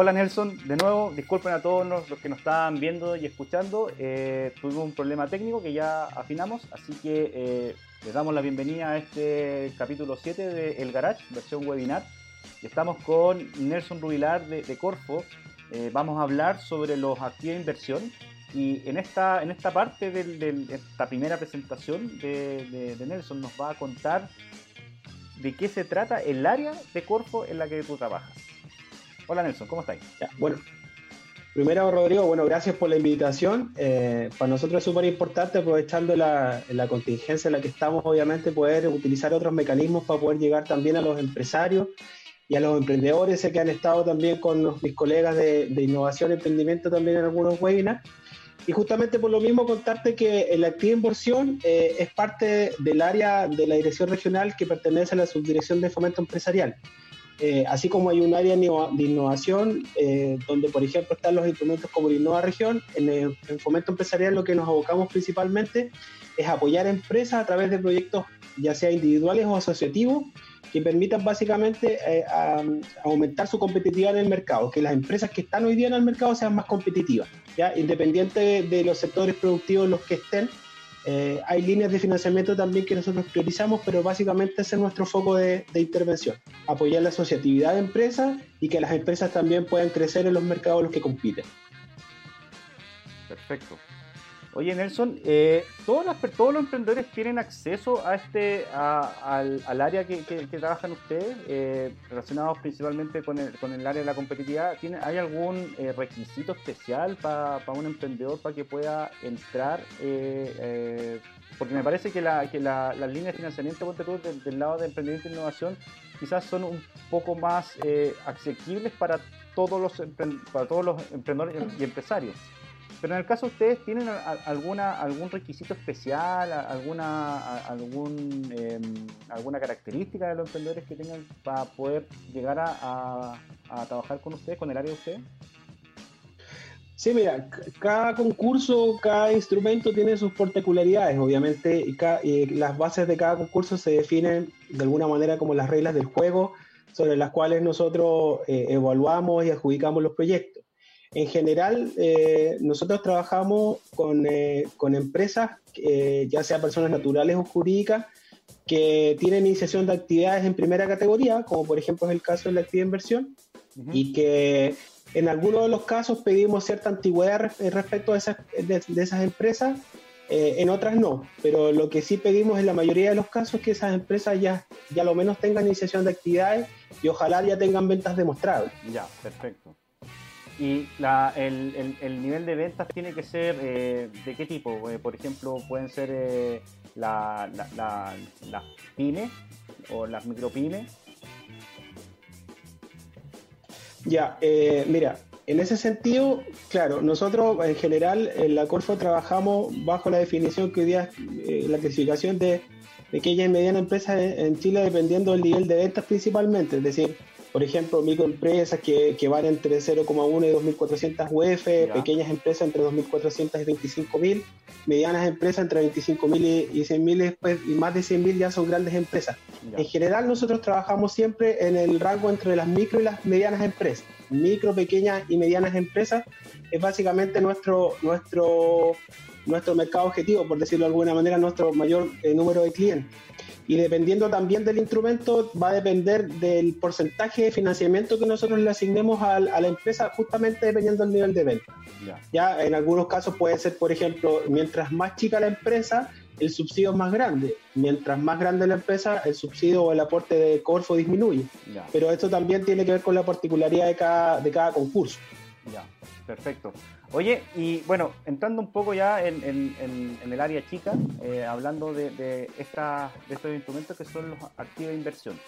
hola Nelson, de nuevo, disculpen a todos los, que nos están viendo y escuchando. Eh, tuvimos un problema técnico que ya afinamos, así que eh, les damos la bienvenida a este capítulo 7 de El Garage, versión webinar. Estamos con Nelson Rubilar de, Corfo. Eh, vamos a hablar sobre los activos de inversión. Y en esta, en esta parte de esta primera presentación de, Nelson nos va a contar de qué se trata el área de Corfo en la que tú trabajas. Hola Nelson, ¿cómo estáis? bueno, primero Rodrigo, bueno, gracias por la invitación. Eh, para nosotros es súper importante, aprovechando la, contingencia en la que estamos, obviamente, poder utilizar otros mecanismos para poder llegar también a los empresarios y a los emprendedores. Que han estado también con mis colegas de, innovación y emprendimiento también en algunos webinars. Y justamente por lo mismo contarte que el activa inversión eh, es parte del área de la dirección regional que pertenece a la subdirección de fomento empresarial. Eh, así como hay un área de innovación eh, donde, por ejemplo, están los instrumentos como la Innova Región, en el Fomento Empresarial lo que nos abocamos principalmente es apoyar empresas a través de proyectos ya sea individuales o asociativos que permitan básicamente eh, aumentar su competitividad en el mercado, que las empresas que están hoy día en el mercado sean más competitivas, ¿ya? independiente de los sectores productivos en los que estén, eh, hay líneas de financiamiento también que nosotros priorizamos, pero básicamente ese es nuestro foco de, intervención, apoyar la asociatividad de empresas y que las empresas también puedan crecer en los mercados en los que compiten. Perfecto. Oye, Nelson, eh, ¿todos, ¿todos los emprendedores tienen acceso a este, al, área que, trabajan ustedes, eh, relacionados principalmente con el, con el área de la competitividad? ¿Tiene, ¿Hay algún eh, requisito especial para un emprendedor para que pueda entrar? porque me parece que, la, que las líneas de financiamiento del, del, lado de emprendimiento e innovación quizás son un poco más accesibles para todos los, para todos los emprendedores y empresarios. Pero en el caso de ustedes, ¿tienen alguna, algún requisito especial, alguna, algún, em, alguna característica de los emprendedores que tengan para poder llegar a, trabajar con ustedes, con el área de ustedes? Sí, mira, cada concurso, cada instrumento tiene sus particularidades, obviamente, y, las bases de cada concurso se definen de alguna manera como las reglas del juego sobre las cuales nosotros eh, evaluamos y adjudicamos los proyectos. En general, eh, nosotros trabajamos con, eh, con empresas, eh, ya sea personas naturales o jurídicas, que tienen iniciación de actividades en primera categoría, como por ejemplo es el caso de la actividad de inversión, y que en algunos de los casos pedimos cierta antigüedad respecto de esas, de, esas empresas, en otras no, pero lo que sí pedimos en la mayoría de los casos es que esas empresas ya, ya lo menos tengan iniciación de actividades y ojalá ya tengan ventas demostrables. Ya, perfecto. Y la, el, el, nivel de ventas tiene que ser eh, de qué tipo? Eh, por ejemplo, pueden ser eh, la, la, las pymes o las micropymes. Ya, mira, en ese sentido, claro, nosotros en general en la Corfo trabajamos bajo la definición que hoy día la clasificación de pequeña y mediana empresa en Chile dependiendo del nivel de ventas principalmente, es decir, por ejemplo, microempresas que, que van entre 0,1 y 2.400 UF, pequeñas empresas entre 2.400 y 25.000, medianas empresas entre 25.000 y, 100.000 después, y más de 100.000 ya son grandes empresas. En general nosotros trabajamos siempre en el rango entre las micro y las medianas empresas. Micro, pequeñas y medianas empresas es básicamente nuestro, nuestro, nuestro mercado objetivo, por decirlo de alguna manera, nuestro mayor eh, número de clientes y dependiendo también del instrumento va a depender del porcentaje de financiamiento que nosotros le asignemos a, la empresa justamente dependiendo del nivel de venta. Ya. en algunos casos puede ser, por ejemplo, mientras más chica la empresa, el subsidio es más grande. Mientras más grande la empresa, el subsidio o el aporte de Corfo disminuye. Pero esto también tiene que ver con la particularidad de cada, de cada concurso. Ya, perfecto. Oye, y bueno, entrando un poco ya en, el área chica, eh, hablando de, esta, de estos instrumentos que son los activos de inversión.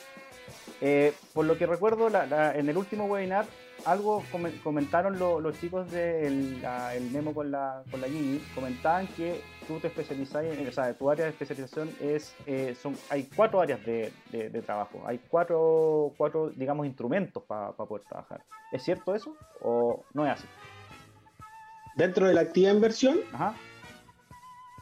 Eh, por lo que recuerdo, en el último webinar algo comentaron los chicos del el memo con la, con la Gini, comentaban que tú te especializas, en, o sea, tu área de especialización es, eh, son, hay cuatro áreas de, de, trabajo, hay cuatro, cuatro, digamos, instrumentos para poder trabajar. ¿Es cierto eso o no es así? Dentro de la actividad inversión, Ajá.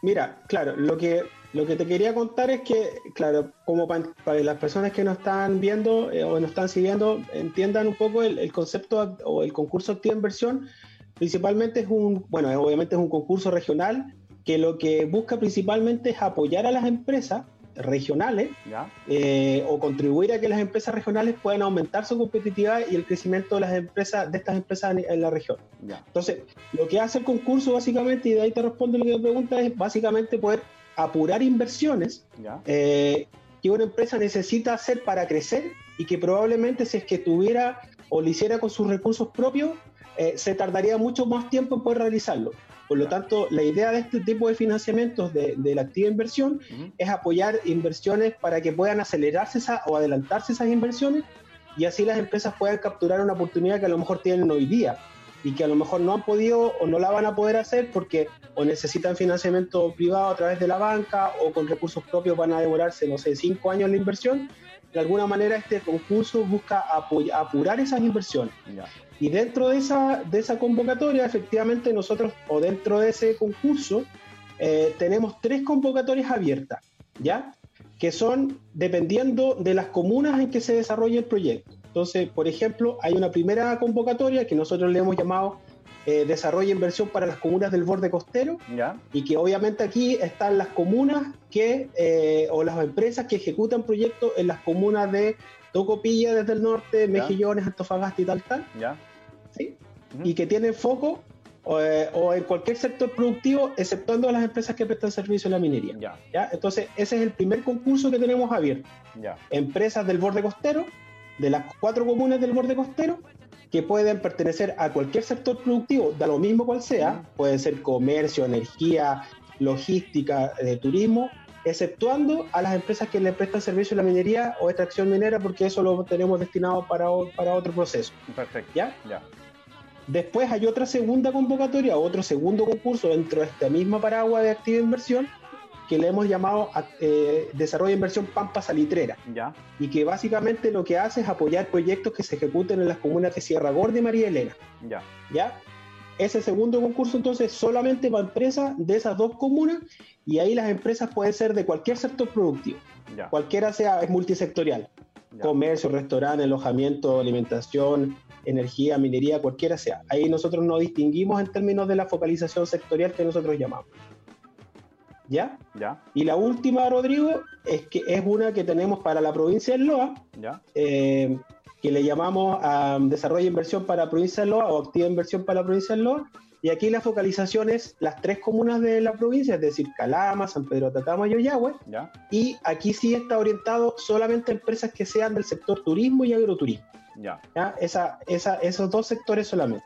mira, claro, lo que lo que te quería contar es que, claro, como para, las personas que nos están viendo eh, o nos están siguiendo, entiendan un poco el, concepto o el concurso Activa Inversión, principalmente es un, bueno, obviamente es un concurso regional que lo que busca principalmente es apoyar a las empresas regionales eh, o contribuir a que las empresas regionales puedan aumentar su competitividad y el crecimiento de las empresas de estas empresas en, la región. Entonces, lo que hace el concurso básicamente, y de ahí te respondo lo que me preguntas, es básicamente poder apurar inversiones eh, que una empresa necesita hacer para crecer y que probablemente si es que tuviera o lo hiciera con sus recursos propios, eh, se tardaría mucho más tiempo en poder realizarlo. Por lo tanto, la idea de este tipo de financiamientos de, la activa inversión es apoyar inversiones para que puedan acelerarse esa, o adelantarse esas inversiones y así las empresas puedan capturar una oportunidad que a lo mejor tienen hoy día y que a lo mejor no han podido o no la van a poder hacer porque o necesitan financiamiento privado a través de la banca o con recursos propios van a demorarse, no sé, cinco años la inversión. De alguna manera este concurso busca apurar esas inversiones. Y dentro de esa, de esa convocatoria, efectivamente nosotros, o dentro de ese concurso, eh, tenemos tres convocatorias abiertas, ¿ya? Que son dependiendo de las comunas en que se desarrolla el proyecto. Entonces, por ejemplo, hay una primera convocatoria que nosotros le hemos llamado eh, Desarrollo e Inversión para las comunas del borde costero, y que obviamente aquí están las comunas que, eh, o las empresas que ejecutan proyectos en las comunas de Tocopilla desde el norte, Mejillones, Antofagasta y tal, tal. ¿Ya? ¿Sí? Y que tienen foco eh, o, en cualquier sector productivo, exceptuando las empresas que prestan servicio en la minería. Ya. Entonces, ese es el primer concurso que tenemos abierto. Ya. Empresas del borde costero de las cuatro comunas del borde costero que pueden pertenecer a cualquier sector productivo, da lo mismo cual sea, puede ser comercio, energía, logística, de turismo, exceptuando a las empresas que le prestan servicio a la minería o extracción minera, porque eso lo tenemos destinado para, para otro proceso. Perfecto. ¿Ya? Ya. Después hay otra segunda convocatoria, otro segundo concurso dentro de esta misma paraguas de activa inversión, que le hemos llamado eh, Desarrollo de Inversión Pampa Salitrera. Ya. Y que básicamente lo que hace es apoyar proyectos que se ejecuten en las comunas de Sierra Gorda y María Elena. Ya. ¿Ya? Ese segundo concurso entonces solamente para empresas de esas dos comunas y ahí las empresas pueden ser de cualquier sector productivo. Ya. Cualquiera sea, es multisectorial. Comercio, restaurante, alojamiento, alimentación, energía, minería, cualquiera sea. Ahí nosotros nos distinguimos en términos de la focalización sectorial que nosotros llamamos. ¿Ya? Ya. Y la última, Rodrigo, es que es una que tenemos para la provincia de Loa, ¿Ya? Eh, que le llamamos a Desarrollo e Inversión para provincia de Loa o Activa Inversión para la provincia de Loa. Y aquí la focalización es las tres comunas de la provincia, es decir, Calama, San Pedro Atacama y Oyagüe. ¿Ya? Y aquí sí está orientado solamente a empresas que sean del sector turismo y agroturismo. Ya. ¿Ya? Esa, esa, esos dos sectores solamente.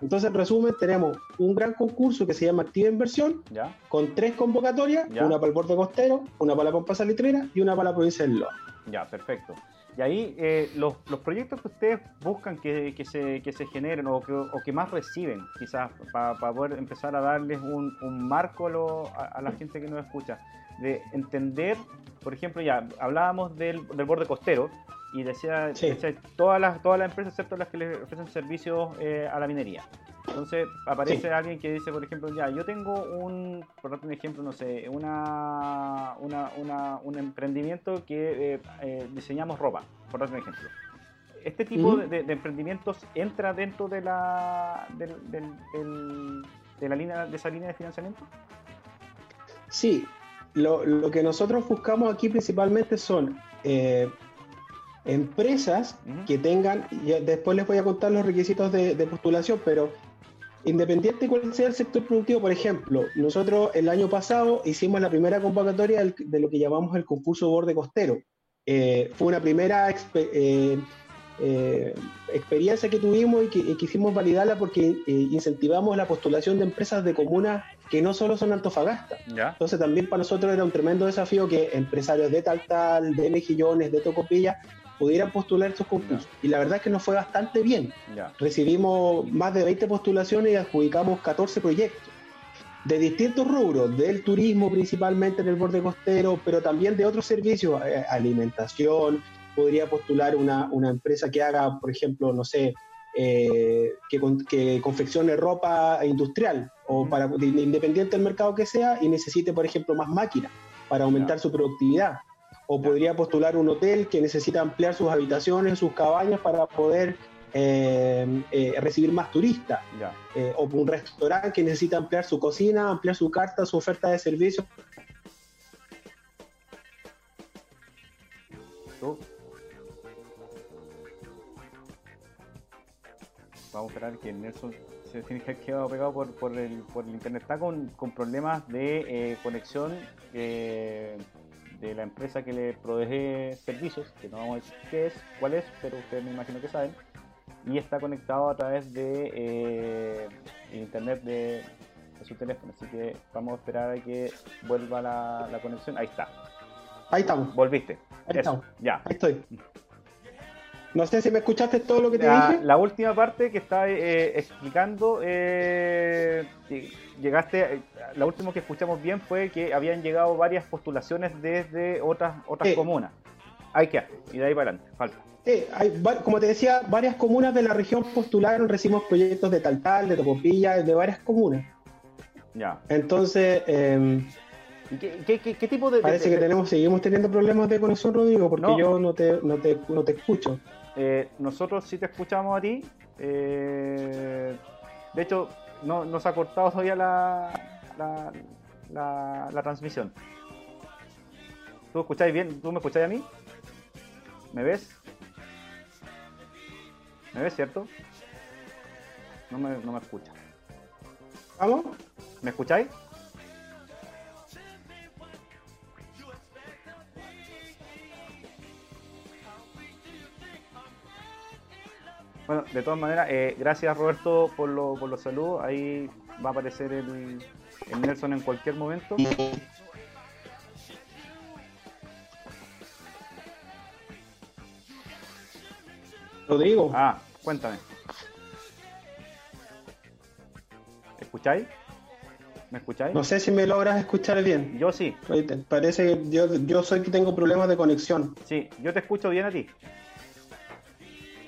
Entonces, en resumen, tenemos un gran concurso que se llama Activa Inversión, con tres convocatorias, una para el borde costero, una para la pompa salitrera y una para la provincia del Loa. Ya, perfecto. Y ahí eh, los, proyectos que ustedes buscan que, se, que se, generen o que, más reciben, quizás para poder empezar a darles un, marco a, la gente que nos escucha, de entender, por ejemplo, ya hablábamos del, del borde costero, y decía, todas las todas las empresas excepto las que le ofrecen servicios eh, a la minería. Entonces aparece alguien que dice, por ejemplo, ya, yo tengo un, por darte un ejemplo, no sé, una, una, un emprendimiento que eh, eh, diseñamos ropa, por darte un ejemplo. ¿Este tipo de, emprendimientos entra dentro de la, de la línea, de esa línea de financiamiento? Sí, lo, lo que nosotros buscamos aquí principalmente son empresas que tengan, después les voy a contar los requisitos de, postulación, pero independiente de cuál sea el sector productivo, por ejemplo, nosotros el año pasado hicimos la primera convocatoria de lo que llamamos el concurso borde costero. Eh, fue una primera eh, eh, experiencia que tuvimos y que quisimos validarla porque incentivamos la postulación de empresas de comunas que no solo son Antofagasta. Entonces también para nosotros era un tremendo desafío que empresarios de Tal Tal, de Mejillones, de Tocopilla, pudieran postular estos concursos. Y la verdad es que nos fue bastante bien. Recibimos más de 20 postulaciones y adjudicamos 14 proyectos de distintos rubros, del turismo principalmente en el borde costero, pero también de otros servicios, eh, alimentación, podría postular una, una empresa que haga, por ejemplo, no sé, eh, que, que, confeccione ropa industrial o para independiente del mercado que sea y necesite, por ejemplo, más máquinas para aumentar su productividad. O podría postular un hotel que necesita ampliar sus habitaciones, sus cabañas para poder eh, eh, recibir más turistas. o un restaurante que necesita ampliar su cocina, ampliar su carta, su oferta de servicios. vamos a esperar que Nelson se tiene que quedado pegado por, por, el, por el internet. Está con, con problemas de eh, conexión eh, de la empresa que le provee servicios, que no vamos a decir qué es, cuál es, pero ustedes me imagino que saben. Y está conectado a través de eh, internet de, su teléfono. Así que vamos a esperar a que vuelva la, la conexión. Ahí está. Ahí estamos. Volviste. Ahí estamos. Ya. Ahí estoy. No sé si me escuchaste todo lo que te dije. La última parte que estaba eh, explicando, eh, llegaste, eh, la última que escuchamos bien fue que habían llegado varias postulaciones desde otras otras comunas. Hay que y de ahí para adelante, falta. Sí, hay, como te decía, varias comunas de la región postularon, recibimos proyectos de Taltal, de Topopilla, de varias comunas. Ya. Entonces, eh, ¿Qué, qué, tipo de.? Parece que tenemos, seguimos teniendo problemas de conexión, Rodrigo, porque yo no te, no te, no te escucho. Eh, nosotros sí te escuchamos a ti. Eh, de hecho, no, nos ha cortado todavía la, la, la, transmisión. ¿Tú escucháis bien? ¿Tú me escucháis a mí? ¿Me ves? ¿Me ves, cierto? No me, no me escucha. ¿Vamos? ¿Me escucháis? Bueno, de todas maneras, eh, gracias Roberto por, lo, por los saludos. Ahí va a aparecer el, Nelson en cualquier momento. Rodrigo. Ah, cuéntame. ¿Escucháis? ¿Me escucháis? No sé si me logras escuchar bien. Yo sí. Parece que yo, yo soy que tengo problemas de conexión. Sí, yo te escucho bien a ti.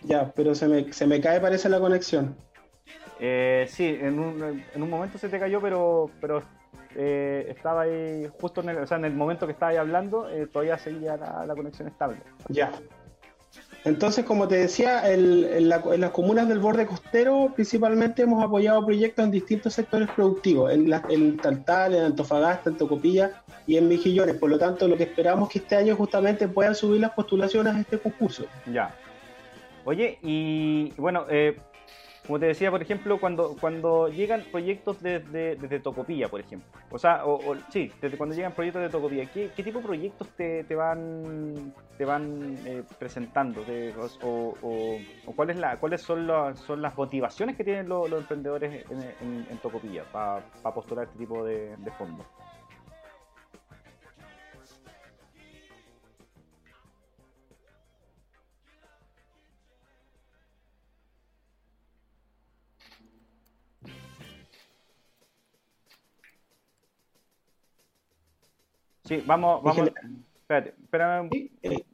Ya, pero se me, se me cae, parece la conexión. Eh, sí, en un, en un momento se te cayó, pero, pero eh, estaba ahí, justo en el, o sea, en el momento que estaba ahí hablando, eh, todavía seguía la, conexión estable. Ya. Entonces, como te decía, en, las comunas del borde costero principalmente hemos apoyado proyectos en distintos sectores productivos, en, la, en Taltal, en Antofagasta, en Tocopilla y en Mejillones. Por lo tanto, lo que esperamos es que este año justamente puedan subir las postulaciones a este concurso. Ya, Oye, y bueno, eh, como te decía, por ejemplo, cuando, cuando llegan proyectos desde, desde Tocopilla, por ejemplo, o sea, o, sí, desde cuando llegan proyectos de Tocopilla, ¿qué, qué tipo de proyectos te, te van te van eh, presentando? o, o, cuáles la, cuáles son, las son las motivaciones que tienen los, emprendedores en, en, Tocopilla para postular este tipo de, de fondos? Sí, vamos, vamos. Espérate, espérame. ¿Sí? Eh.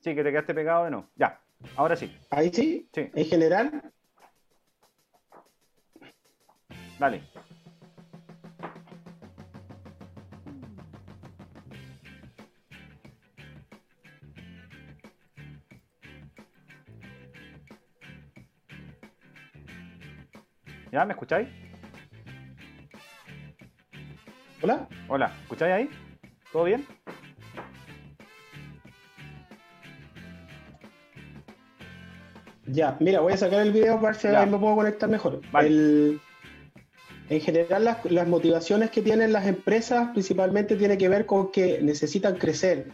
sí, que te quedaste pegado de no. Ya, ahora sí. ¿Ahí sí? Sí. ¿En general? Dale. ¿Ya? ¿Me escucháis? Hola. Hola, ¿escucháis ahí? ¿Todo bien? Ya, mira, voy a sacar el video para ver si me puedo conectar mejor. en general, las, motivaciones que tienen las empresas principalmente tienen que ver con que necesitan crecer.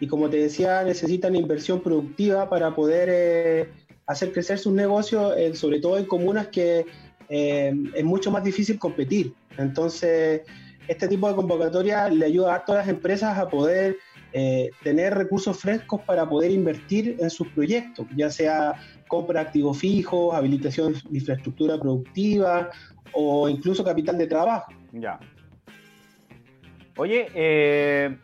Y como te decía, necesitan inversión productiva para poder eh, hacer crecer sus negocios, eh, sobre todo en comunas que eh, es mucho más difícil competir. Entonces, este tipo de convocatoria le ayuda a todas las empresas a poder eh, tener recursos frescos para poder invertir en sus proyectos, ya sea compra de activos fijos, habilitación de infraestructura productiva o incluso capital de trabajo. Ya. Oye, eh,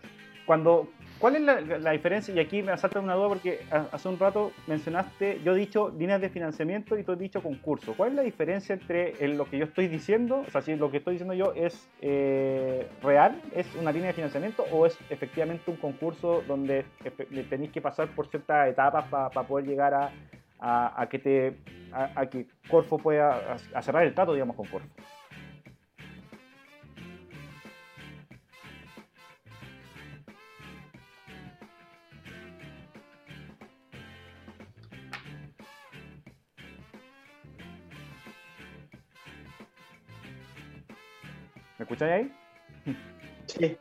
cuando, ¿cuál es la, diferencia? Y aquí me asalta una duda porque hace un rato mencionaste, yo he dicho líneas de financiamiento y tú has dicho concurso. ¿Cuál es la diferencia entre lo que yo estoy diciendo, o sea, si lo que estoy diciendo yo es eh, real, es una línea de financiamiento o es efectivamente un concurso donde tenéis que pasar por ciertas etapas para poder llegar a, a, que a, Corfo pueda cerrar el trato, digamos, con Corfo? ¿Me escucháis ahí? Sí.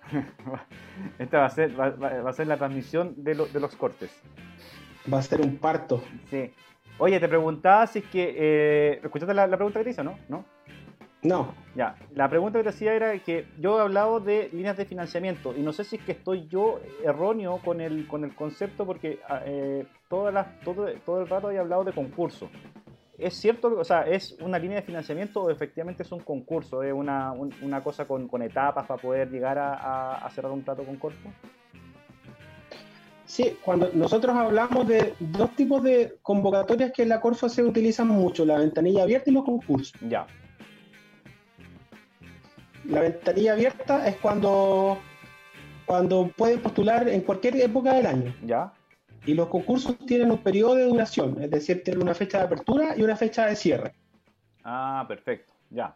Esta va a ser, va, a ser la transmisión de, de, los cortes. Va a ser un parto. Sí. Oye, te preguntaba si es que. Eh, ¿Escuchaste la, pregunta que te hice, no? ¿No? No. Ya, la pregunta que te hacía era que yo he hablado de líneas de financiamiento y no sé si es que estoy yo erróneo con el, con el concepto porque ah, eh, todas las, todo, todo el rato he hablado de concurso. ¿Es cierto, o sea, es una línea de financiamiento o efectivamente es un concurso? ¿Es una, una cosa con, con, etapas para poder llegar a, a, cerrar un trato con Corfo? Sí, cuando nosotros hablamos de dos tipos de convocatorias que en la Corfo se utilizan mucho, la ventanilla abierta y los concursos. Ya. La ventanilla abierta es cuando, cuando pueden postular en cualquier época del año. Ya. Y los concursos tienen un periodo de duración, es decir, tienen una fecha de apertura y una fecha de cierre. Ah, perfecto, ya.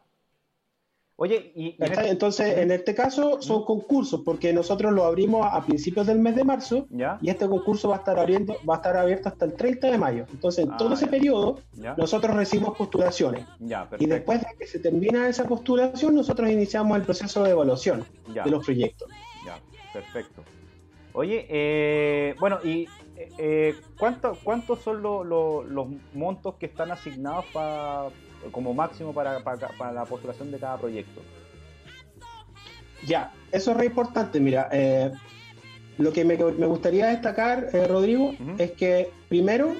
Oye, y, este entonces en este caso son concursos porque nosotros lo abrimos a principios del mes de marzo ¿Ya? y este concurso va a estar abriendo, va a estar abierto hasta el 30 de mayo. Entonces en ah, todo ese periodo nosotros recibimos postulaciones ya, y después de que se termina esa postulación nosotros iniciamos el proceso de evaluación de los proyectos. Ya, perfecto. Oye, eh, bueno, y eh, ¿cuánto, ¿cuántos son los montos que están asignados como máximo para, la postulación de cada proyecto? Ya, eso es re importante. Mira, eh, lo que me, gustaría destacar, eh, Rodrigo, es que primero,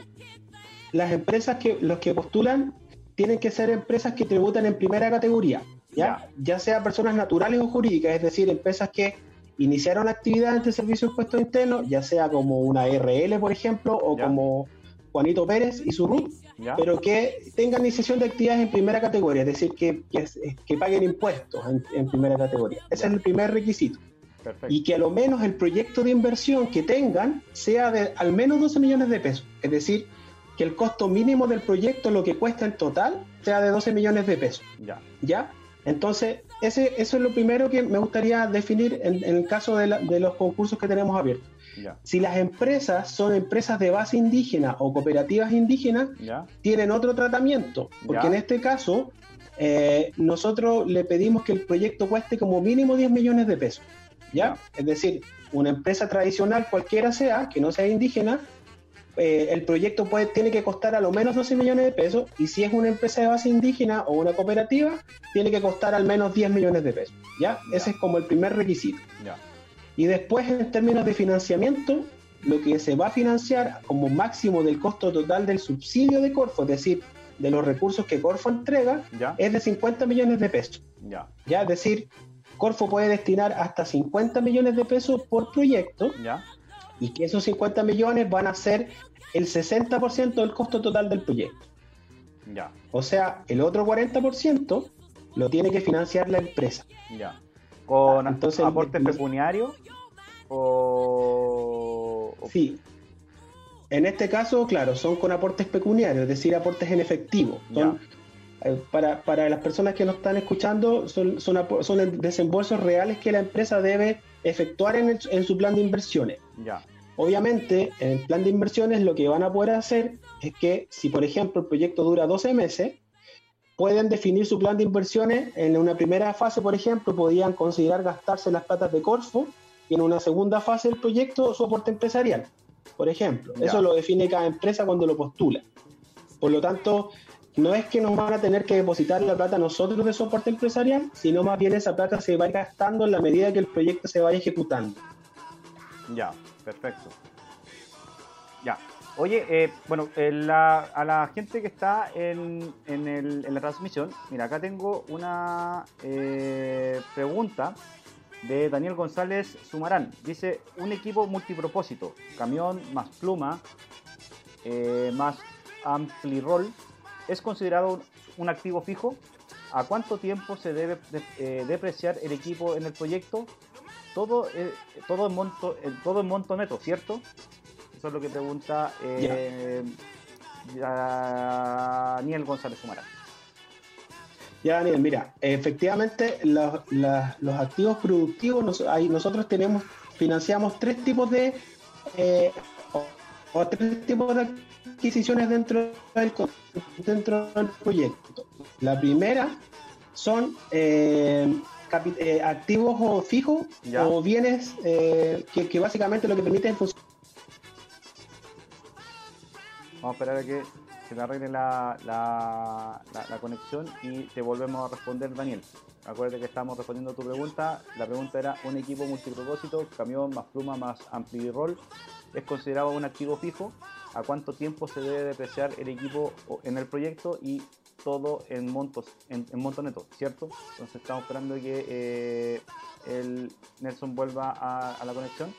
las empresas que los que postulan tienen que ser empresas que tributan en primera categoría, ¿ya? ya sea personas naturales o jurídicas, es decir, empresas que iniciaron actividad ante servicio de impuestos internos, ya sea como una RL, por ejemplo, o como Juanito Pérez y su RUT, pero que tengan iniciación de actividades en primera categoría, es decir, que, que, paguen impuestos en, primera categoría. Ese es el primer requisito. Y que a lo menos el proyecto de inversión que tengan sea de al menos 12 millones de pesos. Es decir, que el costo mínimo del proyecto, lo que cuesta en total, sea de 12 millones de pesos. Ya. ¿Ya? Entonces, ese, eso es lo primero que me gustaría definir en, el caso de, los concursos que tenemos abiertos. Si las empresas son empresas de base indígena o cooperativas indígenas, tienen otro tratamiento, porque en este caso eh, nosotros le pedimos que el proyecto cueste como mínimo 10 millones de pesos. ¿ya? Es decir, una empresa tradicional cualquiera sea, que no sea indígena, eh, el proyecto puede, tiene que costar a lo menos 12 millones de pesos y si es una empresa de base indígena o una cooperativa, tiene que costar al menos 10 millones de pesos. ¿ya? Ese es como el primer requisito. Y después, en términos de financiamiento, lo que se va a financiar como máximo del costo total del subsidio de Corfo, es decir, de los recursos que Corfo entrega, es de 50 millones de pesos. Ya. ¿ya? Es decir, Corfo puede destinar hasta 50 millones de pesos por proyecto. Ya y que esos 50 millones van a ser el 60% del costo total del proyecto. Ya. O sea, el otro 40% lo tiene que financiar la empresa. Ya. ¿Con Entonces, aportes pecuniarios? O... Sí. En este caso, claro, son con aportes pecuniarios, es decir, aportes en efectivo. Eh, para, para, las personas que nos están escuchando, son, son, son desembolsos reales que la empresa debe efectuar en, en su plan de inversiones. Ya. Obviamente, en el plan de inversiones lo que van a poder hacer es que si, por ejemplo, el proyecto dura 12 meses, pueden definir su plan de inversiones. En una primera fase, por ejemplo, podían considerar gastarse las platas de Corfo y en una segunda fase del proyecto su aporte empresarial, por ejemplo. Eso lo define cada empresa cuando lo postula. Por lo tanto, no es que nos van a tener que depositar la plata nosotros de soporte empresarial, sino más bien esa plata se va gastando en la medida que el proyecto se vaya ejecutando. Ya, perfecto. Ya. Oye, eh, bueno, a la gente que está en, la transmisión, mira, acá tengo una eh, pregunta de Daniel González Sumarán. Dice, un equipo multipropósito, camión más pluma, eh, más roll ¿es considerado un, activo fijo? ¿A cuánto tiempo se debe depreciar el equipo en el proyecto? Todo, todo, en monto, todo en monto neto, ¿cierto? Eso es lo que pregunta eh, Daniel González Sumara. Ya, Daniel, mira, efectivamente los, activos productivos, nosotros tenemos, financiamos tres tipos de eh, o, tres tipos de adquisiciones dentro del, dentro del proyecto. La primera son eh, activos o fijos o bienes que, que, básicamente lo que permiten Vamos a esperar a que se le arregle la, la, conexión y te volvemos a responder, Daniel. Acuérdate que estamos respondiendo a tu pregunta. La pregunta era: ¿un equipo multipropósito, camión más pluma más roll es considerado un activo fijo? ¿A cuánto tiempo se debe depreciar el equipo en el proyecto? Y todo en montos, en, monto neto, ¿cierto? Entonces estamos esperando que eh, el Nelson vuelva a la conexión.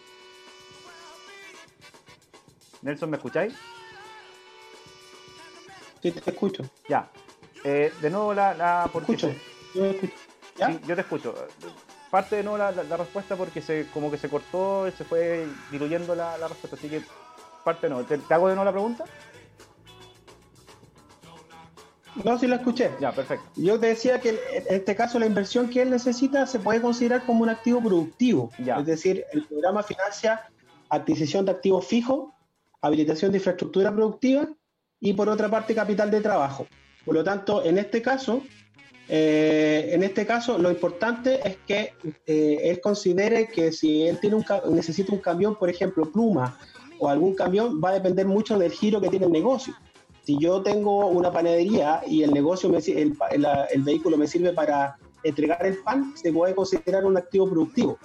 Nelson, ¿me escucháis? te escucho. Ya. Eh, de nuevo la... la porque escucho. Yo, escucho. Sí, yo te escucho. Parte de nuevo la, respuesta porque se como que se cortó, se fue diluyendo la, respuesta. Así que parte de nuevo. ¿Te, hago de nuevo la pregunta? No, sí la escuché. Ya, perfecto. Yo te decía que en este caso la inversión que él necesita se puede considerar como un activo productivo. Ya. Es decir, el programa financia adquisición de activos fijos, habilitación de infraestructura productiva y por otra parte capital de trabajo. Por lo tanto, en este caso, eh, en este caso, lo importante es que eh, él considere que si él tiene un, necesita un camión, por ejemplo, pluma o algún camión, va a depender mucho del giro que tiene el negocio. Si yo tengo una panadería y el negocio, me, el, el vehículo me sirve para entregar el pan, se puede considerar un activo productivo.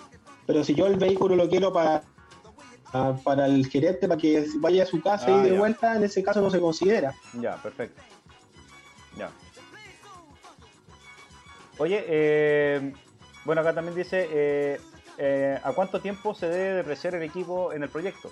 Pero si yo el vehículo lo quiero para para el gerente para que vaya a su casa y ah, de vuelta, en ese caso no se considera. Ya, perfecto. Oye, eh, bueno, acá también dice, eh, eh, ¿a cuánto tiempo se debe depreciar el equipo en el proyecto?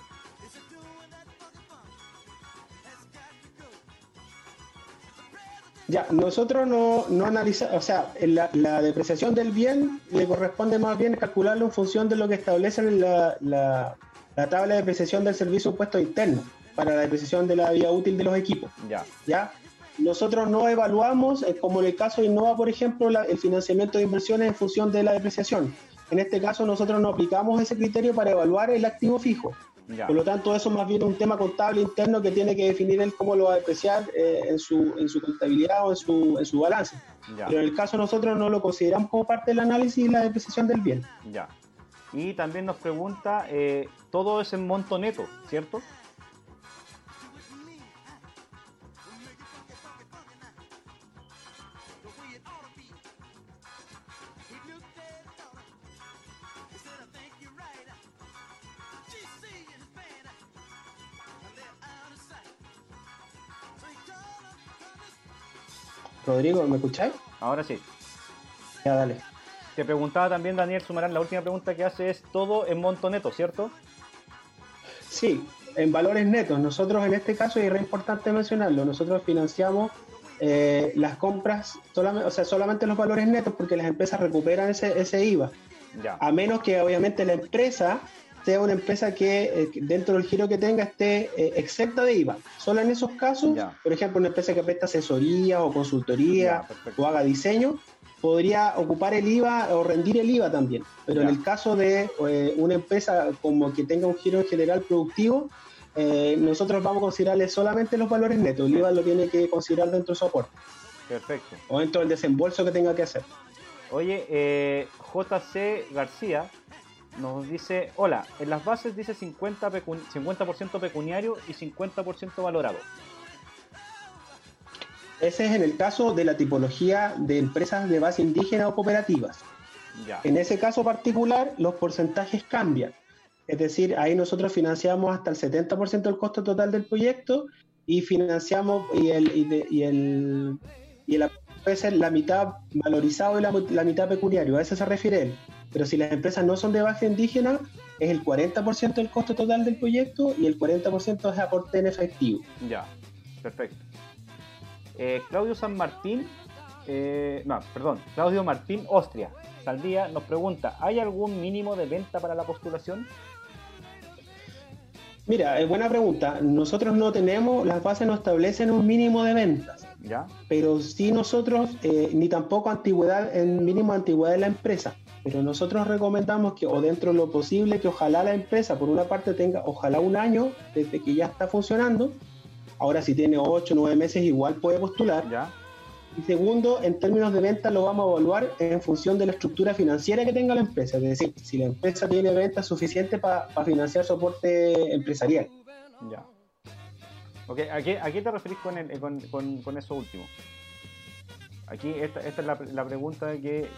Ya, nosotros no, no analizamos, o sea, la, la, depreciación del bien le corresponde más bien calcularlo en función de lo que establece la, la, la tabla de depreciación del servicio puesto interno para la depreciación de la vida útil de los equipos. Ya. ¿Ya? Nosotros no evaluamos, eh, como en el caso de Innova, por ejemplo, el financiamiento de inversiones en función de la depreciación. En este caso, nosotros no aplicamos ese criterio para evaluar el activo fijo. Por lo tanto, eso más bien es un tema contable interno que tiene que definir él cómo lo va a depreciar eh, en, su, en su contabilidad o en su, en su balance. Pero en el caso nosotros no lo consideramos como parte del análisis y la depreciación del bien. Ya. Y también nos pregunta, eh, todo es en monto neto, ¿cierto? Rodrigo, ¿me escucháis? Ahora sí. Ya, dale. Te preguntaba también Daniel Sumarán, la última pregunta que hace es todo en monto neto, ¿cierto? Sí, en valores netos. Nosotros en este caso, y es importante mencionarlo, nosotros financiamos eh, las compras, solamente, o sea, solamente los valores netos porque las empresas recuperan ese, IVA. Ya. A menos que obviamente la empresa sea una empresa que eh, dentro del giro que tenga esté eh, exenta de IVA. Solo en esos casos, por ejemplo, una empresa que presta asesoría o consultoría o haga diseño, podría ocupar el IVA o rendir el IVA también. Pero en el caso de eh, una empresa como que tenga un giro en general productivo, eh, nosotros vamos a considerarle solamente los valores netos. El IVA lo tiene que considerar dentro de su aporte. Perfecto. O dentro del desembolso que tenga que hacer. Oye, JC García nos dice, hola, en las bases dice 50%, 50 pecuniario y 50% valorado. Ese es en el caso de la tipología de empresas de base indígena o cooperativas. En ese caso particular, los porcentajes cambian. Es decir, ahí nosotros financiamos hasta el 70% del costo total del proyecto y financiamos y el, y, el, y el la mitad valorizado y la, mitad pecuniario, a eso se refiere él. Pero si las empresas no son de base indígena, es el 40% del costo total del proyecto y el 40% es aporte en efectivo. Ya, perfecto. Eh, Claudio San Martín, eh, no, perdón, Claudio Martín Austria, Saldía nos pregunta, ¿hay algún mínimo de venta para la postulación? Mira, es buena pregunta. Nosotros no tenemos, las bases no establecen un mínimo de ventas. ¿Ya? Pero sí nosotros, eh, ni tampoco antigüedad, el mínimo de antigüedad de la empresa. Pero nosotros recomendamos que, o dentro de lo posible, que ojalá la empresa, por una parte, tenga, ojalá un año desde que ya está funcionando. Ahora, si tiene 8 o 9 meses, igual puede postular. ¿Ya? Y segundo, en términos de venta lo vamos a evaluar en función de la estructura financiera que tenga la empresa. Es decir, si la empresa tiene ventas suficientes para financiar soporte empresarial. Ya. Ok, ¿a qué, te referís con, con, eso último? Aquí esta, esta es la, pregunta que,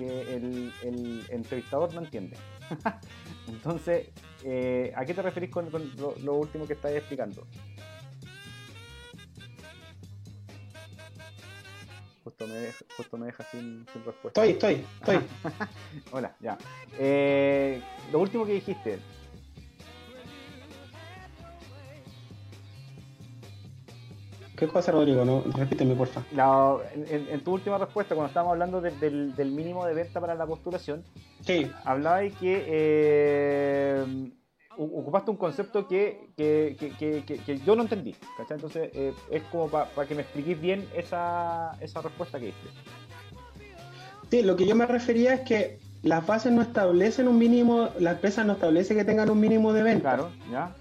el, entrevistador no entiende. Entonces, eh, ¿a qué te referís con, lo, lo, último que estás explicando? Justo me deja, justo me deja sin, respuesta. Estoy, estoy, estoy. Hola, ya. Eh, lo último que dijiste. ¿Qué cosa, Rodrigo? No, repíteme, porfa. La, en, tu última respuesta, cuando estábamos hablando del, del, mínimo de venta para la postulación, sí. hablaba de que eh, ocupaste un concepto que, que, que, que, yo no entendí. ¿cachai? Entonces, eh, es como para que me expliquéis bien esa, esa respuesta que diste. Sí, lo que yo me refería es que las bases no establecen un mínimo, la empresa no establece que tengan un mínimo de venta. Claro, ya.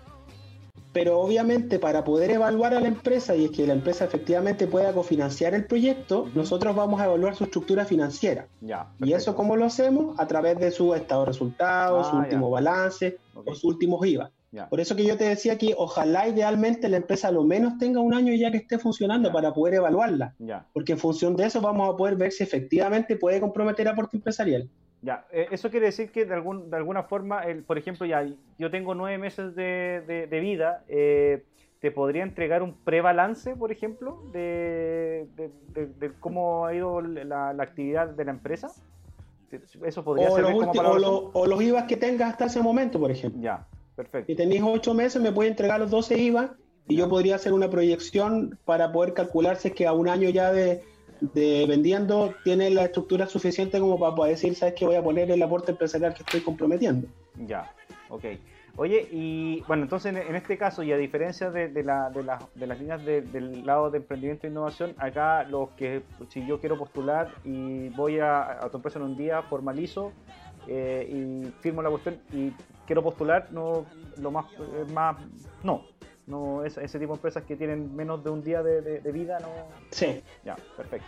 Pero obviamente para poder evaluar a la empresa y es que la empresa efectivamente pueda cofinanciar el proyecto, nosotros vamos a evaluar su estructura financiera. Ya, y eso cómo lo hacemos? A través de su estado de resultados, su ah, último balance o sus últimos IVA. Por eso que yo te decía que ojalá idealmente la empresa a lo menos tenga un año ya que esté funcionando para poder evaluarla. Porque en función de eso vamos a poder ver si efectivamente puede comprometer aporte empresarial. Ya, eh, eso quiere decir que de, algún, de alguna forma, el, por ejemplo, ya yo tengo nueve meses de, de, vida, eh, ¿te podría entregar un prebalance, por ejemplo, de, de, cómo ha ido la, la, actividad de la empresa? Eso podría ser o, o, los IVA que tengas hasta ese momento, por ejemplo. Ya, perfecto. Si tenéis ocho meses, me puede entregar los 12 IVA y yo podría hacer una proyección para poder calcular si es que a un año ya de de vendiendo tiene la estructura suficiente como para poder decir, sabes que voy a poner el aporte empresarial que estoy comprometiendo. Ya, ok. Oye, y bueno, entonces en, este caso, y a diferencia de, la, de, de las líneas del lado de emprendimiento e innovación, acá los que, si yo quiero postular y voy a, a tu empresa en un día, formalizo eh, y firmo la cuestión y quiero postular, no, lo más, eh, más, no, no, ese, ese tipo de empresas que tienen menos de un día de, vida, no. Sí. Ya, perfecto.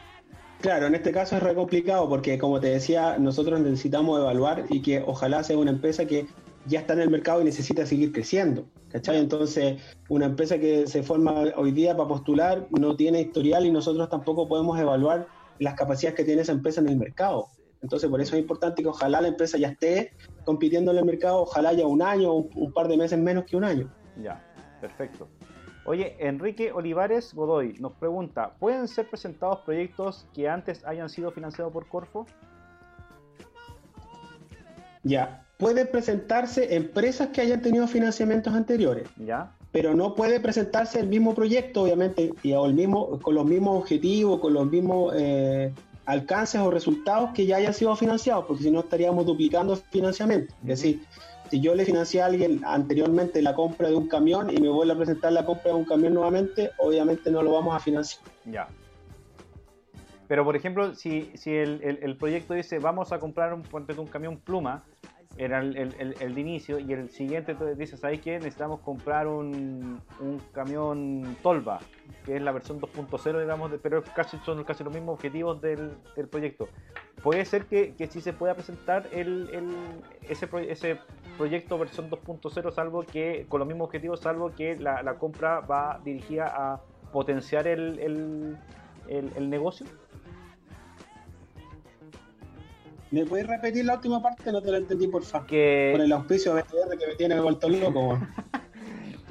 Claro, en este caso es re complicado porque, como te decía, nosotros necesitamos evaluar y que ojalá sea una empresa que ya está en el mercado y necesita seguir creciendo. ¿Cachai? Entonces, una empresa que se forma hoy día para postular no tiene historial y nosotros tampoco podemos evaluar las capacidades que tiene esa empresa en el mercado. Entonces, por eso es importante que ojalá la empresa ya esté compitiendo en el mercado, ojalá ya un año o un par de meses menos que un año. Ya. Perfecto. Oye, Enrique Olivares Godoy nos pregunta, ¿pueden ser presentados proyectos que antes hayan sido financiados por Corfo? Ya, pueden presentarse empresas que hayan tenido financiamientos anteriores. Ya. Pero no puede presentarse el mismo proyecto, obviamente, y el mismo, con los mismos objetivos, con los mismos eh, alcances o resultados que ya hayan sido financiados, porque si no estaríamos duplicando financiamiento. Es decir, si yo le financié a alguien anteriormente la compra de un camión y me vuelve a presentar la compra de un camión nuevamente, obviamente no lo vamos a financiar. Ya. Pero por ejemplo, si, si el, el, proyecto dice vamos a comprar un, un camión pluma, era el, el, de inicio, y el siguiente dice, ¿sabes qué? Necesitamos comprar un, un camión Tolva, que es la versión 2.0, digamos, de, pero casi, son casi los mismos objetivos del, del proyecto. Puede ser que, que sí se pueda presentar el, ese, ese proyecto versión 2.0, salvo que con los mismos objetivos, salvo que la, la compra va dirigida a potenciar el, el, el negocio. ¿Me puedes repetir la última parte? No te la entendí, por favor. Que... Con el auspicio de BTR que me tiene vuelto loco.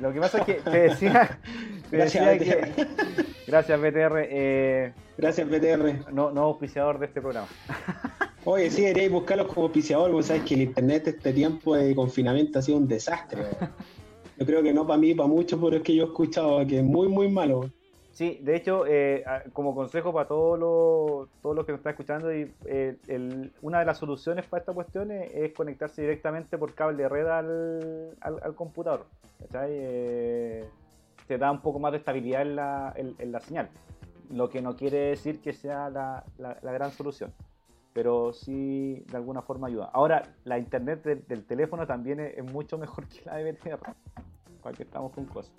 Lo que pasa es que te decía, gracias, que... Gracias, BTR. Eh... Gracias, BTR. No, no auspiciador de este programa. Oye, sí, deberíais buscarlos como auspiciador, porque sabes que el internet este tiempo de confinamiento ha sido un desastre. Yo creo que no para mí, para muchos, pero es que yo he escuchado que es muy, muy malo. Sí, de hecho, eh, como consejo para todos los, todos los que nos están escuchando, y, eh, una de las soluciones para esta cuestión es, conectarse directamente por cable de red al, al, computador. Eh, te da un poco más de estabilidad en la, en, la, señal, lo que no quiere decir que sea la, la, gran solución, pero sí de alguna forma ayuda. Ahora, la internet del, teléfono también es, mucho mejor que la de BTR para que estamos con cosas.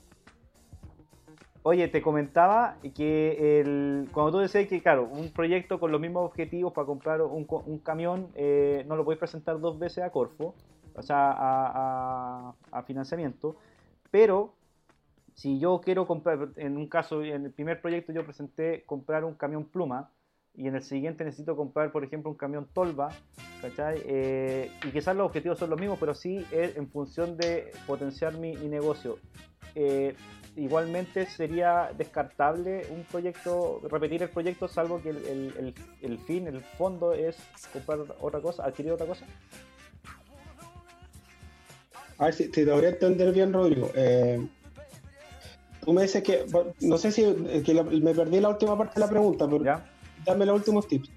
Oye, te comentaba que el, cuando tú decías que, claro, un proyecto con los mismos objetivos para comprar un, un camión, eh, no lo puedes presentar dos veces a Corfo, o sea, a, a, financiamiento, pero si yo quiero comprar, en un caso, en el primer proyecto yo presenté comprar un camión pluma, y en el siguiente necesito comprar, por ejemplo, un camión tolva, ¿cachai? Eh, y quizás los objetivos son los mismos, pero sí es en función de potenciar mi, negocio. Eh, igualmente sería descartable un proyecto, repetir el proyecto, salvo que el, fin, el fondo es comprar otra cosa, adquirir otra cosa. A ver si te debería entender bien, Rodrigo. Eh, tú me dices que, no sé si me perdí la última parte de la pregunta, pero dame los últimos tips.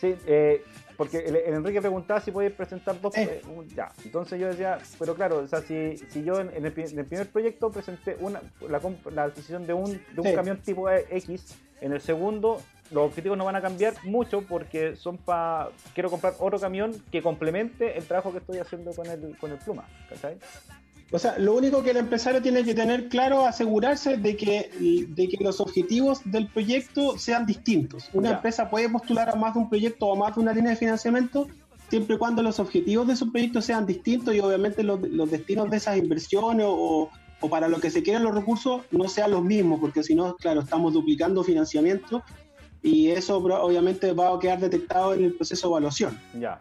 Sí, eh, porque el, Enrique preguntaba si podéis presentar dos. Eh. Eh, ya, entonces yo decía, pero claro, o sea, si, si yo en, el, primer proyecto presenté una, la, la adquisición de un, de un camión tipo X, en el segundo los objetivos no van a cambiar mucho porque son para. Quiero comprar otro camión que complemente el trabajo que estoy haciendo con el, con el pluma, ¿cachai? O sea, lo único que el empresario tiene que tener claro, asegurarse de que, de que los objetivos del proyecto sean distintos. Una empresa puede postular a más de un proyecto o a más de una línea de financiamiento siempre y cuando los objetivos de su proyecto sean distintos y obviamente los, destinos de esas inversiones o, o, para lo que se quieren los recursos no sean los mismos, porque si no, claro, estamos duplicando financiamiento y eso obviamente va a quedar detectado en el proceso de evaluación. Ya.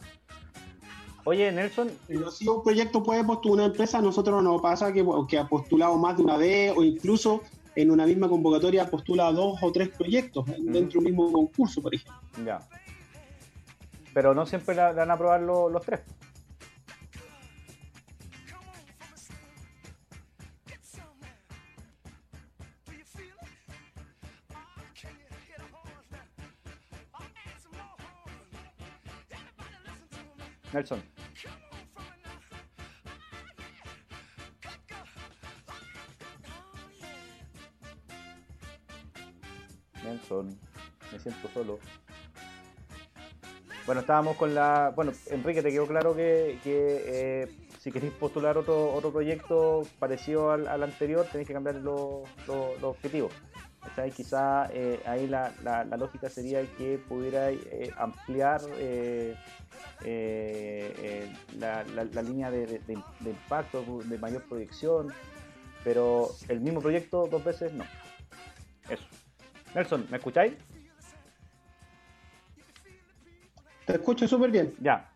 Oye, Nelson. si un proyecto puede postular una empresa, nosotros nos pasa que, que ha postulado más de una vez o incluso en una misma convocatoria postula dos o tres proyectos dentro de un mismo concurso, por ejemplo. Ya. Pero no siempre le van a aprobar los tres. Nelson. Nelson, me siento solo. Bueno, estábamos con la. Bueno, Enrique, te quedó claro que, que eh, si queréis postular otro, otro proyecto parecido al, anterior, tenéis que cambiar los objetivos. Quizá eh, ahí la, la, lógica sería que pudiera eh, ampliar eh, la, la, línea de, de, impacto, de mayor proyección, pero el mismo proyecto dos veces no. Eso. Nelson, ¿me escucháis? Te escucho súper bien. Ya.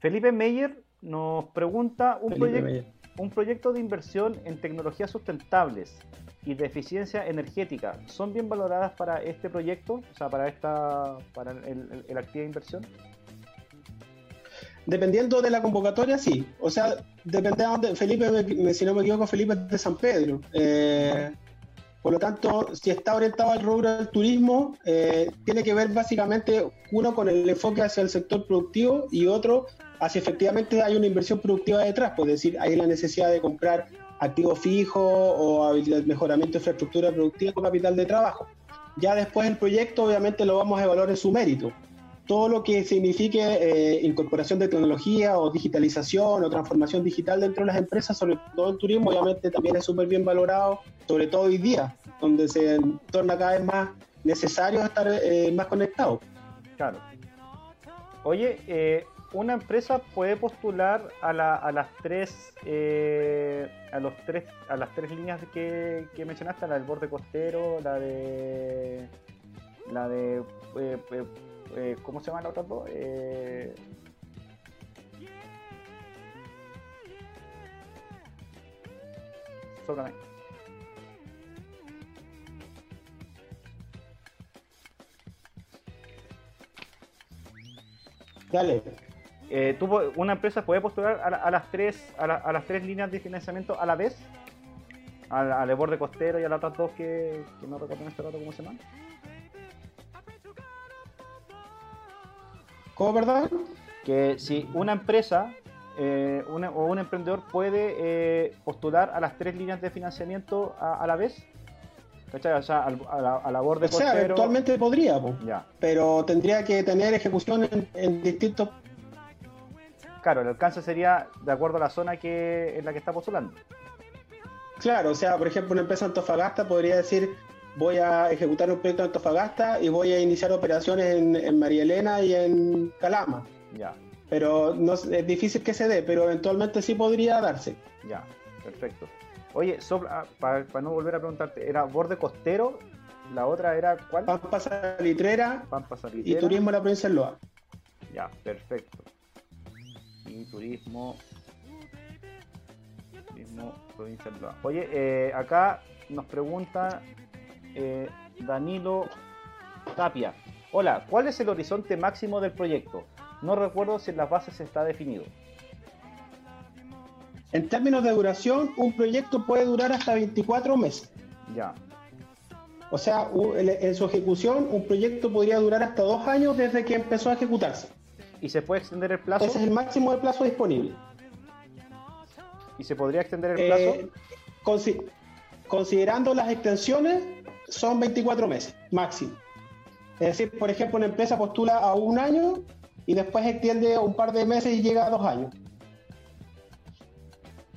Felipe Meyer nos pregunta un, un proyecto de inversión en tecnologías sustentables y de eficiencia energética son bien valoradas para este proyecto, o sea, para esta para el, el, activo de inversión? Dependiendo de la convocatoria, sí. O sea, depende de. Felipe, si no me equivoco, Felipe es de San Pedro. Eh, por lo tanto, si está orientado al rubro del turismo, eh, tiene que ver básicamente uno con el enfoque hacia el sector productivo y otro hacia efectivamente hay una inversión productiva detrás. Pues decir, hay la necesidad de comprar activo fijo o mejoramiento de infraestructura productiva con capital de trabajo. Ya después el proyecto obviamente lo vamos a evaluar en su mérito. Todo lo que signifique eh, incorporación de tecnología o digitalización o transformación digital dentro de las empresas, sobre todo el turismo, obviamente también es súper bien valorado, sobre todo hoy día, donde se torna cada vez más necesario estar eh, más conectado. Claro. Oye, eh, una empresa puede postular a, la, a las tres eh, a los tres a las tres líneas que, que, mencionaste la del borde costero la de la de eh, eh, eh cómo se llaman las otras dos eh, Sócame. Dale. Eh, ¿tú, ¿Una empresa puede postular a, las tres, a, las tres líneas de financiamiento a la vez? Al, al borde costero y a las otras dos que, no recuerdo en este rato cómo se llaman. ¿Cómo, verdad? Que si una empresa eh, o un emprendedor puede eh, postular a las tres líneas de financiamiento a, la vez. ¿Cachai? O sea, a, la, a borde o sea, eventualmente podría, ya. pero tendría que tener ejecución en, distintos... Claro, el alcance sería de acuerdo a la zona que en la que está postulando. Claro, o sea, por ejemplo, una empresa Antofagasta podría decir, voy a ejecutar un proyecto en Antofagasta y voy a iniciar operaciones en, en María Elena y en Calama. Ya. Pero no, es difícil que se dé, pero eventualmente sí podría darse. Ya, perfecto. Oye, ah, para, no volver a preguntarte, ¿era borde costero? La otra era ¿cuál? Pampa Salitrera, Pampa Salitrera. y Turismo de la Provincia de Loa. Ya, perfecto. Y Turismo. Turismo Provincia. Oye, eh, acá nos pregunta eh, Danilo Tapia. Hola, ¿cuál es el horizonte máximo del proyecto? No recuerdo si en las bases está definido. En términos de duración, un proyecto puede durar hasta 24 meses. Ya. O sea, en su ejecución, un proyecto podría durar hasta dos años desde que empezó a ejecutarse. ¿Y se puede extender el plazo? Ese es el máximo de plazo disponible. ¿Y se podría extender el plazo? Eh, considerando las extensiones, son 24 meses, máximo. Es decir, por ejemplo, una empresa postula a un año y después extiende un par de meses y llega a dos años.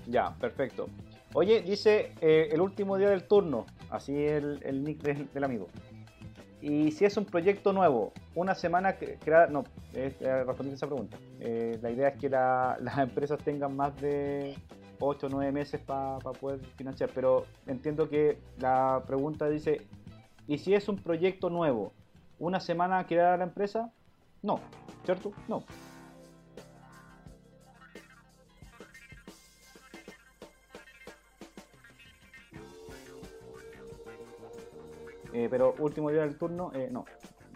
Ya, perfecto. Oye, dice eh, el último día del turno, así el, el nick del, amigo. Y si es un proyecto nuevo, una semana creada, no, eh, respondí esa pregunta. Eh, la idea es que las empresas tengan más de 8 o 9 meses para poder financiar, pero entiendo que la pregunta dice, ¿y si es un proyecto nuevo, una semana creada la empresa? No, ¿cierto? No. Eh, pero último día del turno, eh, no.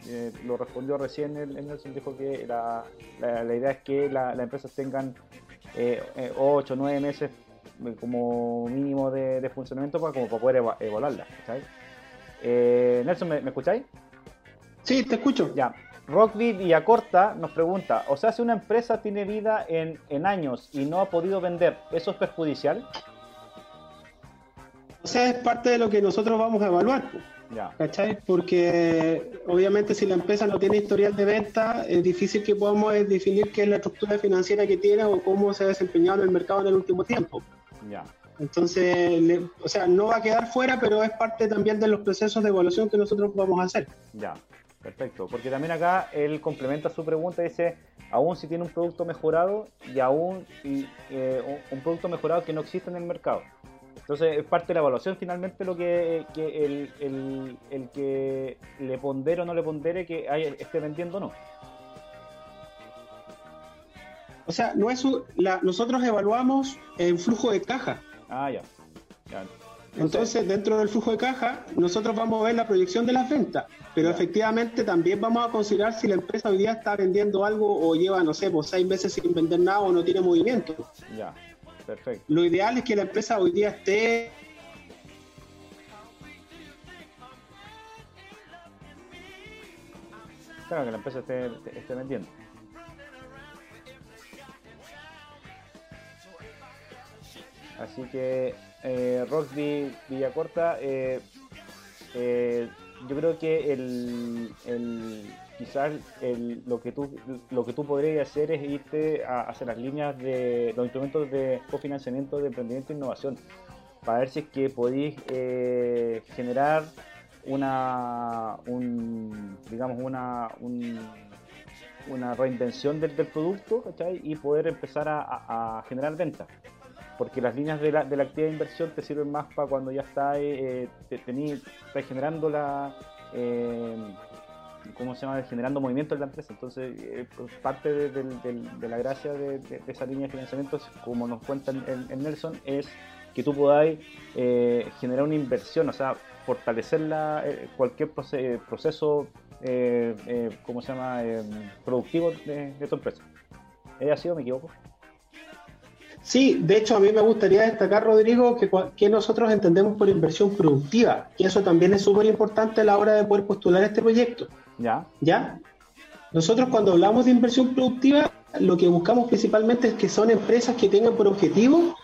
Eh, lo respondió recién el, el, Nelson, dijo que la, la, idea es que las empresas tengan 8 o 9 meses como mínimo de, funcionamiento para, como para poder evaluarla. Nelson, ¿me, ¿me escucháis? Sí, te escucho. Ya, Rockville Corta nos pregunta, o sea, si una empresa tiene vida en, en años y no ha podido vender, ¿eso es perjudicial? O sea, es parte de lo que nosotros vamos a evaluar. ¿Cachai? Porque obviamente si la empresa no tiene historial de venta, es difícil que podamos definir qué es la estructura financiera que tiene o cómo se ha desempeñado en el mercado en el último tiempo. Ya. Entonces, o sea, no va a quedar fuera, pero es parte también de los procesos de evaluación que nosotros vamos a hacer. Ya. Perfecto, porque también acá él complementa su pregunta y dice, aún si tiene un producto mejorado y aún eh, un producto mejorado que no existe en el mercado. Entonces es parte de la evaluación finalmente lo que, el, que le pondere o no le pondere que esté vendiendo o no. O sea, no es nosotros evaluamos el flujo de caja. Ah, ya. Entonces, dentro del flujo de caja, nosotros vamos a ver la proyección de las ventas, pero efectivamente también vamos a considerar si la empresa hoy día está vendiendo algo o lleva, no sé, pues seis meses sin vender nada o no tiene movimiento. Ya, perfecto. Lo ideal es que la empresa hoy día esté Claro, que la empresa esté, esté vendiendo. Así que eh, Roxby Villacorta, eh, eh, yo creo que el, quizás lo que tú lo que tú podrías hacer es irte a hacer las líneas de los instrumentos de cofinanciamiento de emprendimiento e innovación. Para ver si es que podéis eh, generar una digamos una una reinvención del, producto y poder empezar a, generar ventas porque las líneas de la, de la actividad de inversión te sirven más para cuando ya está, eh, te, generando la, eh, ¿cómo se llama?, generando movimiento en la empresa. Entonces, eh, pues, parte de, la gracia de, esa línea de financiamiento, como nos cuenta el, Nelson, es que tú podáis eh, generar una inversión, o sea, fortalecer la, eh, cualquier proceso, eh, ¿cómo se llama?, productivo de, tu empresa. ¿He sido, me equivoco? Sí, de hecho a mí me gustaría destacar, Rodrigo, que, que nosotros entendemos por inversión productiva, y eso también es súper importante a la hora de poder postular este proyecto. Ya. ¿Ya? Nosotros cuando hablamos de inversión productiva, lo que buscamos principalmente es que son empresas que tengan por objetivo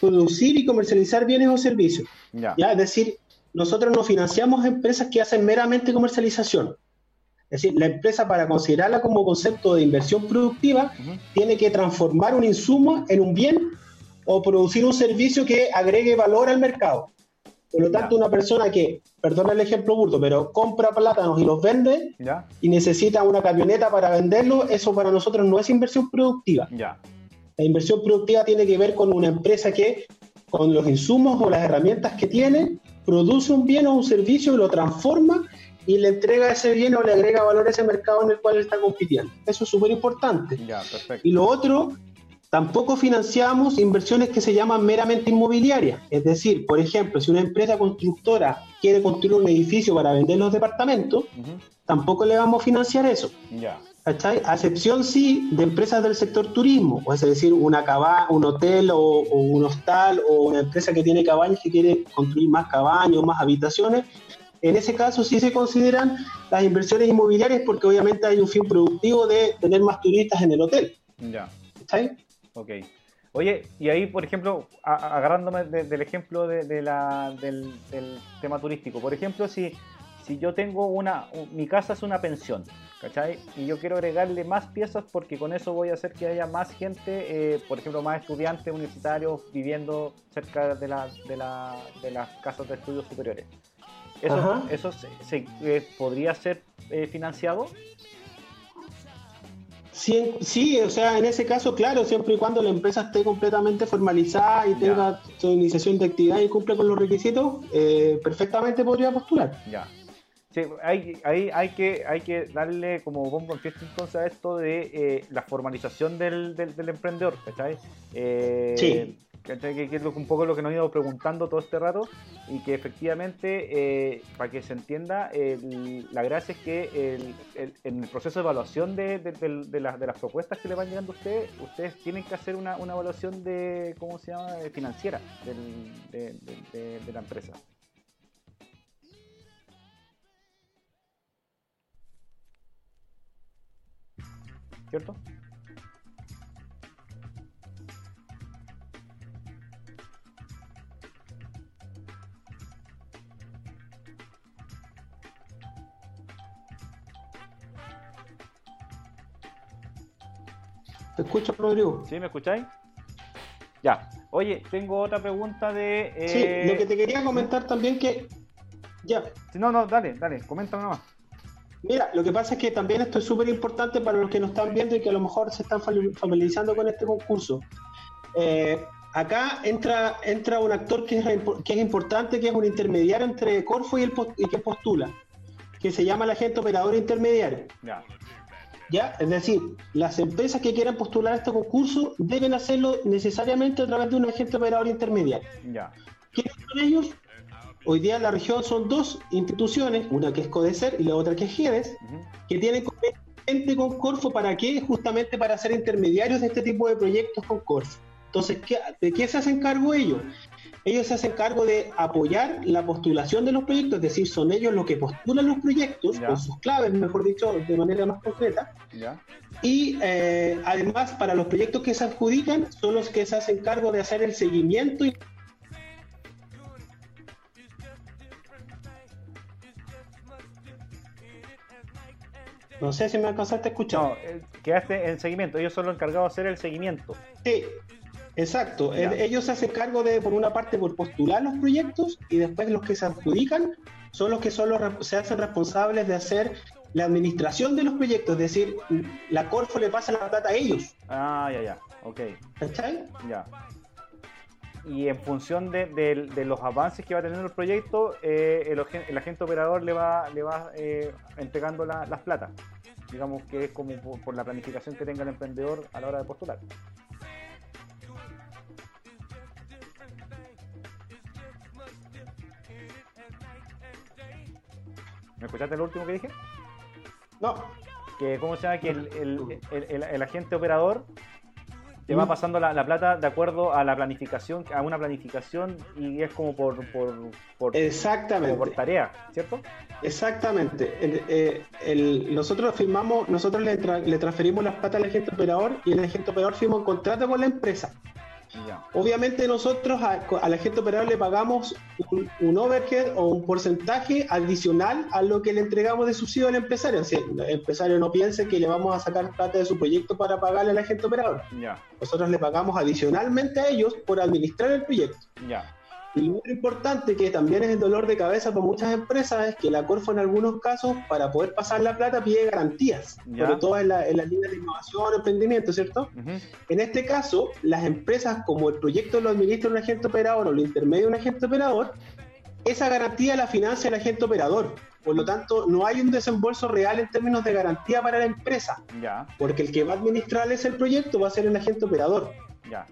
producir y comercializar bienes o servicios. Ya. Es decir, nosotros no financiamos empresas que hacen meramente comercialización. Es decir, la empresa para considerarla como concepto de inversión productiva tiene que transformar un insumo en un bien o producir un servicio que agregue valor al mercado. Por lo tanto, una persona que, perdona el ejemplo burdo, pero compra plátanos y los vende y necesita una camioneta para venderlo, eso para nosotros no es inversión productiva. Ya. La inversión productiva tiene que ver con una empresa que, con los insumos o las herramientas que tiene, produce un bien o un servicio y lo transforma y le entrega ese bien o le agrega valor a ese mercado en el cual está compitiendo. Eso es súper importante. Y lo otro, tampoco financiamos inversiones que se llaman meramente inmobiliarias. Es decir, por ejemplo, si una empresa constructora quiere construir un edificio para vender los departamentos, tampoco le vamos a financiar eso. ¿Cachai? A excepción sí de empresas del sector turismo, o es decir, una caba, un hotel o, un hostal o una empresa que tiene cabañas que quiere construir más cabañas, más habitaciones. En ese caso sí se consideran las inversiones inmobiliarias porque obviamente hay un fin productivo de tener más turistas en el hotel. Ya. ¿Cachai? Ok. Oye, y ahí, por ejemplo, agarrándome del ejemplo de, la, del, del tema turístico, por ejemplo, si si yo tengo una, mi casa es una pensión, ¿cachai? Y yo quiero agregarle más piezas porque con eso voy a hacer que haya más gente, eh, por ejemplo, más estudiantes universitarios viviendo cerca de, la, de, la, de las casas de estudios superiores. ¿Eso, eso se, eh, podría ser eh, financiado? Sí, sí, o sea, en ese caso, claro, siempre y cuando la empresa esté completamente formalizada y tenga su iniciación de actividad y cumple con los requisitos, perfectamente podría postular. Ya. Sí, hay, hay, hay, que, hay que darle como bombo en fiesta entonces a esto de eh, la formalización del, del, emprendedor, ¿cachai? Eh, sí. Que, es un poco lo que nos ido preguntando todo este rato y que efectivamente, eh, para que se entienda, la gracia es que en el proceso de evaluación de, de, las, de las propuestas que le van llegando a ustedes, ustedes tienen que hacer una, una evaluación de, ¿cómo se llama?, financiera de, de la empresa. ¿cierto? ¿Te escucho, Rodrigo? ¿Sí? ¿Me escucháis? Ya. Oye, tengo otra pregunta de... Sí, lo que te quería comentar también que... Ya. No, no, dale, dale, coméntame nomás. Mira, lo que pasa es que también esto es súper importante para los que nos están viendo y que a lo mejor se están familiarizando con este concurso. Eh, acá entra, entra un actor que es, que es importante, que es un intermediario entre Corfo y el y que postula, que se llama el agente operador intermediario. Ya. ¿Ya? Es decir, las empresas que quieran postular este concurso deben hacerlo necesariamente a través de un agente operador intermediario. Ya. ¿Quiénes son ellos? Hoy día en la región son dos instituciones, una que es CODECER y la otra que es GEDES, que tienen conveniente con Corfo para qué? Justamente para ser intermediarios de este tipo de proyectos con Corfo. Entonces, ¿de qué se hacen cargo ellos? Ellos se hacen cargo de apoyar la postulación de los proyectos, es decir, son ellos los que postulan los proyectos, con sus claves, mejor dicho, de manera más concreta. Y eh, además, para los proyectos que se adjudican, son los que se hacen cargo de hacer el seguimiento y No sé si me alcanzaste a escuchar. No, eh, quedaste en seguimiento. Ellos son los encargados de hacer el seguimiento. Sí, exacto. Ellos se hacen cargo de, por una parte, por postular los proyectos y después los que se adjudican son los que son se hacen responsables de hacer la administración de los proyectos. Es decir, la Corfo le pasa la plata a ellos. Ah, ya, ya. Ok. ¿Está Ya y en función de, los avances que va teniendo el proyecto, eh, el, agente operador le va, le va eh, entregando las plata. Digamos que es como por, la planificación que tenga el emprendedor a la hora de postular. ¿Me escuchaste lo último que dije? No. Que, ¿Cómo se llama? Que el, agente operador te va pasando la, plata de acuerdo a la planificación, a una planificación y es como por, por, Exactamente. por tarea, ¿cierto? Exactamente. Eh, nosotros firmamos, nosotros le, le, transferimos las plata al agente operador y el agente operador firma un contrato con la empresa. Obviamente nosotros al agente operador le pagamos un, overhead o un porcentaje adicional a lo que le entregamos de subsidio al empresario. O el empresario no piense que le vamos a sacar plata de su proyecto para pagarle al agente operador. Nosotros le pagamos adicionalmente a ellos por administrar el proyecto. Y lo importante, que también es el dolor de cabeza para muchas empresas, es que la Corfo en algunos casos, para poder pasar la plata, pide garantías, sobre todo en la, en la línea de innovación o emprendimiento, ¿cierto? En este caso, las empresas, como el proyecto lo administra un agente operador o lo intermedio un agente operador, esa garantía la financia el agente operador. Por lo tanto, no hay un desembolso real en términos de garantía para la empresa. Ya. Porque el que va a administrar ese proyecto va a ser el agente operador. Ya.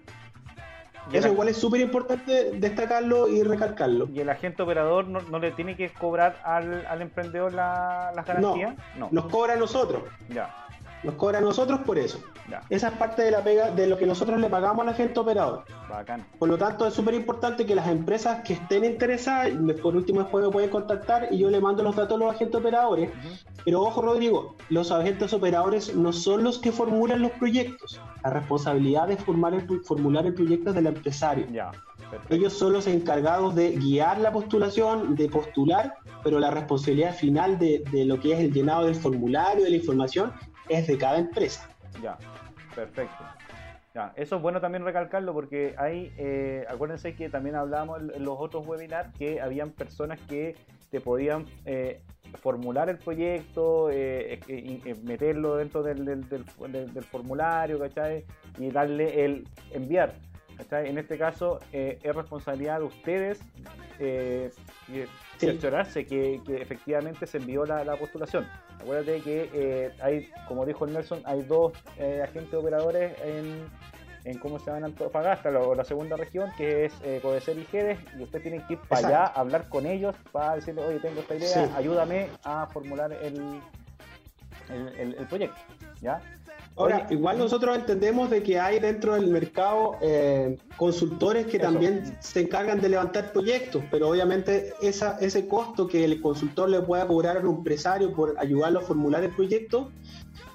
Eso igual es súper importante destacarlo y recalcarlo. ¿Y el agente operador no, le tiene que cobrar al, al emprendedor la, las garantías? No, nos cobra a nosotros. Ya. Nos cobra a nosotros por eso. Esa es parte de la pega de lo que nosotros le pagamos al agente operador. Bacán. Por lo tanto, es súper importante que las empresas que estén interesadas, por último después me pueden contactar y yo le mando los datos a los agentes operadores. Pero ojo, Rodrigo, los agentes operadores no son los que formulan los proyectos. La responsabilidad de formar el, formular el proyecto es del empresario. Ya. Ellos son los encargados de guiar la postulación, de postular, pero la responsabilidad final de, de, lo que es el llenado del formulario, de la información, es de cada empresa. Ya, perfecto. Ya, eso es bueno también recalcarlo porque hay, eh, acuérdense que también hablábamos en los otros webinars que habían personas que te podían eh, formular el proyecto, eh, meterlo dentro del, formulario, ¿cachai? Y darle el enviar. ¿cachai? En este caso es responsabilidad de ustedes cerciorarse que, que, efectivamente se envió la, la postulación. Acuérdate que eh, hay, como dijo el Nelson, hay dos eh, agentes operadores en, en cómo se llama en Antofagasta, la, la segunda región, que es eh, Codecer y Gedes, y usted tiene que ir para allá, hablar con ellos, para decirle, oye, tengo esta idea, ayúdame a formular el, el, el proyecto. ¿ya? Ahora, igual nosotros entendemos de que hay dentro del mercado eh, consultores que también se encargan de levantar proyectos, pero obviamente esa, ese costo que el consultor le pueda cobrar a un empresario por ayudarlo a formular el proyecto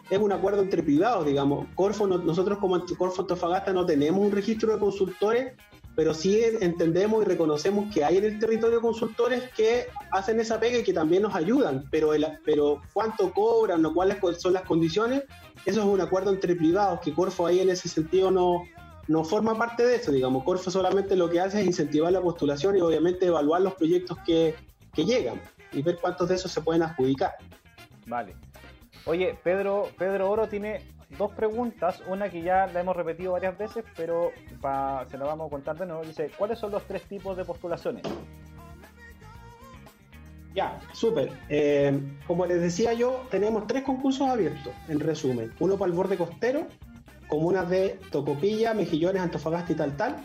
es un acuerdo entre privados, digamos. Corfo, nosotros como Corfo Antofagasta no tenemos un registro de consultores pero sí entendemos y reconocemos que hay en el territorio consultores que hacen esa pega y que también nos ayudan, pero, el, pero cuánto cobran o cuáles son las condiciones, eso es un acuerdo entre privados, que Corfo ahí en ese sentido no, no forma parte de eso, digamos, Corfo solamente lo que hace es incentivar la postulación y obviamente evaluar los proyectos que, que llegan y ver cuántos de esos se pueden adjudicar. Vale. Oye, Pedro, Pedro Oro tiene dos preguntas, una que ya la hemos repetido varias veces, pero se la vamos a contar de nuevo. Dice, ¿cuáles son los tres tipos de postulaciones? Ya, súper. Eh, como les decía yo, tenemos tres concursos abiertos, en resumen. Uno para el borde costero, comunas de Tocopilla, Mejillones, Antofagasta y tal, tal.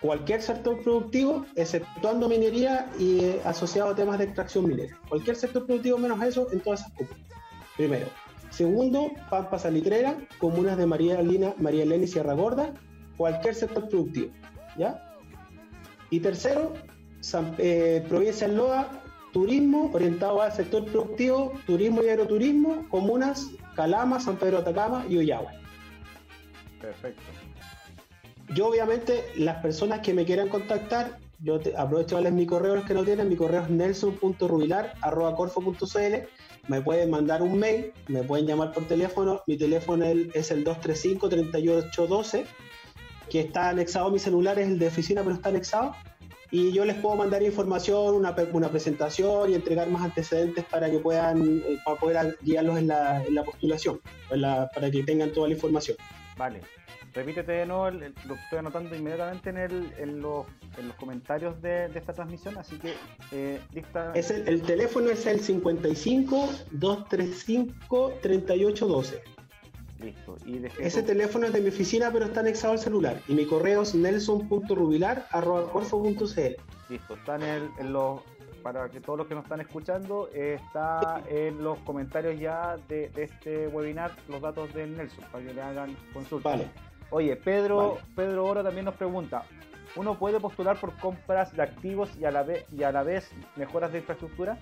Cualquier sector productivo, exceptuando minería y eh, asociado a temas de extracción minera. Cualquier sector productivo menos eso en todas esas comunas. Primero. Segundo, Pampa Salitrera, comunas de María Elena, María Elena y Sierra Gorda, cualquier sector productivo. ¿ya? Y tercero, eh, provincia de Loa, turismo orientado al sector productivo, turismo y aeroturismo, comunas Calama, San Pedro de Atacama y Ollagua. Perfecto. Yo obviamente las personas que me quieran contactar, yo aprovecho de darles mi correo los que no tienen, mi correo es nelson.rubilar.corfo.cl me pueden mandar un mail, me pueden llamar por teléfono, mi teléfono es el 235-3812, que está anexado a mi celular, es el de oficina, pero está anexado, y yo les puedo mandar información, una, una presentación y entregar más antecedentes para que puedan, eh, para poder guiarlos en la, en la postulación, para que tengan toda la información. Vale, Repítete de nuevo, lo estoy anotando inmediatamente en, el, en, los, en los comentarios de, esta transmisión, así que eh, Es el, teléfono es el 55 235 3812. Listo. Y Ese teléfono es de mi oficina, pero está anexado al celular. Y mi correo es nelson.rubilar.corfo.cl. Listo, está en, el, en los para que todos los que nos están escuchando, está en los comentarios ya de, este webinar los datos de Nelson, para que le hagan consulta. Vale. Oye, Pedro, Pedro Oro también nos pregunta, ¿uno puede postular por compras de activos y a la vez, y a la vez mejoras de infraestructura?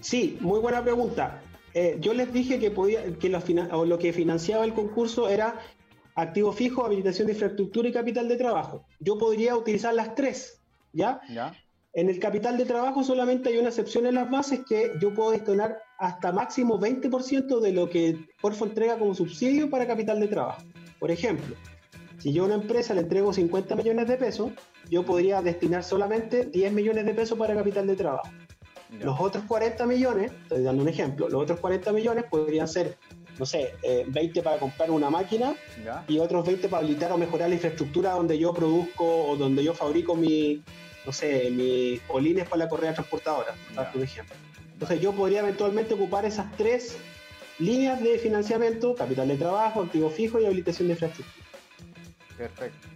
Sí, muy buena pregunta. Eh, yo les dije que podía que lo que financiaba el concurso era activo fijo, habilitación de infraestructura y capital de trabajo. Yo podría utilizar las tres, ¿ya? En el capital de trabajo solamente hay una excepción en las bases que yo puedo destinar hasta máximo 20% de lo que Porfo entrega como subsidio para capital de trabajo. Por ejemplo, si yo a una empresa le entrego 50 millones de pesos, yo podría destinar solamente 10 millones de pesos para capital de trabajo. Los otros 40 millones, estoy dando un ejemplo, los otros 40 millones podrían ser, no sé, 20 eh, para comprar una máquina y otros 20 para habilitar o mejorar la infraestructura donde yo produzco o donde yo fabrico mi, no sé, mis polines para la correa transportadora, por ejemplo. Entonces yo podría eventualmente ocupar esas tres líneas de financiamiento, capital de trabajo, activo fijo y habilitación de infraestructura. Perfecto.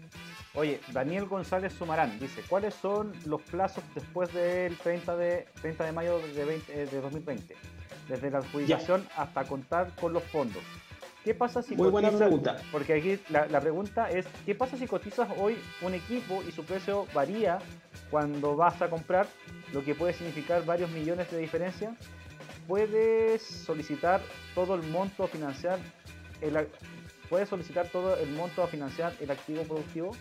Oye, Daniel González Sumarán dice, ¿cuáles son los plazos después del 30 de, 30 de mayo de, 2020? Eh, Desde la adjudicación hasta contar con los fondos. ¿Qué pasa si Muy buena pregunta. Porque aquí la, la, pregunta es, ¿qué pasa si cotizas hoy un equipo y su precio varía cuando vas a comprar, lo que puede significar varios millones de diferencia? ¿Puedes solicitar todo el monto a financiar el, ¿Puedes solicitar todo el monto a financiar el activo productivo?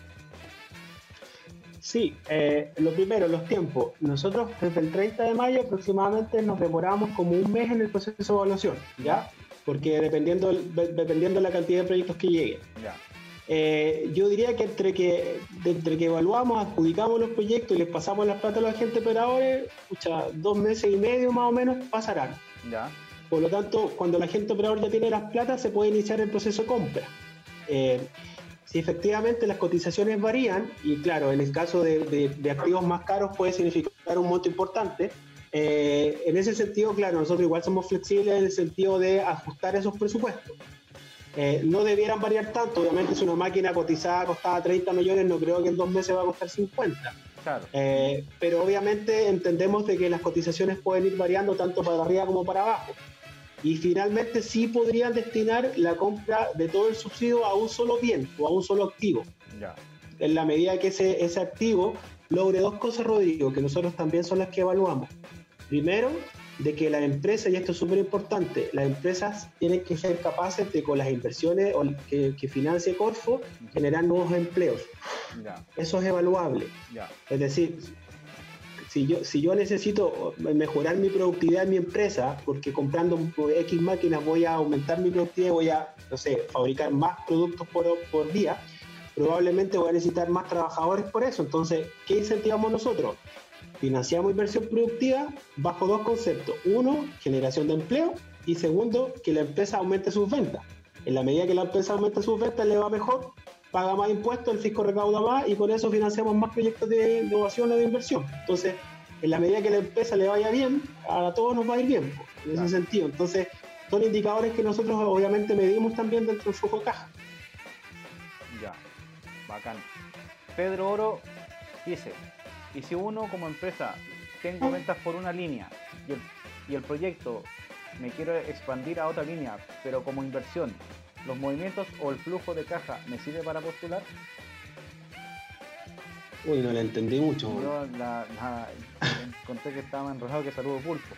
Sí, eh, lo primero, los tiempos. Nosotros desde el 30 de mayo aproximadamente nos demoramos como un mes en el proceso de evaluación, ¿ya? Porque dependiendo, dependiendo de la cantidad de proyectos que lleguen. Eh, yo diría que entre que entre que evaluamos, adjudicamos los proyectos y les pasamos las plata a los agentes operadores, escucha, dos meses y medio más o menos pasarán. Ya. Por lo tanto, cuando el agente operador ya tiene las plata, se puede iniciar el proceso de compra. Eh, si efectivamente las cotizaciones varían, y claro, en el caso de, activos más caros puede significar un monto importante, eh, en ese sentido, claro, nosotros igual somos flexibles en el sentido de ajustar esos presupuestos. Eh, no debieran variar tanto, obviamente si una máquina cotizada costaba 30 millones, no creo que en dos meses va a costar 50. Eh, pero obviamente entendemos de que las cotizaciones pueden ir variando tanto para arriba como para abajo y finalmente sí podrían destinar la compra de todo el subsidio a un solo bien o a un solo activo. En la medida que ese, ese activo logre dos cosas, Rodrigo, que nosotros también son las que evaluamos. Primero, de que las empresas, y esto es súper importante, las empresas tienen que ser capaces de con las inversiones que, que financie Corfo generar nuevos empleos. Eso es evaluable. Es decir, si yo, si yo necesito mejorar mi productividad en mi empresa, porque comprando X máquinas voy a aumentar mi productividad, voy a, no sé, fabricar más productos por, por día, probablemente voy a necesitar más trabajadores por eso. Entonces, ¿qué incentivamos nosotros? Financiamos inversión productiva bajo dos conceptos. Uno, generación de empleo y segundo, que la empresa aumente sus ventas. En la medida que la empresa aumente sus ventas, le va mejor, paga más impuestos, el fisco recauda más y con eso financiamos más proyectos de innovación o de inversión. Entonces, en la medida que la empresa le vaya bien, a todos nos va a ir bien, en ese sentido. Entonces, son indicadores que nosotros obviamente medimos también dentro del flujo caja. Ya, bacán. Pedro Oro dice, y si uno como empresa tengo ventas por una línea y el, y el proyecto me quiero expandir a otra línea, pero como inversión, los movimientos o el flujo de caja me sirve para postular? Uy, no le entendí mucho. Yo la, conté que estaba enrojado que saludo pulpo.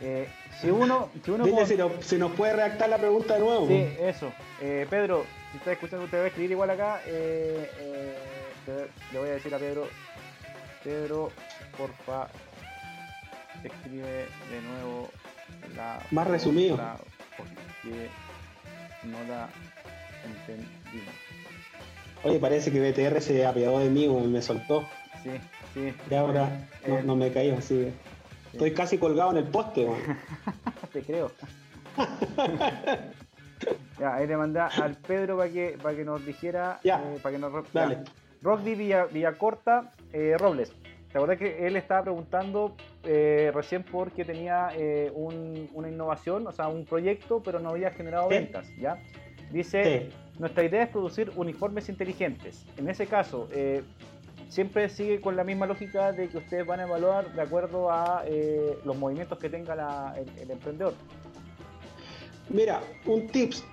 Eh, si uno, si uno Dile si, nos, puede redactar la pregunta de nuevo. Sí, eso. Eh, Pedro, si está escuchando, usted va a escribir igual acá. Eh, le voy a decir a Pedro, Pedro, porfa, escribe de nuevo la. Más resumido no la entendimos. Oye, parece que BTR se apiadó de mí, me soltó. Sí, sí. Y ahora no, me caí así. Estoy casi colgado en el poste, Te creo. ya, ahí le mandé al Pedro para que, para que nos dijera. Ya. Eh, para que nos. Dale. Rockdy Villa, Villacorta eh, Robles. La verdad que él estaba preguntando eh, recién porque tenía eh, una innovación, o sea, un proyecto, pero no había generado ventas, ¿ya? Dice, nuestra idea es producir uniformes inteligentes. En ese caso, eh, siempre sigue con la misma lógica de que ustedes van a evaluar de acuerdo a eh, los movimientos que tenga el, emprendedor. Mira, un tips.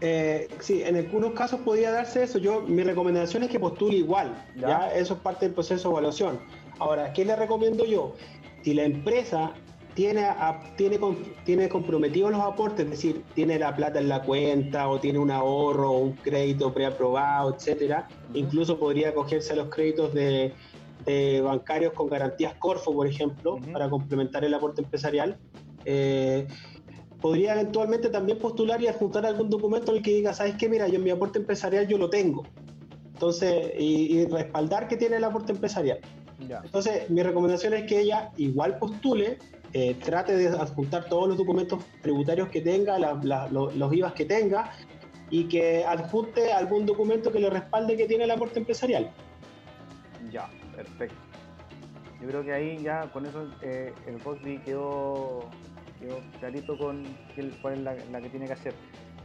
Eh, sí, en algunos casos podría darse eso. Yo, mi recomendación es que postule igual. ¿ya? Eso es parte del proceso de evaluación. Ahora, ¿qué le recomiendo yo? Si la empresa tiene, tiene, tiene comprometidos los aportes, es decir, tiene la plata en la cuenta o tiene un ahorro o un crédito preaprobado, etcétera, incluso podría acogerse a los créditos de, bancarios con garantías Corfo, por ejemplo, para complementar el aporte empresarial. Eh, podría eventualmente también postular y adjuntar algún documento en el que diga, ¿sabes qué? Mira, yo en mi aporte empresarial yo lo tengo. Entonces, y, respaldar que tiene el aporte empresarial. Entonces, mi recomendación es que ella igual postule, eh, trate de adjuntar todos los documentos tributarios que tenga, los IVAs que tenga, y que adjunte algún documento que le respalde que tiene el aporte empresarial. Ya, perfecto. Yo creo que ahí ya con eso eh, el Rosby quedó, quedó clarito con cuál es la, que tiene que hacer.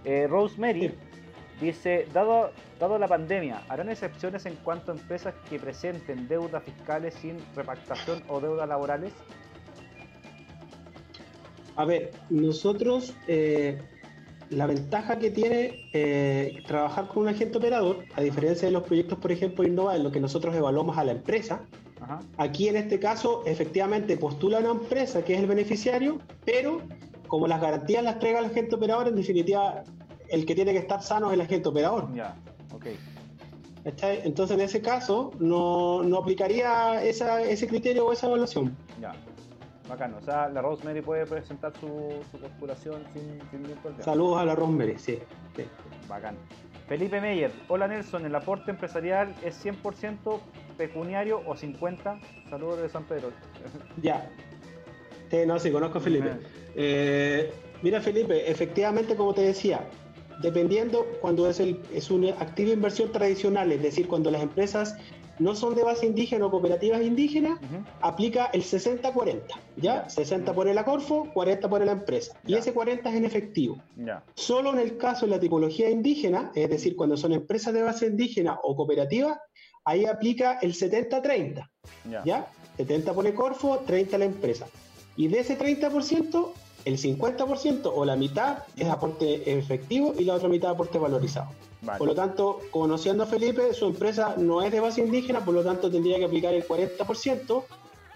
Eh, Rosemary dice, dado, dado la pandemia, ¿harán excepciones en cuanto a empresas que presenten deudas fiscales sin repactación o deudas laborales? A ver, nosotros, eh, la ventaja que tiene eh, trabajar con un agente operador, a diferencia de los proyectos, por ejemplo, Innova, en lo que nosotros evaluamos a la empresa, aquí en este caso, efectivamente, postula una empresa que es el beneficiario, pero como las garantías las traiga el agente operador, en definitiva, el que tiene que estar sano es el agente operador. Ya, ok. Entonces, en ese caso, no, no aplicaría esa, ese criterio o esa evaluación. Ya. Bacano. O sea, la Rosemary puede presentar su, su postulación sin, ningún problema. Saludos a la Rosemary, sí. Bacán. Felipe Meyer, hola Nelson, ¿el aporte empresarial es 100% pecuniario o 50%? Saludos de San Pedro. Ya. no, sí, conozco a Felipe. Eh, mira Felipe, efectivamente como te decía, dependiendo cuando es, el, es una activa inversión tradicional, es decir, cuando las empresas no son de base indígena o cooperativas indígenas, aplica el 60-40, ¿ya? 60 por el Acorfo, 40 por la empresa. Y ese 40 es en efectivo. Solo en el caso de la tipología indígena, es decir, cuando son empresas de base indígena o cooperativas, ahí aplica el 70-30, ¿ya? 70 por el Corfo, 30 la empresa. Y de ese 30%, el 50% o la mitad es aporte efectivo y la otra mitad aporte valorizado. Por lo tanto, conociendo a Felipe, su empresa no es de base indígena, por lo tanto tendría que aplicar el 40%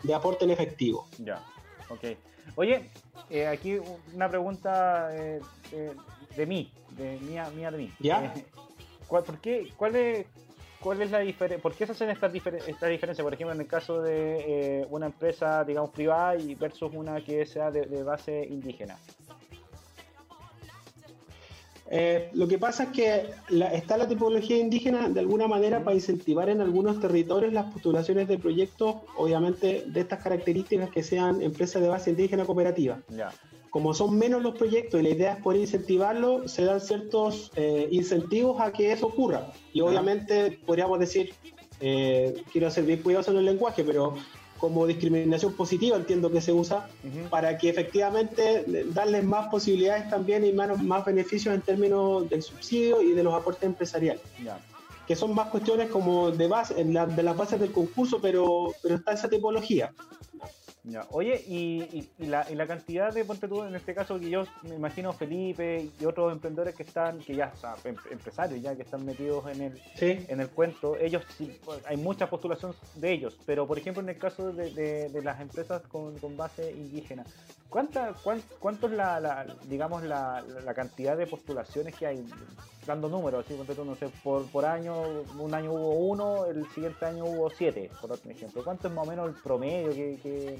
de aporte en efectivo. Ya, ok. Oye, eh, aquí una pregunta eh, de mí, de mía, mía de mí. ¿Ya? ¿cuál, por qué, cuál, es, ¿Cuál es la diferencia? ¿Por qué se hacen esta, esta diferencia? Por ejemplo, en el caso de eh, una empresa, digamos, privada y versus una que sea de base indígena. Eh, lo que pasa es que está la tipología indígena de alguna manera para incentivar en algunos territorios las postulaciones de proyectos, obviamente de estas características que sean empresas de base indígena cooperativa. Como son menos los proyectos y la idea es poder incentivarlo, se dan ciertos eh, incentivos a que eso ocurra. Y obviamente podríamos decir, eh, quiero ser bien cuidadoso en el lenguaje, pero como discriminación positiva, entiendo que se usa, para que efectivamente darles más posibilidades también y más, más beneficios en términos del subsidio y de los aportes empresariales. Que son más cuestiones como de, base, de las bases del concurso, pero, pero está esa tipología. Oye, y, la, cantidad de, ponte tú, en este caso, que yo me imagino Felipe y otros emprendedores que están, que ya, em, empresarios ya que están metidos en el, en el cuento, ellos hay mucha postulación de ellos, pero por ejemplo en el caso de, las empresas con, base indígena, ¿cuánta, cuánto es la, digamos, la, cantidad de postulaciones que hay? Dando números, ¿sí? no sé, por, por año, un año hubo uno, el siguiente año hubo siete, por ejemplo. ¿Cuánto es más o menos el promedio que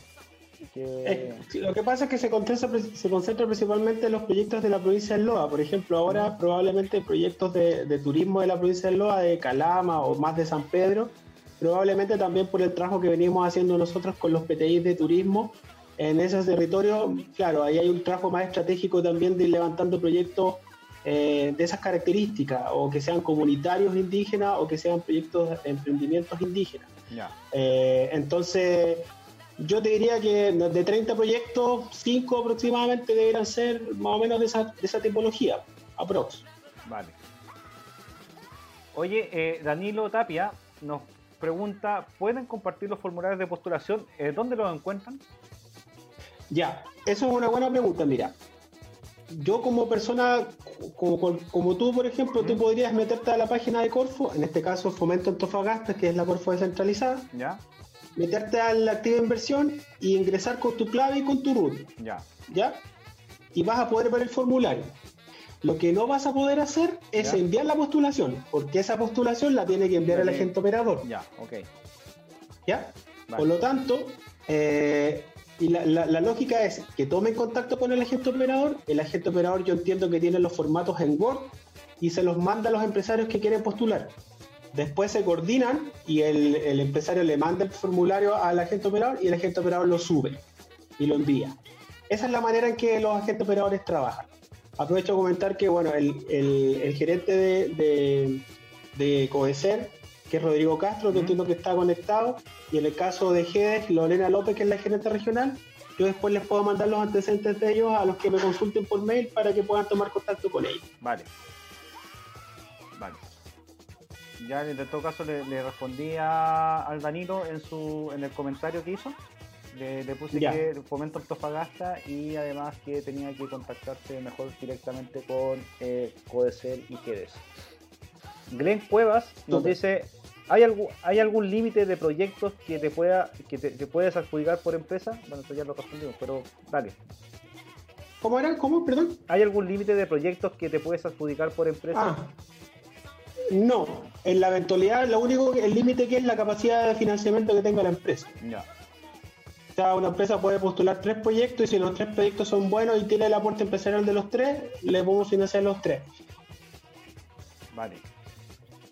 eh, lo que pasa es que se concentra, se concentra principalmente en los proyectos de la provincia de Loa. Por ejemplo, ahora probablemente proyectos de, turismo de la provincia de Loa, de Calama o más de San Pedro, probablemente también por el trabajo que venimos haciendo nosotros con los PTI de turismo en esos territorios. Claro, ahí hay un trabajo más estratégico también de ir levantando proyectos eh, de esas características, o que sean comunitarios indígenas o que sean proyectos de emprendimientos indígenas. Eh, entonces, yo te diría que de 30 proyectos, 5 aproximadamente deberían ser más o menos de esa, de esa tipología, aprox. Vale. Oye, eh, Danilo Tapia nos pregunta, ¿pueden compartir los formularios de postulación? Eh, ¿Dónde los encuentran? Ya, eso es una buena pregunta, mira. Yo como persona, como, tú, por ejemplo, tú podrías meterte a la página de Corfo, en este caso Fomento Antofagasta, que es la Corfo descentralizada. Ya. Meterte a la activa inversión y ingresar con tu clave y con tu root. Ya. ¿Ya? Y vas a poder ver el formulario. Lo que no vas a poder hacer es enviar la postulación, porque esa postulación la tiene que enviar el agente operador. Ya, ok. ¿Ya? Por lo tanto, eh, y la, lógica es que tomen contacto con el agente operador. El agente operador, yo entiendo que tiene los formatos en Word y se los manda a los empresarios que quieren postular. Después se coordinan y el, empresario le manda el formulario al agente operador y el agente operador lo sube y lo envía. Esa es la manera en que los agentes operadores trabajan. Aprovecho a comentar que bueno, el, gerente de, de, de Codecer que es Rodrigo Castro, que entiendo que está conectado, y en el caso de GEDES, Lorena López, que es la gerente regional, yo después les puedo mandar los antecedentes de ellos a los que me consulten por mail para que puedan tomar contacto con ellos. Vale. Vale. Ya en todo caso le, respondí al Danilo en su en el comentario que hizo. Le, puse que fomento Antofagasta y además que tenía que contactarse mejor directamente con eh, Codecel y GEDES. Glenn Cuevas nos dice ¿Hay, algún, ¿Hay algún límite de proyectos que te pueda que te, puedes adjudicar por empresa? Bueno, esto ya lo respondimos, pero dale. ¿Cómo era? ¿Cómo? Perdón. ¿Hay algún límite de proyectos que te puedes adjudicar por empresa? Ah, no. En la eventualidad, lo único, el límite que es la capacidad de financiamiento que tenga la empresa. Ya. O sea, una empresa puede postular tres proyectos y si los tres proyectos son buenos y tiene el aporte empresarial de los tres, le podemos financiar los tres. Vale.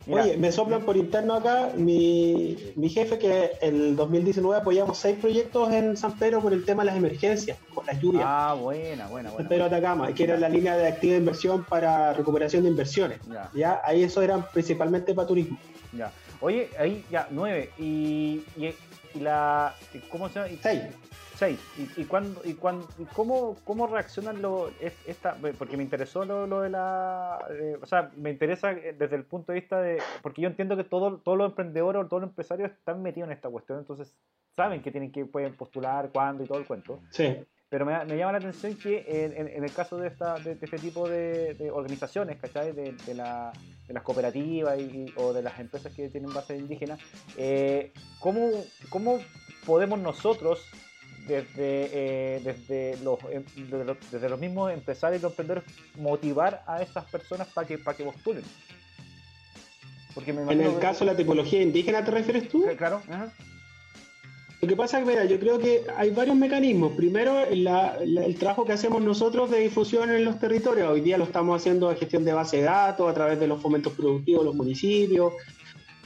Oye, me soplan por interno acá mi, jefe que en el 2019 apoyamos seis proyectos en San Pedro por el tema de las emergencias, con las lluvias. Ah, buena, buena, buena. San Pedro Atacama, que era la línea de activa inversión para recuperación de inversiones. Ya, ahí eso eran principalmente para turismo. Ya. Oye, ahí ya, nueve. Y, y, la. ¿Cómo se llama? Seis. 6. ¿Y, y, cuándo, y, cuándo, y cómo, cómo reaccionan lo, esta? Porque me interesó lo, de la... Eh, o sea, me interesa eh, desde el punto de vista de... Porque yo entiendo que todo, todos los emprendedores o todos los empresarios están metidos en esta cuestión, entonces saben que tienen que pueden postular, cuándo y todo el cuento. Sí. Pero me, llama la atención que en, en, el caso de, esta, de, este tipo de, organizaciones, ¿cachai? De, de, la, de las cooperativas y, o de las empresas que tienen base indígena, eh, ¿cómo, ¿cómo podemos nosotros desde, eh, desde, los, em, desde, los, mismos empresarios y los emprendedores motivar a esas personas para que, para que postulen. Porque en el caso de la tipología indígena, ¿te refieres tú? Claro. Lo que pasa es que, mira, yo creo que hay varios mecanismos. Primero, el trabajo que hacemos nosotros de difusión en los territorios. Hoy día lo estamos haciendo a gestión de base de datos, a través de los fomentos productivos de los municipios,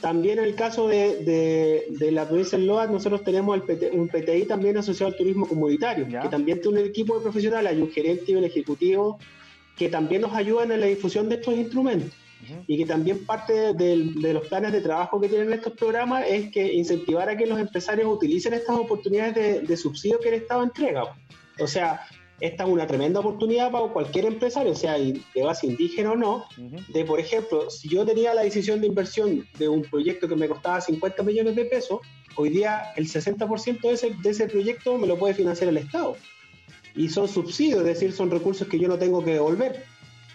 también en el caso de, la provincia del Loa, nosotros tenemos un PTI también asociado al turismo comunitario, que también tiene un equipo de profesionales, hay un gerente y un ejecutivo que también nos ayudan en la difusión de estos instrumentos. Y que también parte de, los planes de trabajo que tienen estos programas es que incentivar a que los empresarios utilicen estas oportunidades de, de subsidio que el Estado entrega. O sea, esta es una tremenda oportunidad para cualquier empresario, sea de base indígena o no, de, por ejemplo, si yo tenía la decisión de inversión de un proyecto que me costaba 50 millones de pesos, hoy día el 60% de ese, de ese proyecto me lo puede financiar el Estado. Y son subsidios, es decir, son recursos que yo no tengo que devolver.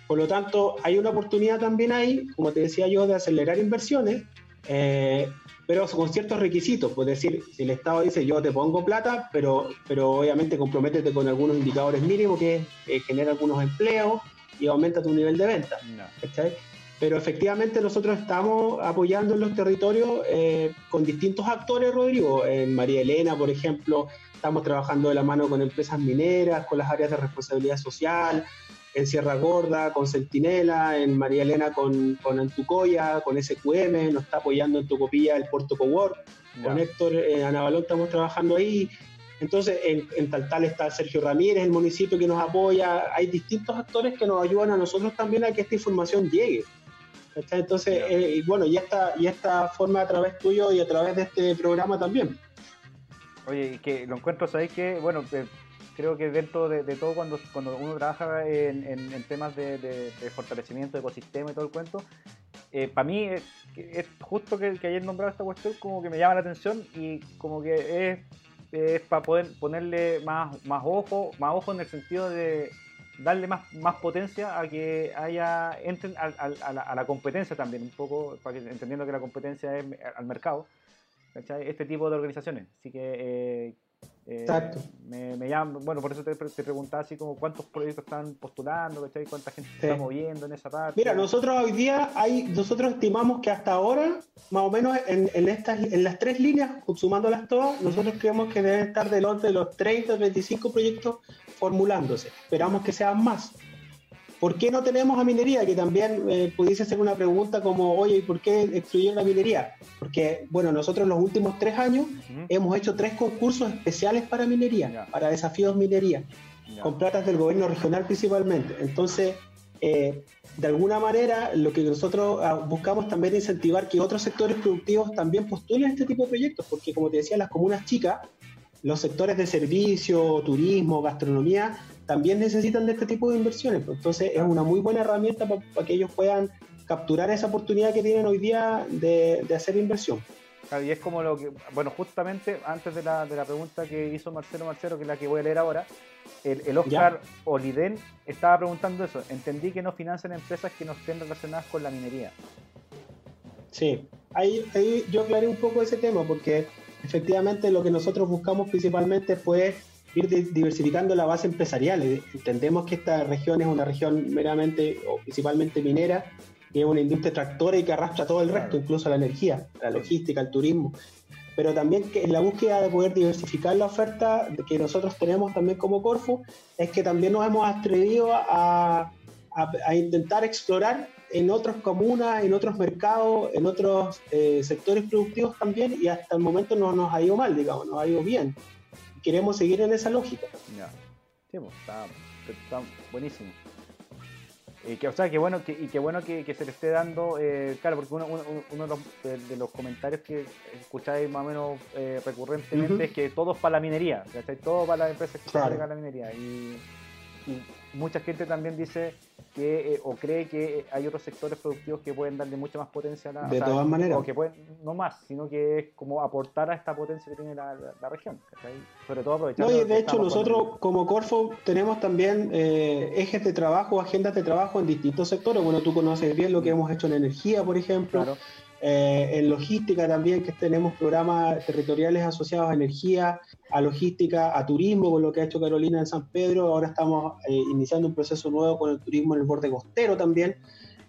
Por lo tanto, hay una oportunidad también ahí, como te decía yo, de acelerar inversiones. Eh, pero con ciertos requisitos, pues decir, si el Estado dice yo te pongo plata, pero, pero obviamente comprométete con algunos indicadores mínimos que eh, genera algunos empleos y aumenta tu nivel de venta. Pero efectivamente nosotros estamos apoyando en los territorios eh, con distintos actores, Rodrigo. En María Elena, por ejemplo, estamos trabajando de la mano con empresas mineras, con las áreas de responsabilidad social, en Sierra Gorda, con Centinela, en María Elena con, con Antucoya, con SQM, nos está apoyando en Tocopilla el Puerto Cowork, con Héctor eh, Anabalón estamos trabajando ahí. Entonces, en, en Taltal está Sergio Ramírez, el municipio que nos apoya. Hay distintos actores que nos ayudan a nosotros también a que esta información llegue. Entonces, eh, y bueno, y esta, y esta forma a través tuyo y a través de este programa también. Oye, que lo encuentro, ¿sabéis que Bueno, creo que dentro de, todo cuando, cuando uno trabaja en, temas de, fortalecimiento de ecosistema y todo el cuento, eh, para mí es, justo que, que nombrado esta cuestión como que me llama la atención y como que es, es para poder ponerle más, más ojo, más ojo en el sentido de darle más, más potencia a que haya entren a, a, la, competencia también, un poco, para que, entendiendo que la competencia es al mercado, este tipo de organizaciones. Así que eh, Exacto. Me, me llama, bueno, por eso te, te, preguntaba así como cuántos proyectos están postulando, ¿cachai? cuánta gente se está moviendo en esa parte. Mira, nosotros hoy día hay, nosotros estimamos que hasta ahora, más o menos en, en estas, en las tres líneas, sumándolas todas, nosotros creemos que deben estar del orden de los 30 o 25 proyectos formulándose. Esperamos que sean más. ¿Por qué no tenemos a minería? Que también eh, pudiese ser una pregunta como, oye, ¿y por qué excluyeron la minería? Porque, bueno, nosotros en los últimos tres años hemos hecho tres concursos especiales para minería, para desafíos minería, con platas del gobierno regional principalmente. Entonces, eh, de alguna manera, lo que nosotros ah, buscamos también es incentivar que otros sectores productivos también postulen este tipo de proyectos, porque como te decía, las comunas chicas, los sectores de servicio, turismo, gastronomía, también necesitan de este tipo de inversiones. Pues. Entonces es una muy buena herramienta para que ellos puedan capturar esa oportunidad que tienen hoy día de, hacer inversión. y es como lo que, bueno, justamente antes de la, de la, pregunta que hizo Marcelo Marcelo, que es la que voy a leer ahora, el, Oscar Oliden estaba preguntando eso. Entendí que no financian empresas que no estén relacionadas con la minería. Sí, ahí, ahí yo aclaré un poco ese tema, porque efectivamente lo que nosotros buscamos principalmente fue ir diversificando la base empresarial. Eh, entendemos que esta región es una región meramente o principalmente minera, que es una industria tractora y que arrastra todo el resto, incluso la energía, la logística, el turismo. Pero también que en la búsqueda de poder diversificar la oferta que nosotros tenemos también como Corfo, es que también nos hemos atrevido a, a, intentar explorar en otras comunas, en otros mercados, en otros eh, sectores productivos también, y hasta el momento no nos ha ido mal, digamos, nos ha ido bien queremos seguir en esa lógica. Ya. Sí, pues, está, buenísimo. Y que, o sea, qué bueno que, y qué bueno que, se le esté dando, eh, claro, porque uno, uno, de, los, comentarios que escucháis más o menos eh, recurrentemente es que todo es para la minería, ¿cachai? Todo para las empresas que se dedican a la minería. Y, y mucha gente también dice que eh, o cree que hay otros sectores productivos que pueden darle mucha más potencia a la de todas maneras. o que pueden no más sino que es como aportar a esta potencia que tiene la, región sobre todo aprovechando no, de hecho nosotros como Corfo tenemos también eh, ejes de trabajo agendas de trabajo en distintos sectores. Bueno tú conoces bien lo que hemos hecho en energía por ejemplo. Claro. Eh, en logística también, que tenemos programas territoriales asociados a energía, a logística, a turismo, con lo que ha hecho Carolina en San Pedro. Ahora estamos eh, iniciando un proceso nuevo con el turismo en el borde costero también.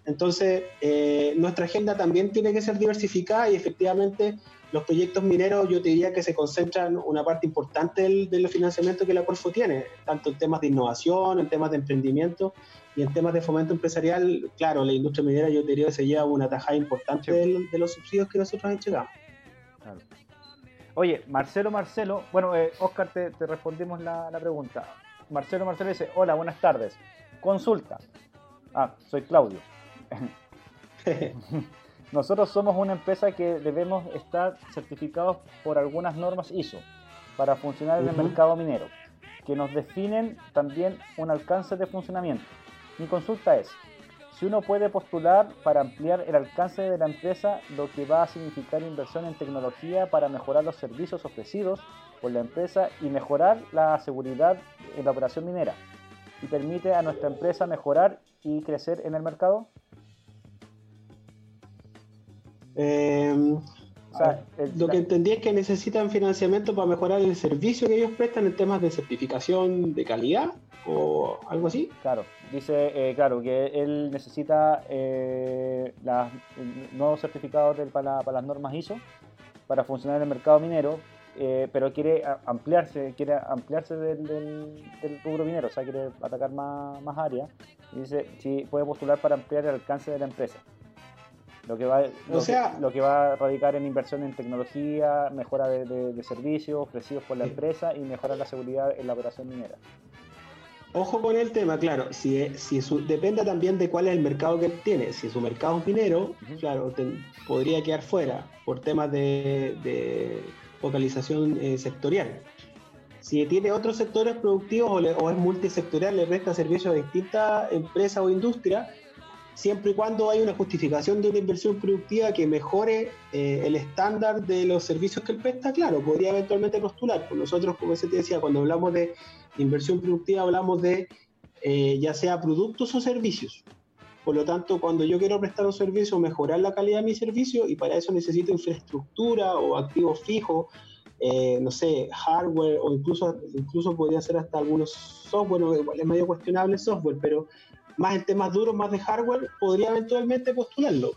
Entonces, eh, nuestra agenda también tiene que ser diversificada y efectivamente los proyectos mineros yo te diría que se concentran una parte importante del, del financiamiento que la Corfo tiene, tanto en temas de innovación, en temas de emprendimiento y en temas de fomento empresarial, claro, la industria minera yo diría que se lleva una tajada importante de, los subsidios que nosotros entregamos. Claro. Oye, Marcelo, Marcelo, bueno, eh, Oscar, te, respondimos la, pregunta. Marcelo, Marcelo dice, hola, buenas tardes. Consulta. Ah, soy Claudio. Nosotros somos una empresa que debemos estar certificados por algunas normas ISO para funcionar en el mercado minero, que nos definen también un alcance de funcionamiento. Mi consulta es, si uno puede postular para ampliar el alcance de la empresa, lo que va a significar inversión en tecnología para mejorar los servicios ofrecidos por la empresa y mejorar la seguridad en la operación minera, y permite a nuestra empresa mejorar y crecer en el mercado? Em, lo que entendí es que necesitan financiamiento para mejorar el servicio que ellos prestan en temas de certificación de calidad o algo así. Claro, dice, eh, claro, que él necesita eh, nuevos certificados para, las normas ISO para funcionar en el mercado minero, eh, pero quiere ampliarse, quiere ampliarse del, del, rubro minero, o sea, quiere atacar más, más áreas. Y dice, si puede postular para ampliar el alcance de la empresa. Lo que, va, lo, sea, lo que va a radicar en inversión en tecnología, mejora de, de servicios ofrecidos por la empresa y mejora la seguridad en la operación minera. Ojo con el tema, claro, si, si depende también de cuál es el mercado que tiene. Si su mercado es minero, claro, podría quedar fuera por temas de, focalización eh, sectorial. Si tiene otros sectores productivos o, es multisectorial, le presta servicio a distintas empresas o industrias, siempre y cuando hay una justificación de una inversión productiva que mejore eh, el estándar de los servicios que él presta, claro, podría eventualmente postular. Pues nosotros, como se te decía, cuando hablamos de inversión productiva, hablamos de eh, ya sea productos o servicios. Por lo tanto, cuando yo quiero prestar un servicio, mejorar la calidad de mi servicio, y para eso necesito infraestructura o activos fijos, eh, no sé, hardware o incluso, incluso podría ser hasta algunos software, igual es medio cuestionable software, pero más en temas duros, más de hardware, podría eventualmente postularlo.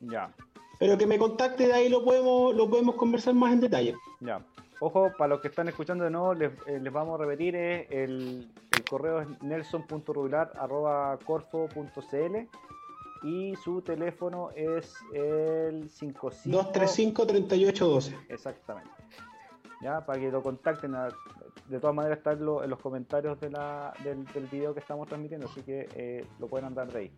Ya. Pero que me contacte de ahí lo podemos, lo podemos conversar más en detalle. Ya. Ojo, para los que están escuchando de nuevo, les, eh, vamos a repetir, eh, el, el, correo es nelson.rubilar.corfo.cl y su teléfono es el 55... 235-3812. Exactamente. Ya, para que lo contacten. de todas maneras está en, los comentarios de la, del, del, video que estamos transmitiendo, así que eh, lo pueden andar de ahí.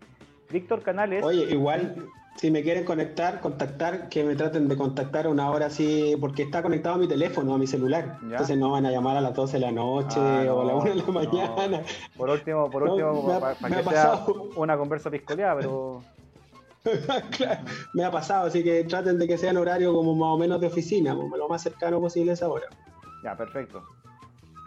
Víctor Canales. Oye, igual, si me quieren conectar, contactar, que me traten de contactar una hora así, porque está conectado a mi teléfono, a mi celular. Entonces no van a llamar a las 12 de la noche ah, o a las 1 de la mañana. Por último, por último, para, que sea una conversa piscoleada, pero. me ha pasado, así que traten de que sea en horario como más o menos de oficina, lo más cercano posible a esa hora. Ya, perfecto.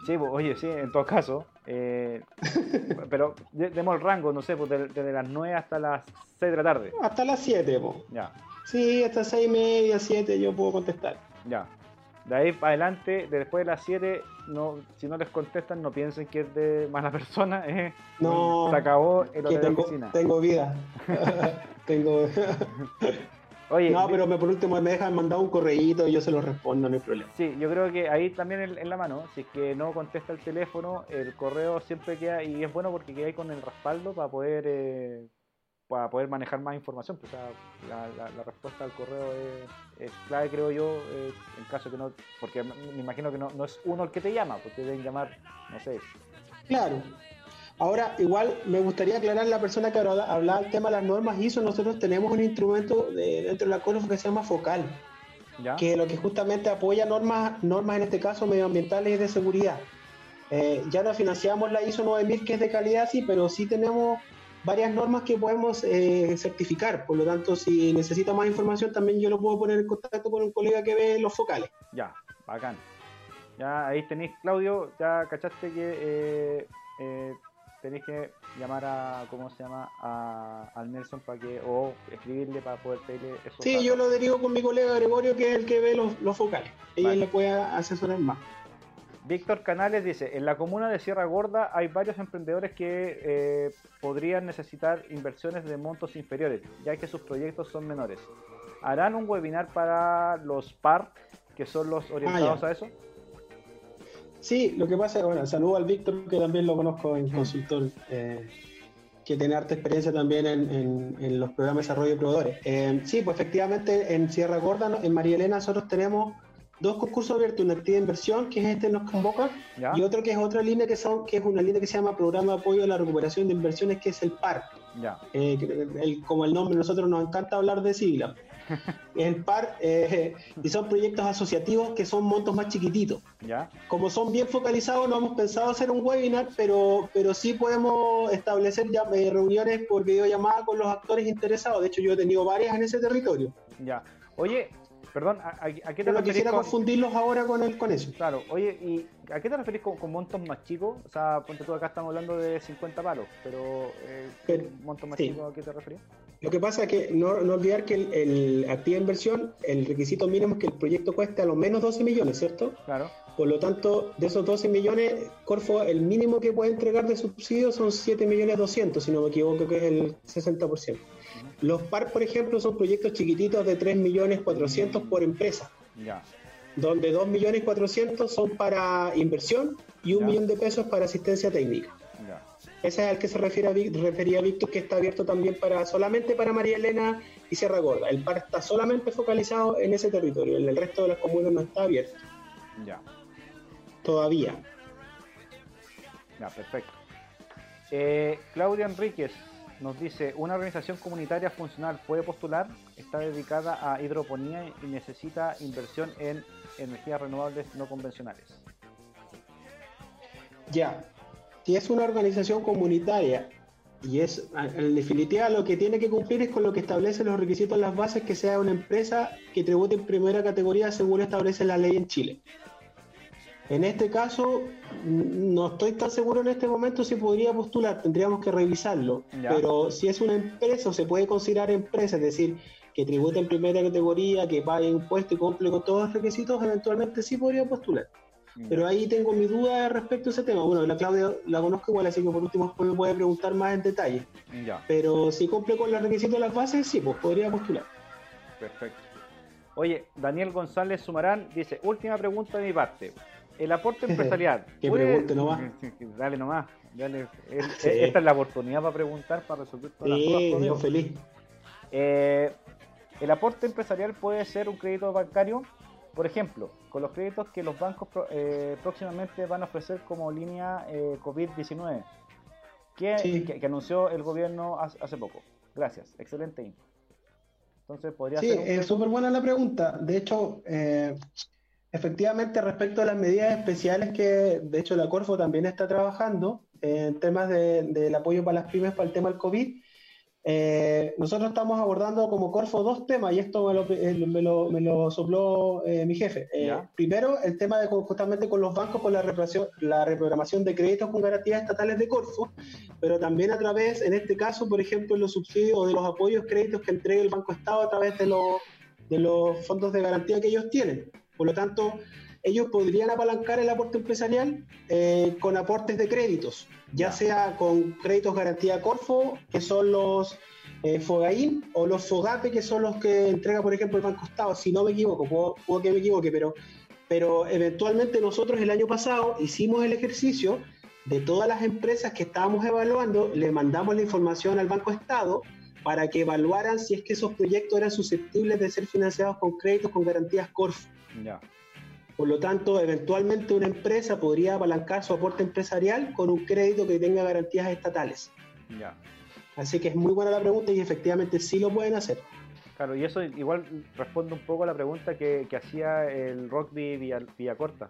Sí, pues, oye, sí, en todo caso. Eh, pero demos el rango, no sé, pues desde, las 9 hasta las 6 de la tarde. Hasta las 7, pues. Ya. Sí, hasta 6 y media, 7 yo puedo contestar. Ya. De ahí para adelante, después de las 7, no, si no les contestan, no piensen que es de mala persona. ¿eh? No. Se acabó el horario tengo, de oficina. Tengo vida. tengo. Oye, no, pero por último me dejan mandar un correíto y yo se lo respondo, no hay problema. Sí, yo creo que ahí también en, la mano, si es que no contesta el teléfono, el correo siempre queda, y es bueno porque queda ahí con el respaldo para poder eh, para poder manejar más información. Pues, la, respuesta al correo es, clave, creo yo, en caso que no, porque me imagino que no, no es uno el que te llama, porque deben llamar, no sé. Claro, Ahora, igual me gustaría aclarar la persona que hablaba del tema de las normas ISO. Nosotros tenemos un instrumento dentro de la CORFO que se llama FOCAL, que lo que justamente apoya normas, normas en este caso medioambientales y de seguridad. Eh, ya no financiamos la ISO 9000 que es de calidad, sí, pero sí tenemos varias normas que podemos eh, certificar. Por lo tanto, si necesita más información, también yo lo puedo poner en contacto con un colega que ve los focales. Ya, bacán. Ya ahí tenéis, Claudio, ya cachaste que eh, tenéis que llamar a, ¿cómo se llama? A, al Nelson para que, o escribirle para poder pedirle eso. Sí, yo lo derivo con mi colega Gregorio, que es el que ve los, los focales. Y él le puede asesorar más. Víctor Canales dice, en la comuna de Sierra Gorda hay varios emprendedores que eh, podrían necesitar inversiones de montos inferiores, ya que sus proyectos son menores. ¿Harán un webinar para los PAR, que son los orientados ah, a eso? Sí, lo que pasa es, bueno, saludo al Víctor, que también lo conozco en consultor, eh, que tiene harta experiencia también en, los programas de desarrollo de proveedores. Eh, sí, pues efectivamente en Sierra Gorda, en María Elena, nosotros tenemos dos concursos abiertos, una actividad de inversión, que es este nos convoca, y otro que es otra línea que son, que es una línea que se llama Programa de Apoyo a la Recuperación de Inversiones, que es el PAR. Ya. Eh, como el nombre, nosotros nos encanta hablar de sigla. el PAR, eh, y son proyectos asociativos que son montos más chiquititos. ¿Ya? Como son bien focalizados, no hemos pensado hacer un webinar, pero, pero sí podemos establecer ya, eh, reuniones por videollamada con los actores interesados. De hecho, yo he tenido varias en ese territorio. Ya. Oye, Perdón, ¿a, qué te referís? quisiera confundirlos ahora con, el, con eso. Claro, oye, ¿y a qué te referís con, montos más chicos? O sea, ponte tú acá estamos hablando de 50 palos, pero, eh, ¿montos más chicos a qué te referís? Lo que pasa es que no, olvidar que el, el activa inversión, el requisito mínimo es que el proyecto cueste a lo menos 12 millones, ¿cierto? Claro. Por lo tanto, de esos 12 millones, Corfo, el mínimo que puede entregar de subsidio son 7 millones 200, si no me equivoco, que es el 60%. Los PAR, por ejemplo, son proyectos chiquititos de 3 millones 400 por empresa. Ya. Donde 2 millones 400 son para inversión y un millón de pesos para asistencia técnica. Ya. Ese es al que se refiere a, refería Víctor, que está abierto también para solamente para María Elena y Sierra Gorda. El PAR está solamente focalizado en ese territorio, en el resto de las comunas no está abierto. Ya todavía. Ya, perfecto. Eh, Claudia Enríquez nos dice, ¿una organización comunitaria funcional puede postular? Está dedicada a hidroponía y necesita inversión en energías renovables no convencionales. Ya, si es una organización comunitaria Y es, en definitiva, lo que tiene que cumplir es con lo que establece los requisitos las bases, que sea una empresa que tribute en primera categoría según establece la ley en Chile. En este caso, no estoy tan seguro en este momento si podría postular, tendríamos que revisarlo. Pero si es una empresa o se puede considerar empresa, es decir, que tribute en primera categoría, que pague impuestos y cumple con todos los requisitos, eventualmente sí podría postular. Pero ahí tengo mi duda respecto a ese tema. Bueno, la Claudia la conozco igual, así que por último me puede preguntar más en detalle. Pero si cumple con los requisitos de las bases, sí, pues podría postular. Perfecto. Oye, Daniel González Sumarán dice, última pregunta de mi parte. El aporte empresarial. que pregunte nomás. Dale nomás. Esta es la oportunidad para preguntar, para resolver todas las cosas. yo feliz. Eh, el aporte empresarial puede ser un crédito bancario por ejemplo, con los créditos que los bancos eh, próximamente van a ofrecer como línea eh, COVID-19, que, anunció el gobierno hace, poco. Gracias, excelente info. Entonces, podría sí, es súper buena la pregunta. De hecho, efectivamente, respecto a las medidas especiales que, de hecho, la Corfo también está trabajando en temas del apoyo para las pymes para el tema del COVID, eh, nosotros estamos abordando como Corfo dos temas y esto me lo, eh, me sopló eh, mi jefe. primero, el tema de justamente con los bancos, con la, la reprogramación de créditos con garantías estatales de Corfo, pero también a través, en este caso, por ejemplo, los subsidios o de los apoyos créditos que entrega el Banco Estado a través de, de los fondos de garantía que ellos tienen. Por lo tanto, ellos podrían apalancar el aporte empresarial con aportes de créditos ya sea con créditos garantía Corfo, que son los eh, Fogaín, o los Fogape, que son los que entrega, por ejemplo, el Banco Estado, si no me equivoco, puedo, que me equivoque, pero, pero eventualmente nosotros el año pasado hicimos el ejercicio de todas las empresas que estábamos evaluando, le mandamos la información al Banco Estado para que evaluaran si es que esos proyectos eran susceptibles de ser financiados con créditos con garantías Corfo. Ya. Por lo tanto, eventualmente una empresa podría apalancar su aporte empresarial con un crédito que tenga garantías estatales. Ya. Así que es muy buena la pregunta y efectivamente sí lo pueden hacer. Claro, y eso igual responde un poco a la pregunta que, hacía el Rockby Villa, Corta,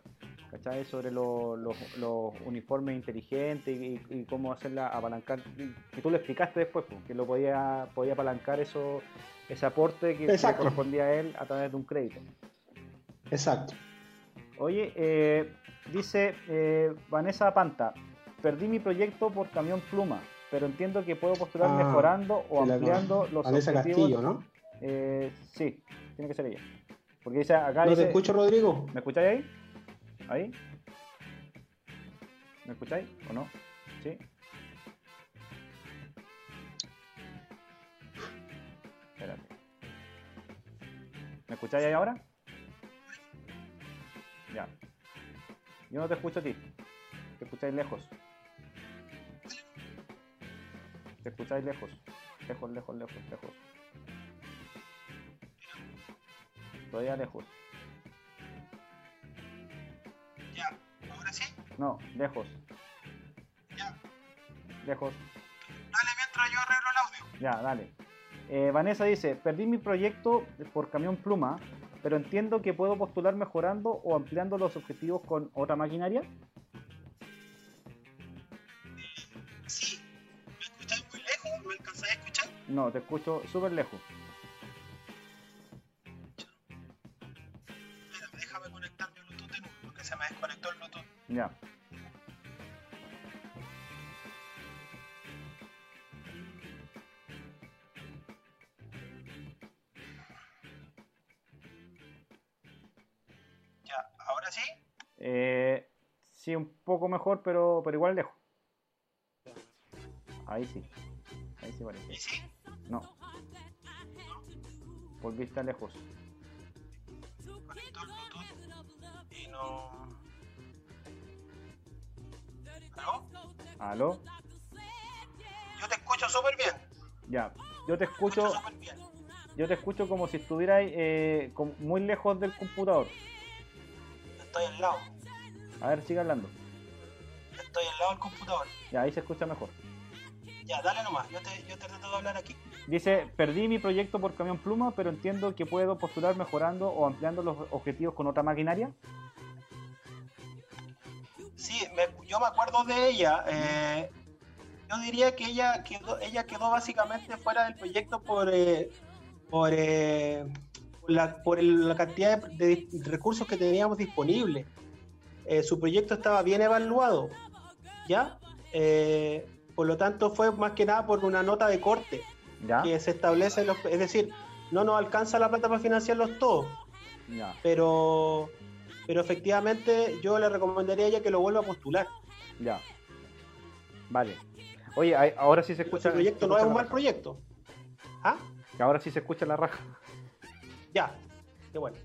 ¿cachai? Sobre los uniformes inteligentes y, cómo hacerla apalancar. Que tú lo explicaste después, pues, que lo podía, podía apalancar eso, ese aporte que, que correspondía a él a través de un crédito. Exacto. Oye, eh, dice eh, Vanessa Panta, perdí mi proyecto por camión pluma, pero entiendo que puedo postular ah, mejorando o ampliando los Vanessa Castillo, ¿no? Eh, sí, tiene que ser ella. Porque dice acá. No te escucho, Rodrigo. ¿Me escucháis ahí? ¿Ahí? ¿Me escucháis o no? Sí. Espérate. ¿Me escucháis ahí ahora? Ya. Yo no te escucho a ti. Te escucháis lejos. Te escucháis lejos. Lejos, lejos, lejos, lejos. Todavía lejos. Ya, ahora sí. No, lejos. Ya. Lejos. Dale mientras yo arreglo el audio. Ya, dale. Eh, Vanessa dice, perdí mi proyecto por camión pluma pero entiendo que puedo postular mejorando o ampliando los objetivos con otra maquinaria. Sí, ¿me escuchas muy lejos? ¿Me alcanzas a escuchar? No, te escucho súper lejos. Déjame conectar mi Bluetooth de nuevo, porque se me desconectó el Bluetooth. Ya. Poco mejor, pero, pero igual lejos. Ahí sí. Ahí sí parece. No. Volviste a lejos. Y no. ¿Aló? ¿Aló? Yo te escucho súper bien. Ya, yo te escucho. Yo te escucho como si estuvieras eh, muy lejos del computador. Estoy al lado. A ver, sigue hablando. Estoy al lado del computador. Ya, ahí se escucha mejor. Ya, dale nomás, yo te, yo te trato de hablar aquí. Dice, perdí mi proyecto por camión pluma, pero entiendo que puedo postular mejorando o ampliando los objetivos con otra maquinaria. Sí, yo me acuerdo de ella. Eh, yo diría que ella quedó, ella quedó básicamente fuera del proyecto por, eh, por, eh, la, por la cantidad de, recursos que teníamos disponibles. Eh, su proyecto estaba bien evaluado, ¿ya? por lo tanto, fue más que nada por una nota de corte ¿Ya? que se establece, los, es decir, no nos alcanza la plata para financiarlos todos. Pero, pero efectivamente yo le recomendaría a ella que lo vuelva a postular. Ya. Vale. Oye, ahora sí se escucha. El proyecto no es un mal proyecto. ¿Ah? Ahora sí se escucha la raja. Ya, qué bueno.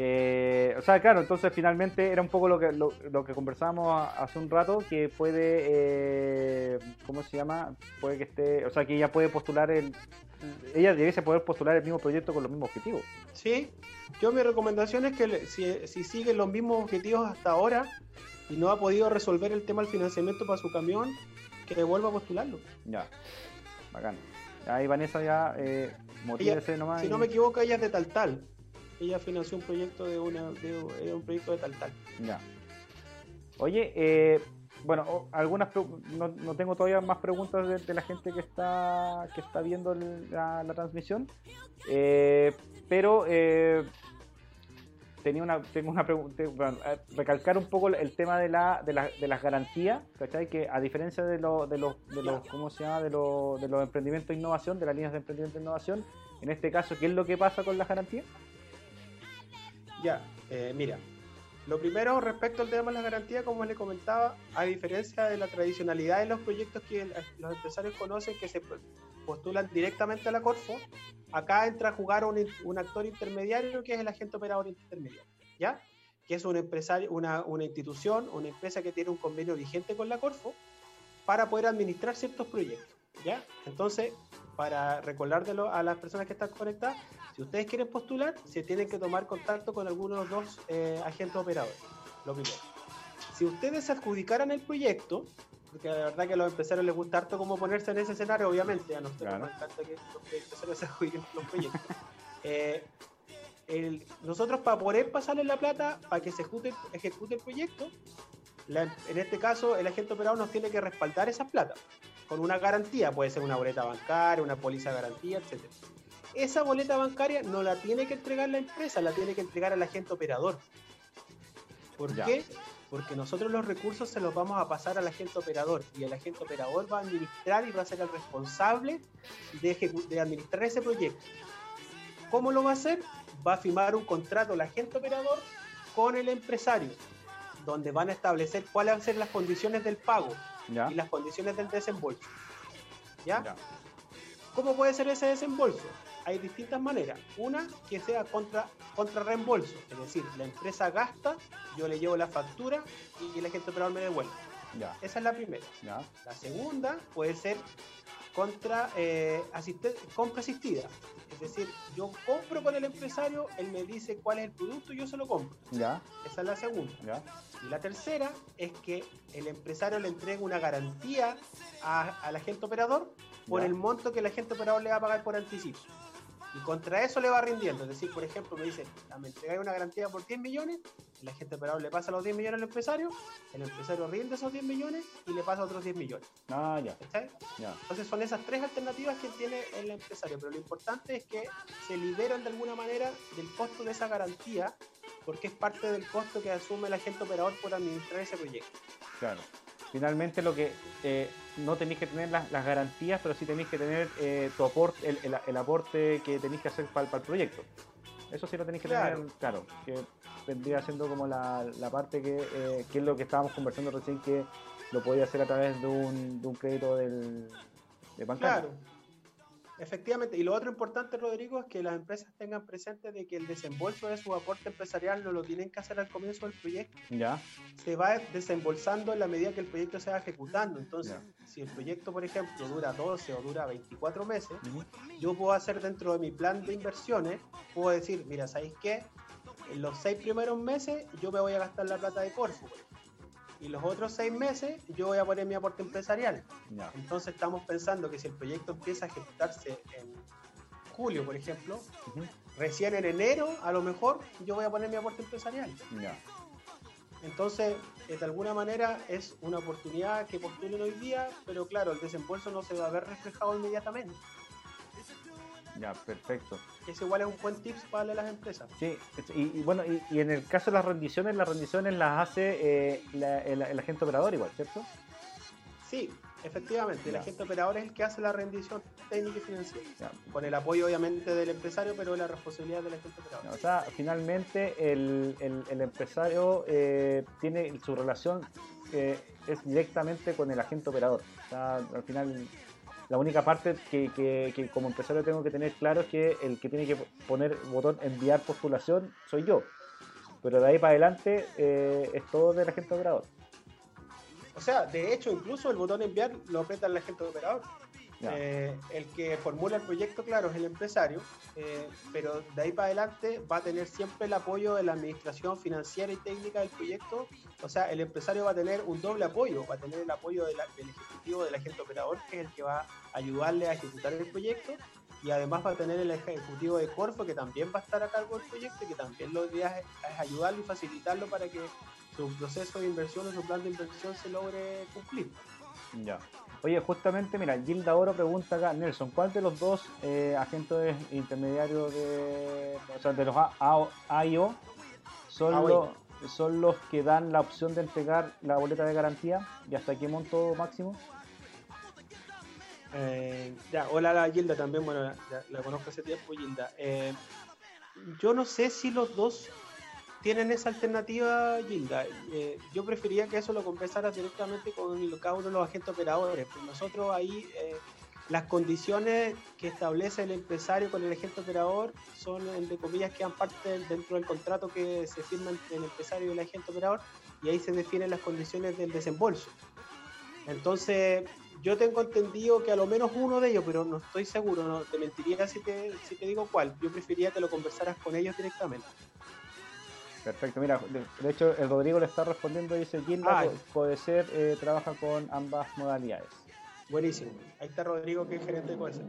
Eh, o sea, claro, entonces finalmente era un poco lo que, lo, que conversábamos hace un rato, que puede, eh, ¿cómo se llama? Puede que esté, o sea, que ella puede postular el, ella debiese poder postular el mismo proyecto con los mismos objetivos. Sí, yo mi recomendación es que si, si sigue los mismos objetivos hasta ahora y no ha podido resolver el tema del financiamiento para su camión, que vuelva a postularlo. Ya, bacán. Ahí Vanessa ya, eh, nomás. Si no me equivoco, ella es de Tal Tal. Ella financió un proyecto de, una, de, un proyecto de Tal Tal. Ya. Oye, eh, bueno, algunas no, no, tengo todavía más preguntas de, la gente que está que está viendo la, transmisión, eh, pero eh, tenía una tengo una pregunta, recalcar un poco el tema de la de, la, de las garantías, ¿cachai? Que a diferencia de, lo, de los de los ¿cómo se llama? de, los de los emprendimientos de innovación, de las líneas de emprendimiento de innovación, en este caso, ¿qué es lo que pasa con las garantías? Ya, eh, mira, lo primero, respecto al tema de la garantía, como les comentaba, a diferencia de la tradicionalidad de los proyectos que los empresarios conocen que se postulan directamente a la Corfo, acá entra a jugar un, actor intermediario que es el agente operador intermediario, ¿ya? Que es un empresario, una, institución, una empresa que tiene un convenio vigente con la Corfo para poder administrar ciertos proyectos, ¿ya? Entonces, para recordárselo a las personas que están conectadas, si ustedes quieren postular, se tienen que tomar contacto con algunos dos eh, agentes operadores. Lo primero. Si ustedes se adjudicaran el proyecto, porque la verdad que a los empresarios les gusta harto cómo ponerse en ese escenario, obviamente, a nosotros nos encanta que los empresarios adjudiquen los proyectos. Eh, nosotros para poder pasarle la plata para que se ejecute, ejecute el proyecto, en este caso el agente operador nos tiene que respaldar esas plata con una garantía, puede ser una boleta bancaria, una póliza de garantía, etcétera esa boleta bancaria no la tiene que entregar la empresa, la tiene que entregar al agente operador. ¿Por qué? Porque nosotros los recursos se los vamos a pasar al agente operador y el agente operador va a administrar y va a ser el responsable de, de administrar ese proyecto. ¿Cómo lo va a hacer? Va a firmar un contrato el agente operador con el empresario, donde van a establecer cuáles van a ser las condiciones del pago y las condiciones del desembolso. ¿Ya? ¿Cómo puede ser ese desembolso? Hay distintas maneras. Una que sea contra, contra reembolso, es decir, la empresa gasta, yo le llevo la factura y el agente operador me devuelve. Ya. Esa es la primera. Ya. La segunda puede ser contra eh, compra asistida. Es decir, yo compro con el empresario, él me dice cuál es el producto y yo se lo compro. Ya. Esa es la segunda. Ya. Y la tercera es que el empresario le entrega una garantía al agente operador por el monto que el agente operador le va a pagar por anticipo. Y contra eso le va rindiendo. Es decir, por ejemplo, me dice, ah, me entregáis una garantía por 10 millones, el agente operador le pasa los 10 millones al empresario, el empresario rinde esos 10 millones y le pasa otros 10 millones. Ah, ya. ya. Entonces son esas tres alternativas que tiene el empresario. Pero lo importante es que se liberan de alguna manera del costo de esa garantía, porque es parte del costo que asume el agente operador por administrar ese proyecto. Claro finalmente lo que eh, no tenéis que tener las, garantías, pero sí tenéis que tener eh, tu aporte, el, aporte que tenéis que hacer para, el proyecto. Eso sí lo tenéis que tener claro, que vendría siendo como la, parte que, eh, que, es lo que estábamos conversando recién, que lo podía hacer a través de un, de un crédito del, de bancario. Claro. Efectivamente, y lo otro importante, Rodrigo, es que las empresas tengan presente de que el desembolso de su aporte empresarial no lo tienen que hacer al comienzo del proyecto. Ya. Se va desembolsando en la medida que el proyecto se va ejecutando. Entonces, si el proyecto, por ejemplo, dura 12 o dura 24 meses, yo puedo hacer dentro de mi plan de inversiones, puedo decir, mira, ¿sabéis qué? En los seis primeros meses yo me voy a gastar la plata de Corfo y los otros seis meses yo voy a poner mi aporte empresarial. Entonces estamos pensando que si el proyecto empieza a ejecutarse en julio, por ejemplo, recién en enero, a lo mejor yo voy a poner mi aporte empresarial. Entonces, eh, de alguna manera es una oportunidad que postulen hoy día, pero claro, el desembolso no se va a ver reflejado inmediatamente. Ya, perfecto. Ese igual es un buen tips para las empresas. Sí, y, bueno, y, en el caso de las rendiciones, las rendiciones las hace eh, el, el, agente operador igual, ¿cierto? Sí, efectivamente, el agente operador es el que hace la rendición técnica y financiera, con el apoyo obviamente del empresario, pero la responsabilidad del agente operador. O sea, finalmente el, el, empresario eh, tiene su relación eh, es directamente con el agente operador. O sea, al final la única parte que, que, como empresario tengo que tener claro es que el que tiene que poner botón enviar postulación soy yo. Pero de ahí para adelante eh, es todo del agente operador. O sea, de hecho, incluso el botón enviar lo aprieta el agente operador. Eh, el que formula el proyecto, claro, es el empresario, eh, pero de ahí para adelante va a tener siempre el apoyo de la administración financiera y técnica del proyecto. O sea, el empresario va a tener un doble apoyo, va a tener el apoyo del ejecutivo, del agente operador, que es el que va a ayudarle a ejecutar el proyecto, y además va a tener el ejecutivo de Corfo, que también va a estar a cargo del proyecto y que también lo idea es, es ayudarlo y facilitarlo para que su proceso de inversión o su plan de inversión se logre cumplir. Ya. Oye, justamente, mira, Gilda Oro pregunta acá, Nelson, ¿cuál de los dos eh, agentes intermediarios de, o sea, de los AIO son, los, son los que dan la opción de entregar la boleta de garantía? ¿Y hasta qué monto máximo? Eh, ya, hola la Gilda también, bueno, la conozco hace tiempo, Gilda. Eh, yo no sé si los dos tienen esa alternativa, Gilda. Eh, yo prefería que eso lo compensara directamente con cada uno de los agentes operadores. Pues nosotros ahí eh, las condiciones que establece el empresario con el agente operador son, de comillas, que dan parte dentro del contrato que se firma entre el empresario y el agente operador y ahí se definen las condiciones del desembolso. Entonces, yo tengo entendido que a lo menos uno de ellos, pero no estoy seguro, no te mentiría si te, si te digo cuál. Yo prefería que lo conversaras con ellos directamente. Perfecto, mira, de, hecho el Rodrigo le está respondiendo y dice, Gilda puede ser, eh, trabaja con ambas modalidades. Buenísimo, ahí está Rodrigo que es gerente de.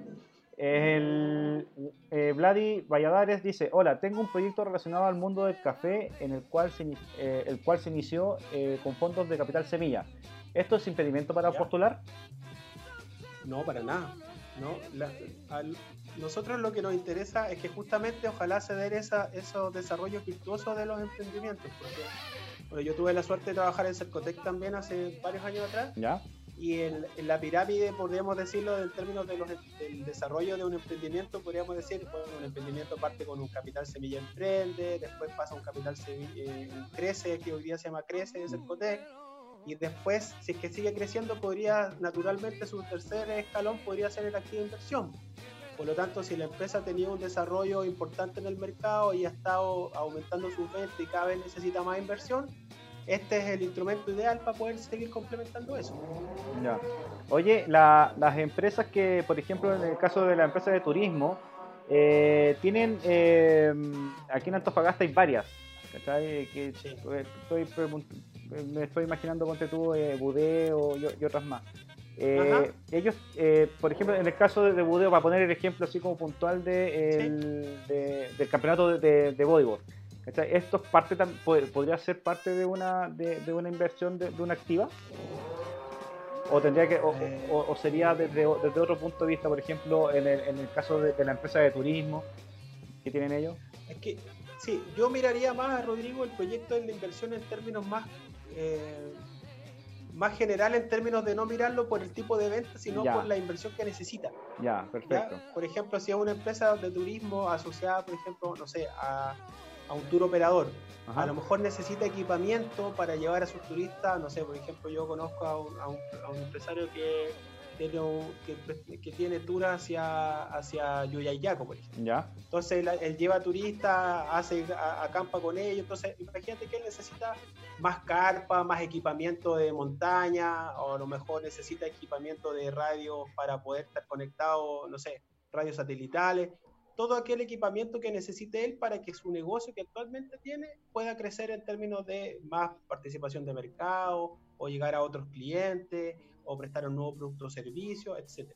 El eh, Vladi Valladares dice, hola, tengo un proyecto relacionado al mundo del café en el cual se, eh, el cual se inició con fondos de capital semilla. ¿Esto es impedimento para postular? No, para nada. ¿no? Nosotros lo que nos interesa es que justamente ojalá se den esa, esos desarrollos virtuosos de los emprendimientos, porque yo tuve la suerte de trabajar en Cercotec también hace varios años atrás. ¿Ya? Y en, la pirámide, podríamos decirlo, en términos de del desarrollo de un emprendimiento, podríamos decir, bueno, un emprendimiento parte con un capital semilla emprende, después pasa un capital semilla, eh, crece, que hoy día se llama crece de Cercotec, y después, si es que sigue creciendo, podría, naturalmente, su tercer escalón podría ser el activo de inversión. Por lo tanto, si la empresa ha tenido un desarrollo importante en el mercado y ha estado aumentando su venta y cada vez necesita más inversión, este es el instrumento ideal para poder seguir complementando eso. Ya. Oye, las empresas que, por ejemplo, en el caso de la empresa de turismo, eh, tienen, eh, aquí en Antofagasta hay varias, Que estoy me estoy imaginando, ponte tú, eh, Budeo y, otras más. Eh, ellos, eh, por ejemplo, en el caso de, Budeo, para poner el ejemplo así como puntual de, del campeonato de, de bodyboard, ¿esto parte podría ser parte de una, de, una inversión de, una activa? ¿O, tendría que, o, sería desde, desde, otro punto de vista, por ejemplo, en el, en el caso de, la empresa de turismo que tienen ellos? Es que Sí, yo miraría más, a Rodrigo, el proyecto de la inversión en términos más eh, más general en términos de no mirarlo por el tipo de venta, sino por la inversión que necesita. Ya, perfecto. Por ejemplo, si es una empresa de turismo asociada, por ejemplo, no sé, a, un tour operador, a lo mejor necesita equipamiento para llevar a sus turistas, no sé, por ejemplo, yo conozco a un, a un empresario que que, tiene tour hacia, hacia Yuyayaco, por ejemplo. ¿Ya? Entonces él, lleva turistas, hace, acampa con ellos. Entonces, imagínate que él necesita más carpa, más equipamiento de montaña, o a lo mejor necesita equipamiento de radio para poder estar conectado, no sé, radios satelitales. Todo aquel equipamiento que necesite él para que su negocio que actualmente tiene pueda crecer en términos de más participación de mercado o llegar a otros clientes o prestar un nuevo producto o servicio, etc.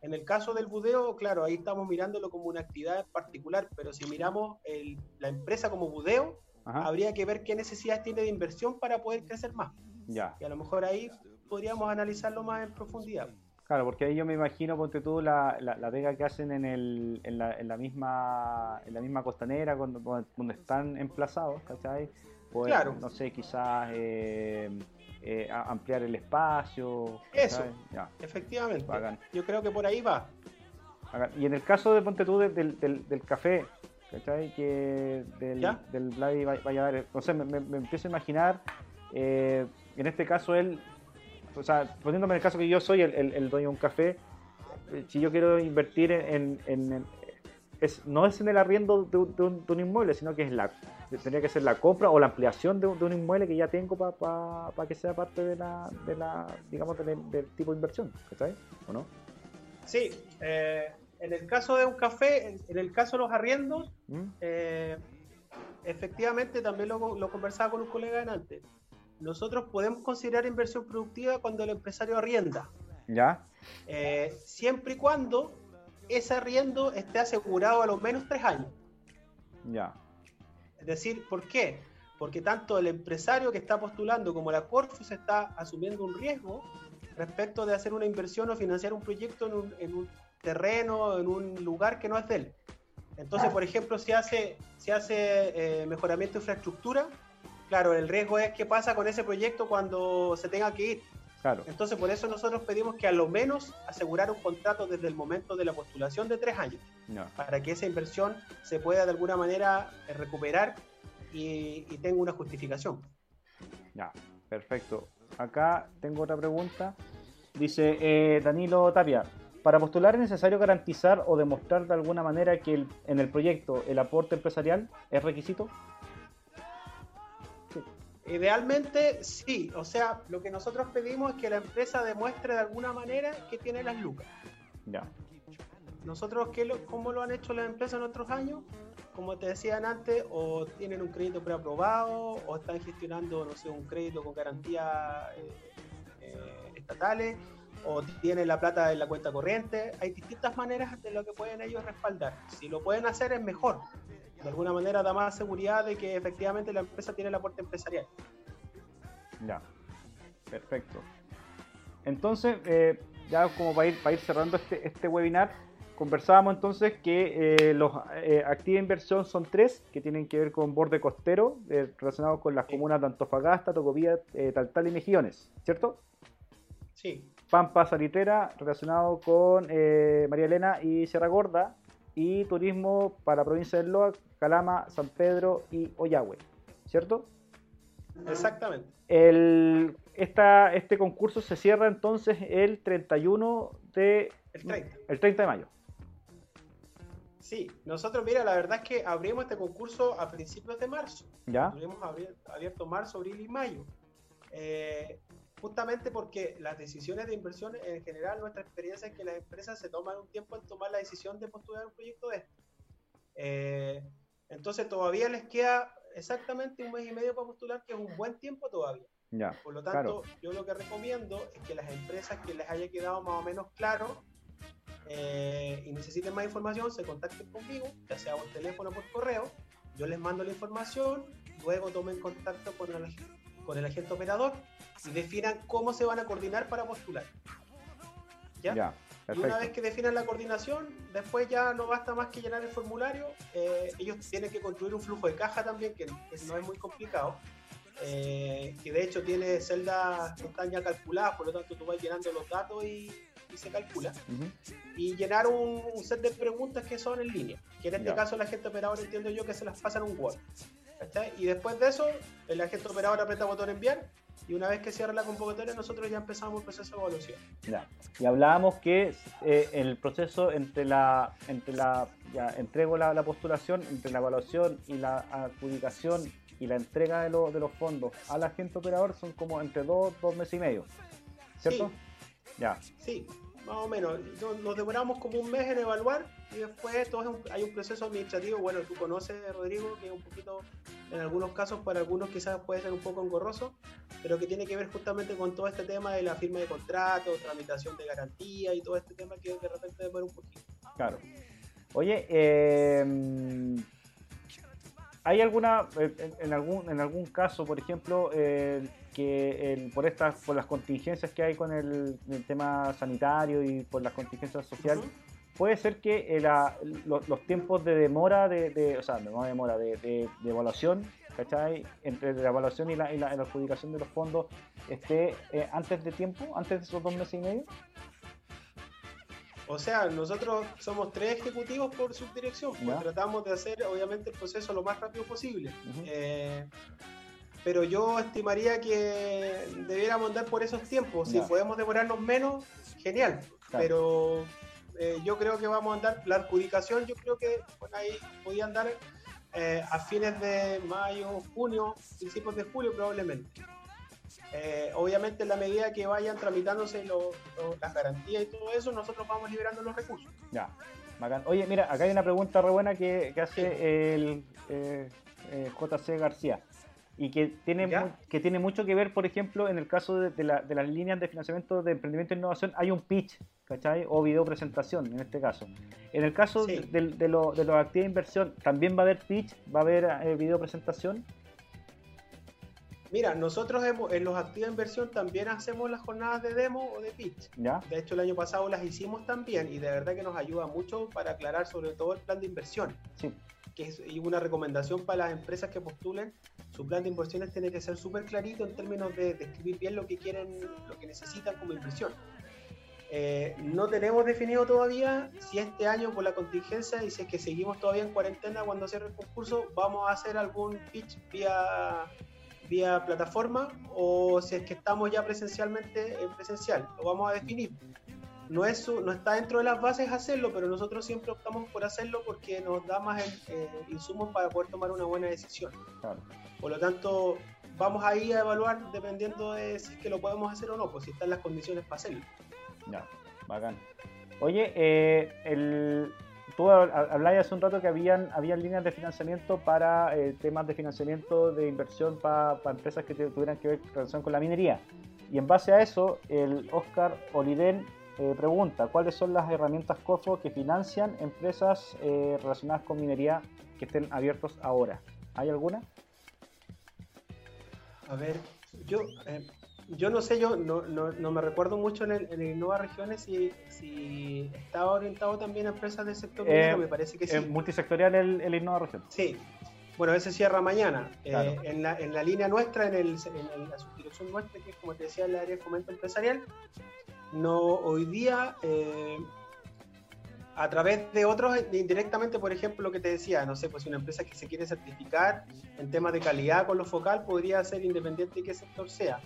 En el caso del budeo, claro, ahí estamos mirándolo como una actividad particular, pero si miramos la empresa como budeo, habría que ver qué necesidades tiene de inversión para poder crecer más. Ya. Y a lo mejor ahí podríamos analizarlo más en profundidad. Claro, porque ahí yo me imagino, ponte tú, la, la, vega que hacen en, el, en, la, en, la misma, en la misma costanera, cuando, donde están emplazados, ¿cachai? Pues, claro. no sé, quizás eh, eh, ampliar el espacio. Eso, efectivamente. Yo creo que por ahí va. Y en el caso de Ponte tú del, del, del café, ¿cachai? Que del, del Vladi vaya a ver, no sé, me, me, empiezo a imaginar, eh, en este caso él, o sea, poniéndome en el caso que yo soy el, el, dueño de un café, eh, si yo quiero invertir en, en, es, no es en el arriendo de, un, de, un, inmueble, sino que es la tendría que ser la compra o la ampliación de, un inmueble que ya tengo para que sea parte de la, de la digamos, del, tipo de inversión, ¿cachai? ¿O no? Sí, eh, en el caso de un café, en, el caso de los arriendos, ¿Mm? eh, efectivamente también lo, lo, conversaba con un colega antes. Nosotros podemos considerar inversión productiva cuando el empresario arrienda. ¿Ya? Eh, siempre y cuando ese arriendo esté asegurado a lo menos tres años. Ya. Decir, ¿por qué? Porque tanto el empresario que está postulando como la Corfus está asumiendo un riesgo respecto de hacer una inversión o financiar un proyecto en un, en un terreno, en un lugar que no es de él. Entonces, por ejemplo, si hace, si hace eh, mejoramiento de infraestructura, claro, el riesgo es qué pasa con ese proyecto cuando se tenga que ir. Claro. Entonces, por eso nosotros pedimos que a lo menos asegurar un contrato desde el momento de la postulación de tres años, para que esa inversión se pueda de alguna manera eh, recuperar y, y tenga una justificación. Ya, perfecto. Acá tengo otra pregunta. Dice eh, Danilo Tapia, para postular es necesario garantizar o demostrar de alguna manera que en el proyecto el aporte empresarial es requisito. Idealmente sí, o sea, lo que nosotros pedimos es que la empresa demuestre de alguna manera que tiene las lucas. Ya. Nosotros, ¿qué lo, ¿cómo lo han hecho las empresas en otros años? Como te decían antes, o tienen un crédito preaprobado, o están gestionando, no sé, un crédito con garantía eh, eh, estatales, o tienen la plata en la cuenta corriente. Hay distintas maneras de lo que pueden ellos respaldar. Si lo pueden hacer es mejor. De alguna manera da más seguridad de que efectivamente la empresa tiene el aporte empresarial. Ya, perfecto. Entonces, eh, ya como para ir, para ir cerrando este, este webinar, conversábamos entonces que eh, los eh, activos de inversión son tres, que tienen que ver con borde costero, relacionados con las comunas de Antofagasta, Tocopilla, Taltal y Mejillones, ¿cierto? Sí. Pampa Salitera, relacionado con eh, María Elena y Sierra Gorda, y turismo para la provincia del Loa, Calama, San Pedro y Oyagüe, ¿cierto? Exactamente. El, esta, este concurso se cierra entonces el 31 de... El 30. El 30 de mayo. Sí, nosotros, mira, la verdad es que abrimos este concurso a principios de marzo. Ya. Tuvimos abierto marzo, abril y mayo. Eh, justamente porque las decisiones de inversión en general, nuestra experiencia es que las empresas se toman un tiempo en tomar la decisión de postular un proyecto de este. Eh, entonces todavía les queda exactamente un mes y medio para postular, que es un buen tiempo todavía. Ya, Por lo tanto, yo lo que recomiendo es que las empresas que les haya quedado más o menos claro eh, y necesiten más información, se contacten conmigo, ya sea por teléfono o por correo. Yo les mando la información, luego tomen contacto con el, con el agente operador y definan cómo se van a coordinar para postular. ¿Ya? y una vez que definan la coordinación, después ya no basta más que llenar el formulario. Eh, ellos tienen que construir un flujo de caja también, que, no es muy complicado. Eh, que de hecho tiene celdas que están ya calculadas, por lo tanto tú vas llenando los datos y, se calcula. Y llenar un, set de preguntas que son en línea, que en este caso la gente operador entiendo yo que se las pasan un Word. Y después de eso, el agente operador aprieta botón enviar y una vez que cierra la convocatoria nosotros ya empezamos el proceso de evaluación. Ya. Y hablábamos que eh, el proceso entre la, entre la ya entrego la, postulación, entre la evaluación y la adjudicación y la entrega de, de los fondos al agente operador son como entre dos, dos meses y medio, ¿cierto? Sí. Ya. Sí, más o menos. Nos demoramos como un mes en evaluar y después todo hay un proceso administrativo, bueno, tú conoces, Rodrigo, que es un poquito, en algunos casos, para algunos quizás puede ser un poco engorroso, pero que tiene que ver justamente con todo este tema de la firma de contrato, tramitación de garantía y todo este tema que de repente demora un poquito. Claro. Oye, eh, ¿Hay alguna, en, algún, en algún caso, por ejemplo, que por estas, por las contingencias que hay con el, tema sanitario y por las contingencias sociales, puede ser que los, tiempos de demora, de, o sea, no demora, de, evaluación, ¿cachai? Entre la evaluación y la, y la, adjudicación de los fondos esté antes de tiempo, antes de esos dos meses y medio? O sea, nosotros somos tres ejecutivos por subdirección, pues tratamos de hacer obviamente el proceso lo más rápido posible. Eh, pero yo estimaría que debiéramos andar por esos tiempos. Si podemos demorarnos menos, genial. Pero eh, yo creo que vamos a andar, la adjudicación yo creo que ahí podía andar eh, a fines de mayo, junio, principios de julio probablemente. Eh, obviamente en la medida que vayan tramitándose las garantías y todo eso, nosotros vamos liberando los recursos. Ya, bacán. Oye, mira, acá hay una pregunta re buena que, hace el eh, eh, JC García y que tiene, que tiene mucho que ver, por ejemplo, en el caso de, las líneas de financiamiento de emprendimiento e innovación, hay un pitch, ¿cachai? O video presentación, en este caso. En el caso de, de, lo, de actividades de inversión, ¿también va a haber pitch? ¿Va a haber video presentación? Mira, nosotros en los activos de inversión también hacemos las jornadas de demo o de pitch. ¿Ya? De hecho, el año pasado las hicimos también y de verdad que nos ayuda mucho para aclarar sobre todo el plan de inversión. Sí. Que es una recomendación para las empresas que postulen. Su plan de inversiones tiene que ser súper clarito en términos de describir bien lo que quieren, lo que necesitan como inversión. Eh, no tenemos definido todavía si este año por la contingencia y si es que seguimos todavía en cuarentena cuando cierre el concurso, vamos a hacer algún pitch vía vía plataforma o si es que estamos ya presencialmente en presencial. Lo vamos a definir. No, es, no está dentro de las bases hacerlo, pero nosotros siempre optamos por hacerlo porque nos da más eh, insumos para poder tomar una buena decisión. Por lo tanto, vamos ahí a evaluar dependiendo de si es que lo podemos hacer o no, pues si están las condiciones para hacerlo. Ya, bacán. Oye, eh, el, tú hablabas hace un rato que habían, habían líneas de financiamiento para eh, temas de financiamiento de inversión para, empresas que tuvieran que ver con la minería. Y en base a eso, el Oscar Oliden eh, pregunta, ¿cuáles son las herramientas COFO que financian empresas eh, relacionadas con minería que estén abiertos ahora? ¿Hay alguna? A ver, yo yo no sé, yo no, no, no me recuerdo mucho en el, en Innova Regiones si, si estaba orientado también a empresas del sector eh, me parece que sí. Es multisectorial el, el Innova Regiones. Sí, bueno, ese cierra mañana. Eh, en, la, en, la, línea nuestra, en, el, en la subdirección nuestra, que es como te decía, el área de fomento empresarial, no hoy día, eh, a través de otros, indirectamente, por ejemplo, lo que te decía, no sé, pues una empresa que se quiere certificar en temas de calidad con lo focal podría ser independiente de qué sector sea.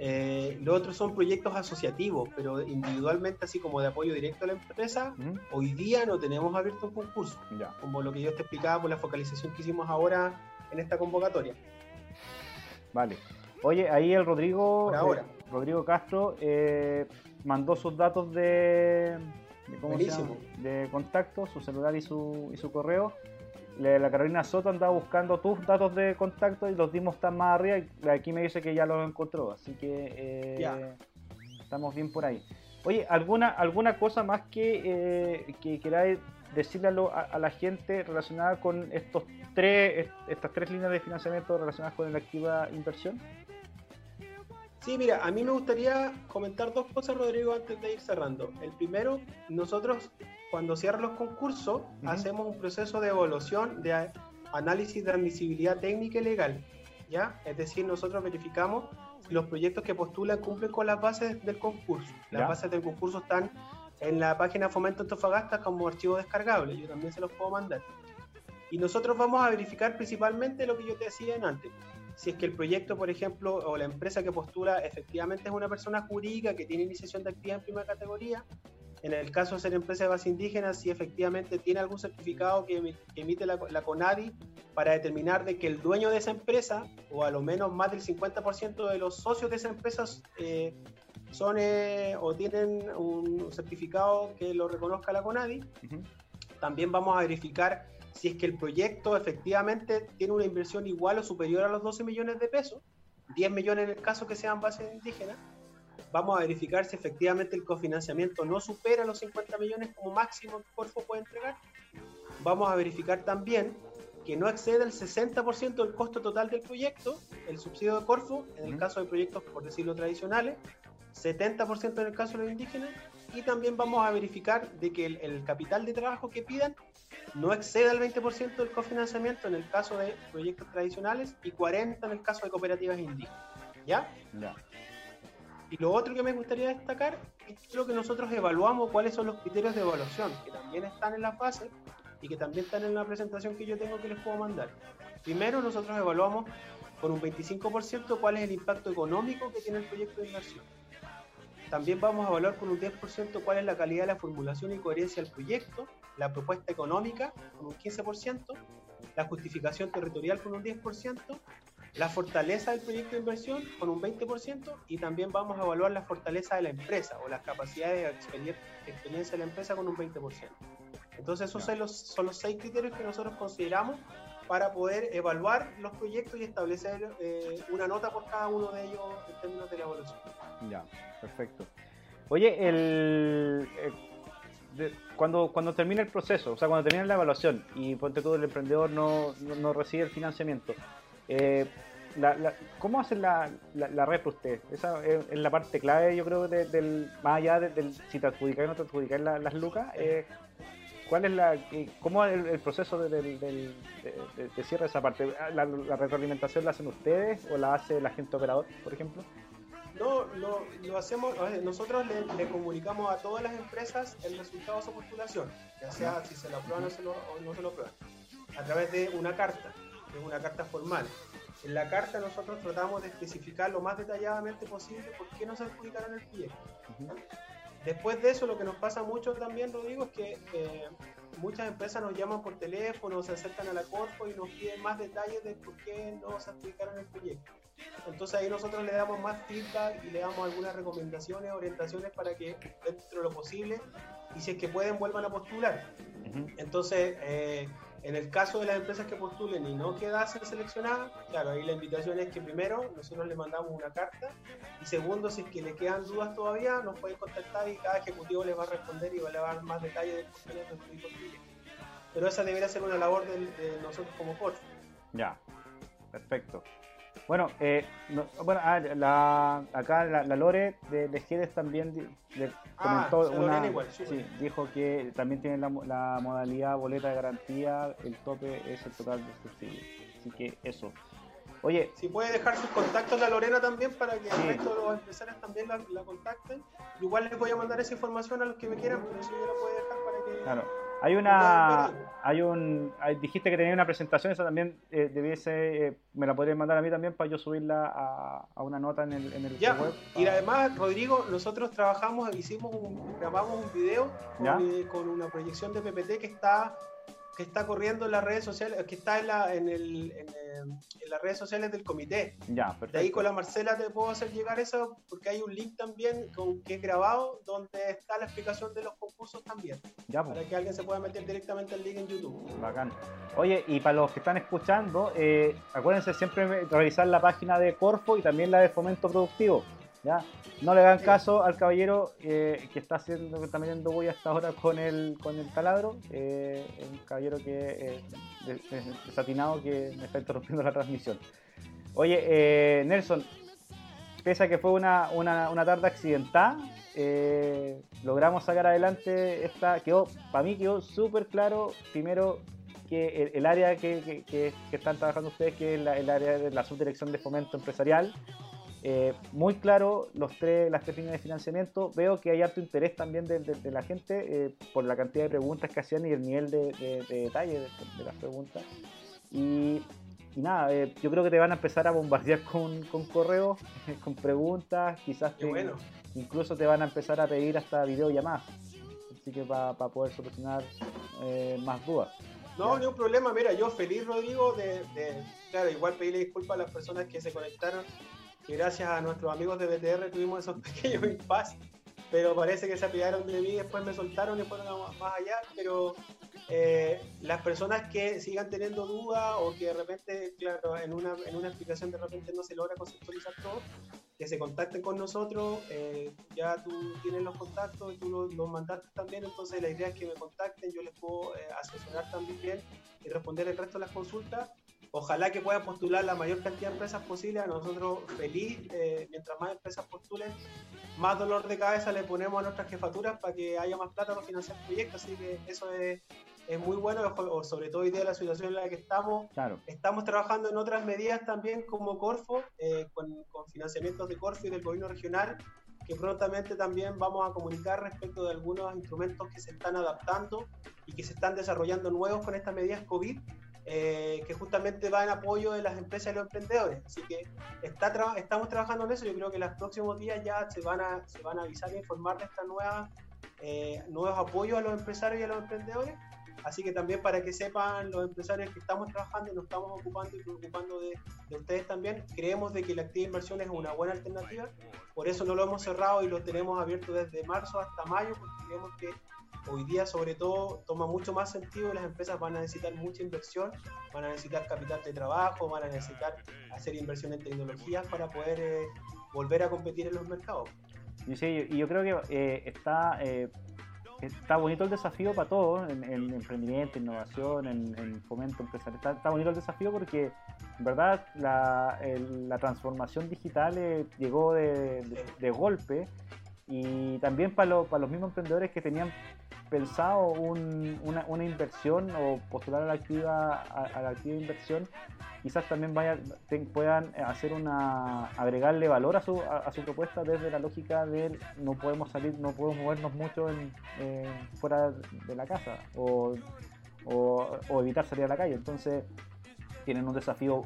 Eh, los otros son proyectos asociativos, pero individualmente, así como de apoyo directo a la empresa, hoy día no tenemos abierto un concurso, como lo que yo te explicaba por la focalización que hicimos ahora en esta convocatoria. Vale. Oye, ahí el Rodrigo, eh, Rodrigo Castro eh, mandó sus datos de, de contacto, su celular y su, y su correo la Carolina Soto andaba buscando tus datos de contacto y los dimos tan más arriba y aquí me dice que ya los encontró, así que eh, estamos bien por ahí. Oye, ¿alguna, alguna cosa más que, eh, que queráis decirle a, la gente relacionada con estos tres, estas tres líneas de financiamiento relacionadas con la activa inversión? Sí, mira, a mí me gustaría comentar dos cosas, Rodrigo, antes de ir cerrando. El primero, nosotros cuando cierran los concursos, hacemos un proceso de evaluación de análisis de admisibilidad técnica y legal. ¿ya? Es decir, nosotros verificamos si los proyectos que postulan cumplen con las bases del concurso. Las bases del concurso están en la página Fomento Antofagasta como archivo descargable. Yo también se los puedo mandar. Y nosotros vamos a verificar principalmente lo que yo te decía antes si es que el proyecto, por ejemplo, o la empresa que postula efectivamente es una persona jurídica que tiene iniciación de actividad en primera categoría. En el caso de ser empresa de base indígena, si efectivamente tiene algún certificado que emite la, CONADI para determinar de que el dueño de esa empresa, o a lo menos más del 50% de los socios de esa empresa, eh, son eh, o tienen un certificado que lo reconozca la CONADI. También vamos a verificar si es que el proyecto efectivamente tiene una inversión igual o superior a los 12 millones de pesos, 10 millones en el caso que sean bases indígenas, vamos a verificar si efectivamente el cofinanciamiento no supera los 50 millones como máximo que Corfo puede entregar. Vamos a verificar también que no exceda el 60% del costo total del proyecto, el subsidio de Corfo, en el caso de proyectos, por decirlo, tradicionales, 70% en el caso de los indígenas, y también vamos a verificar de que el, capital de trabajo que pidan no exceda el 20% del cofinanciamiento en el caso de proyectos tradicionales y 40% en el caso de cooperativas indígenas. ¿Ya? Ya. Y lo otro que me gustaría destacar es lo que nosotros evaluamos, cuáles son los criterios de evaluación, que también están en la fase y que también están en la presentación que yo tengo que les puedo mandar. Primero, nosotros evaluamos por un 25% cuál es el impacto económico que tiene el proyecto de inversión. También vamos a evaluar con un 10% cuál es la calidad de la formulación y coherencia del proyecto, la propuesta económica con un 15%, la justificación territorial con un 10%, la fortaleza del proyecto de inversión con un 20% y también vamos a evaluar la fortaleza de la empresa o las capacidades de experiencia de la empresa con un 20%. Entonces esos son los, son los seis criterios que nosotros consideramos para poder evaluar los proyectos y establecer eh, una nota por cada uno de ellos en términos de la evaluación. Ya, perfecto. Oye, el, eh, cuando, cuando termina el proceso, o sea, cuando termina la evaluación y ponte todo el emprendedor no, no, recibe el financiamiento, eh, la, ¿cómo hacen la, la, red para usted? Esa es, la parte clave, yo creo, del, más allá del si te adjudicas o no te adjudicas las lucas. Eh, ¿Cuál es la, cómo es el, proceso de, de, cierre de esa parte? ¿La, retroalimentación la hacen ustedes o la hace el agente operador, por ejemplo? No, lo, lo hacemos, nosotros le, comunicamos a todas las empresas el resultado de su postulación, ya sea si se lo aprueban o, se lo, o no se lo aprueban, a través de una carta, es una carta formal. En la carta nosotros tratamos de especificar lo más detalladamente posible por qué no se adjudicaron el proyecto. Después de eso, lo que nos pasa mucho también, Rodrigo, es que eh, muchas empresas nos llaman por teléfono, se acercan a la Corpo y nos piden más detalles de por qué no se aplicaron el proyecto. Entonces ahí nosotros le damos más feedback y le damos algunas recomendaciones, orientaciones para que dentro de lo posible y si es que pueden vuelvan a postular. Entonces, eh, en el caso de las empresas que postulen y no quedasen seleccionadas, claro, ahí la invitación es que primero nosotros le mandamos una carta y segundo, si es que le quedan dudas todavía, nos pueden contactar y cada ejecutivo les va a responder y va a dar más detalles de por qué no Pero esa debería ser una labor de, nosotros como coach. Ya, perfecto. Bueno, eh, bueno ah, la, acá la, Lore de, de también ah, comentó una, sí, dijo que también tiene la, la, modalidad boleta de garantía, el tope es el total de subsidio. Así que eso. Oye, si puede dejar sus contactos a Lorena también para que el resto de los empresarios también la, la, contacten. Igual les voy a mandar esa información a los que me quieran, pero si yo la puede dejar para que. Claro. Hay una, hay un, dijiste que tenía una presentación, esa también eh, debiese, eh, me la podrías mandar a mí también para yo subirla a, a una nota en el, en el ya, web. Y además, Rodrigo, nosotros trabajamos, hicimos, un, grabamos un video con, eh, con, una proyección de PPT que está que está corriendo en las redes sociales, que está en, la, en, el, en, las redes sociales del comité. Ya, perfecto. De ahí con la Marcela te puedo hacer llegar eso, porque hay un link también con, que es grabado donde está la explicación de los concursos también. Ya, pues. Para que alguien se pueda meter directamente el link en YouTube. Bacán. Oye, y para los que están escuchando, eh, acuérdense siempre revisar la página de Corfo y también la de Fomento Productivo. ¿Ya? No le hagan caso al caballero eh, que está haciendo, que está metiendo voy hasta ahora con el, con el taladro, eh, un caballero que es desatinado que me está interrumpiendo la transmisión. Oye, eh, Nelson, pese a que fue una, una, tarde accidentada, logramos sacar adelante esta, quedó, para mí quedó súper claro, primero que el, área que, que, están trabajando ustedes, que es el área de la subdirección de fomento empresarial, eh, muy claro los tres, las tres líneas de financiamiento. Veo que hay harto interés también de, la gente eh, por la cantidad de preguntas que hacían y el nivel de, detalle de, las preguntas. Y, nada, eh, yo creo que te van a empezar a bombardear con, con correos, con preguntas, quizás incluso te van a empezar a pedir hasta videollamadas. Así que para poder solucionar más dudas. No, ni un problema. Mira, yo feliz, Rodrigo, de, claro, igual pedirle disculpas a las personas que se conectaron gracias a nuestros amigos de BTR tuvimos esos pequeños impases, pero parece que se apiaron de mí, después me soltaron y fueron más allá, pero eh, las personas que sigan teniendo dudas o que de repente, claro, en una, en una explicación de repente no se logra conceptualizar todo, que se contacten con nosotros. Eh, ya tú tienes los contactos, tú los, los, mandaste también, entonces la idea es que me contacten, yo les puedo eh, asesorar también y responder el resto de las consultas. Ojalá que puedan postular la mayor cantidad de empresas posible. A nosotros feliz, eh, mientras más empresas postulen, más dolor de cabeza le ponemos a nuestras jefaturas para que haya más plata para financiar proyectos. Así que eso es, es muy bueno, sobre todo hoy día la situación en la que estamos. Claro. Estamos trabajando en otras medidas también como Corfo, eh, con, con, financiamientos de Corfo y del gobierno regional, que prontamente también vamos a comunicar respecto de algunos instrumentos que se están adaptando y que se están desarrollando nuevos con estas medidas COVID. Eh, que justamente va en apoyo de las empresas y los emprendedores. Así que está estamos trabajando en eso. Yo creo que los próximos días ya se van a, se van a avisar e informar de estos eh, nuevos apoyos a los empresarios y a los emprendedores Así que también para que sepan los empresarios que estamos trabajando y nos estamos ocupando y preocupando de, ustedes también, creemos de que la actividad de inversión es una buena alternativa, por eso no lo hemos cerrado y lo tenemos abierto desde marzo hasta mayo, porque creemos que hoy día sobre todo toma mucho más sentido y las empresas van a necesitar mucha inversión, van a necesitar capital de trabajo, van a necesitar hacer inversión en tecnologías para poder eh, volver a competir en los mercados. Y sí, yo creo que eh, está eh, está bonito el desafío para todos, en, emprendimiento, innovación, en, fomento empresarial. Está, bonito el desafío porque, en verdad, la, la transformación digital eh, llegó de, golpe y también para, para los mismos emprendedores que tenían pensado una, una, inversión o postular a la activa, a, la activa inversión, quizás también vaya, puedan hacer una agregarle valor a su, a, su propuesta desde la lógica de no podemos salir, no podemos movernos mucho en, fuera de la casa o, o, evitar salir a la calle. Entonces tienen un desafío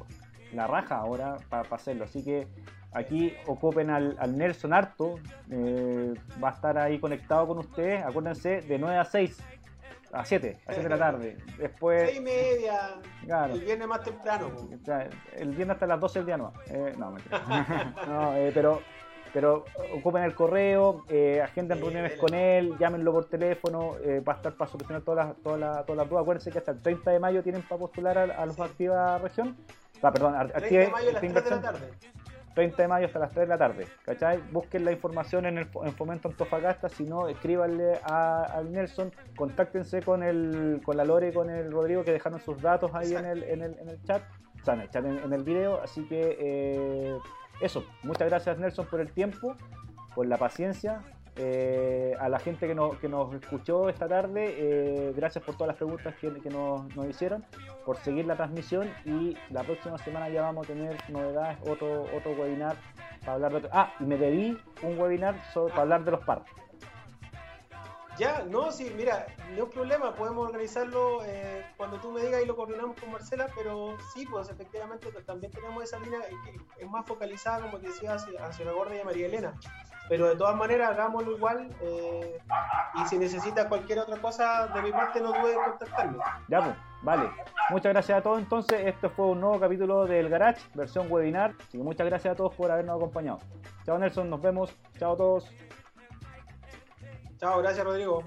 la raja ahora para hacerlo. Así que Aquí ocupen al, Nelson harto, eh, va a estar ahí conectado con ustedes, acuérdense, de 9 a 6, a 7, a 7 de la tarde. Después... 6 y media, claro. el viernes más temprano. El viernes hasta las 12 del día no. Eh, no, no eh, pero, pero ocupen el correo, eh, agenden reuniones con él, llámenlo por teléfono, eh, va a estar para solucionar todas las, todas las, todas las dudas. Acuérdense que hasta el 30 de mayo tienen para postular a, los Activa Región. Ah, perdón, Activa 30 de mayo a las 3 de la tarde. 30 de mayo hasta las 3 de la tarde. ¿Cachai? Busquen la información en, el, en Fomento Antofagasta, si no, escríbanle a, Nelson, contáctense con el, con la Lore y con el Rodrigo que dejaron sus datos ahí en el, en el, en el chat, o sea, en el chat en, el video, así que eh, eso, muchas gracias Nelson por el tiempo, por la paciencia, eh, a la gente que, que nos escuchó esta tarde, eh, gracias por todas las preguntas que, nos, nos, hicieron, por seguir la transmisión y la próxima semana ya vamos a tener novedades, otro, otro webinar para hablar de... Ah, y me pedí un webinar para hablar de los par. Ya, no, sí, mira, no hay problema, podemos organizarlo eh, cuando tú me digas y lo coordinamos con Marcela, pero sí, pues efectivamente también tenemos esa línea que es más focalizada, como te decía, hacia, hacia la Gorda y a María Elena. Pero de todas maneras, hagámoslo igual. Eh, y si necesitas cualquier otra cosa de mi parte, no dudes en contactarme. Ya, pues, vale. Muchas gracias a todos. Entonces, este fue un nuevo capítulo del Garage, versión webinar. Así que muchas gracias a todos por habernos acompañado. Chao, Nelson. Nos vemos. Chao a todos. Chao, gracias, Rodrigo.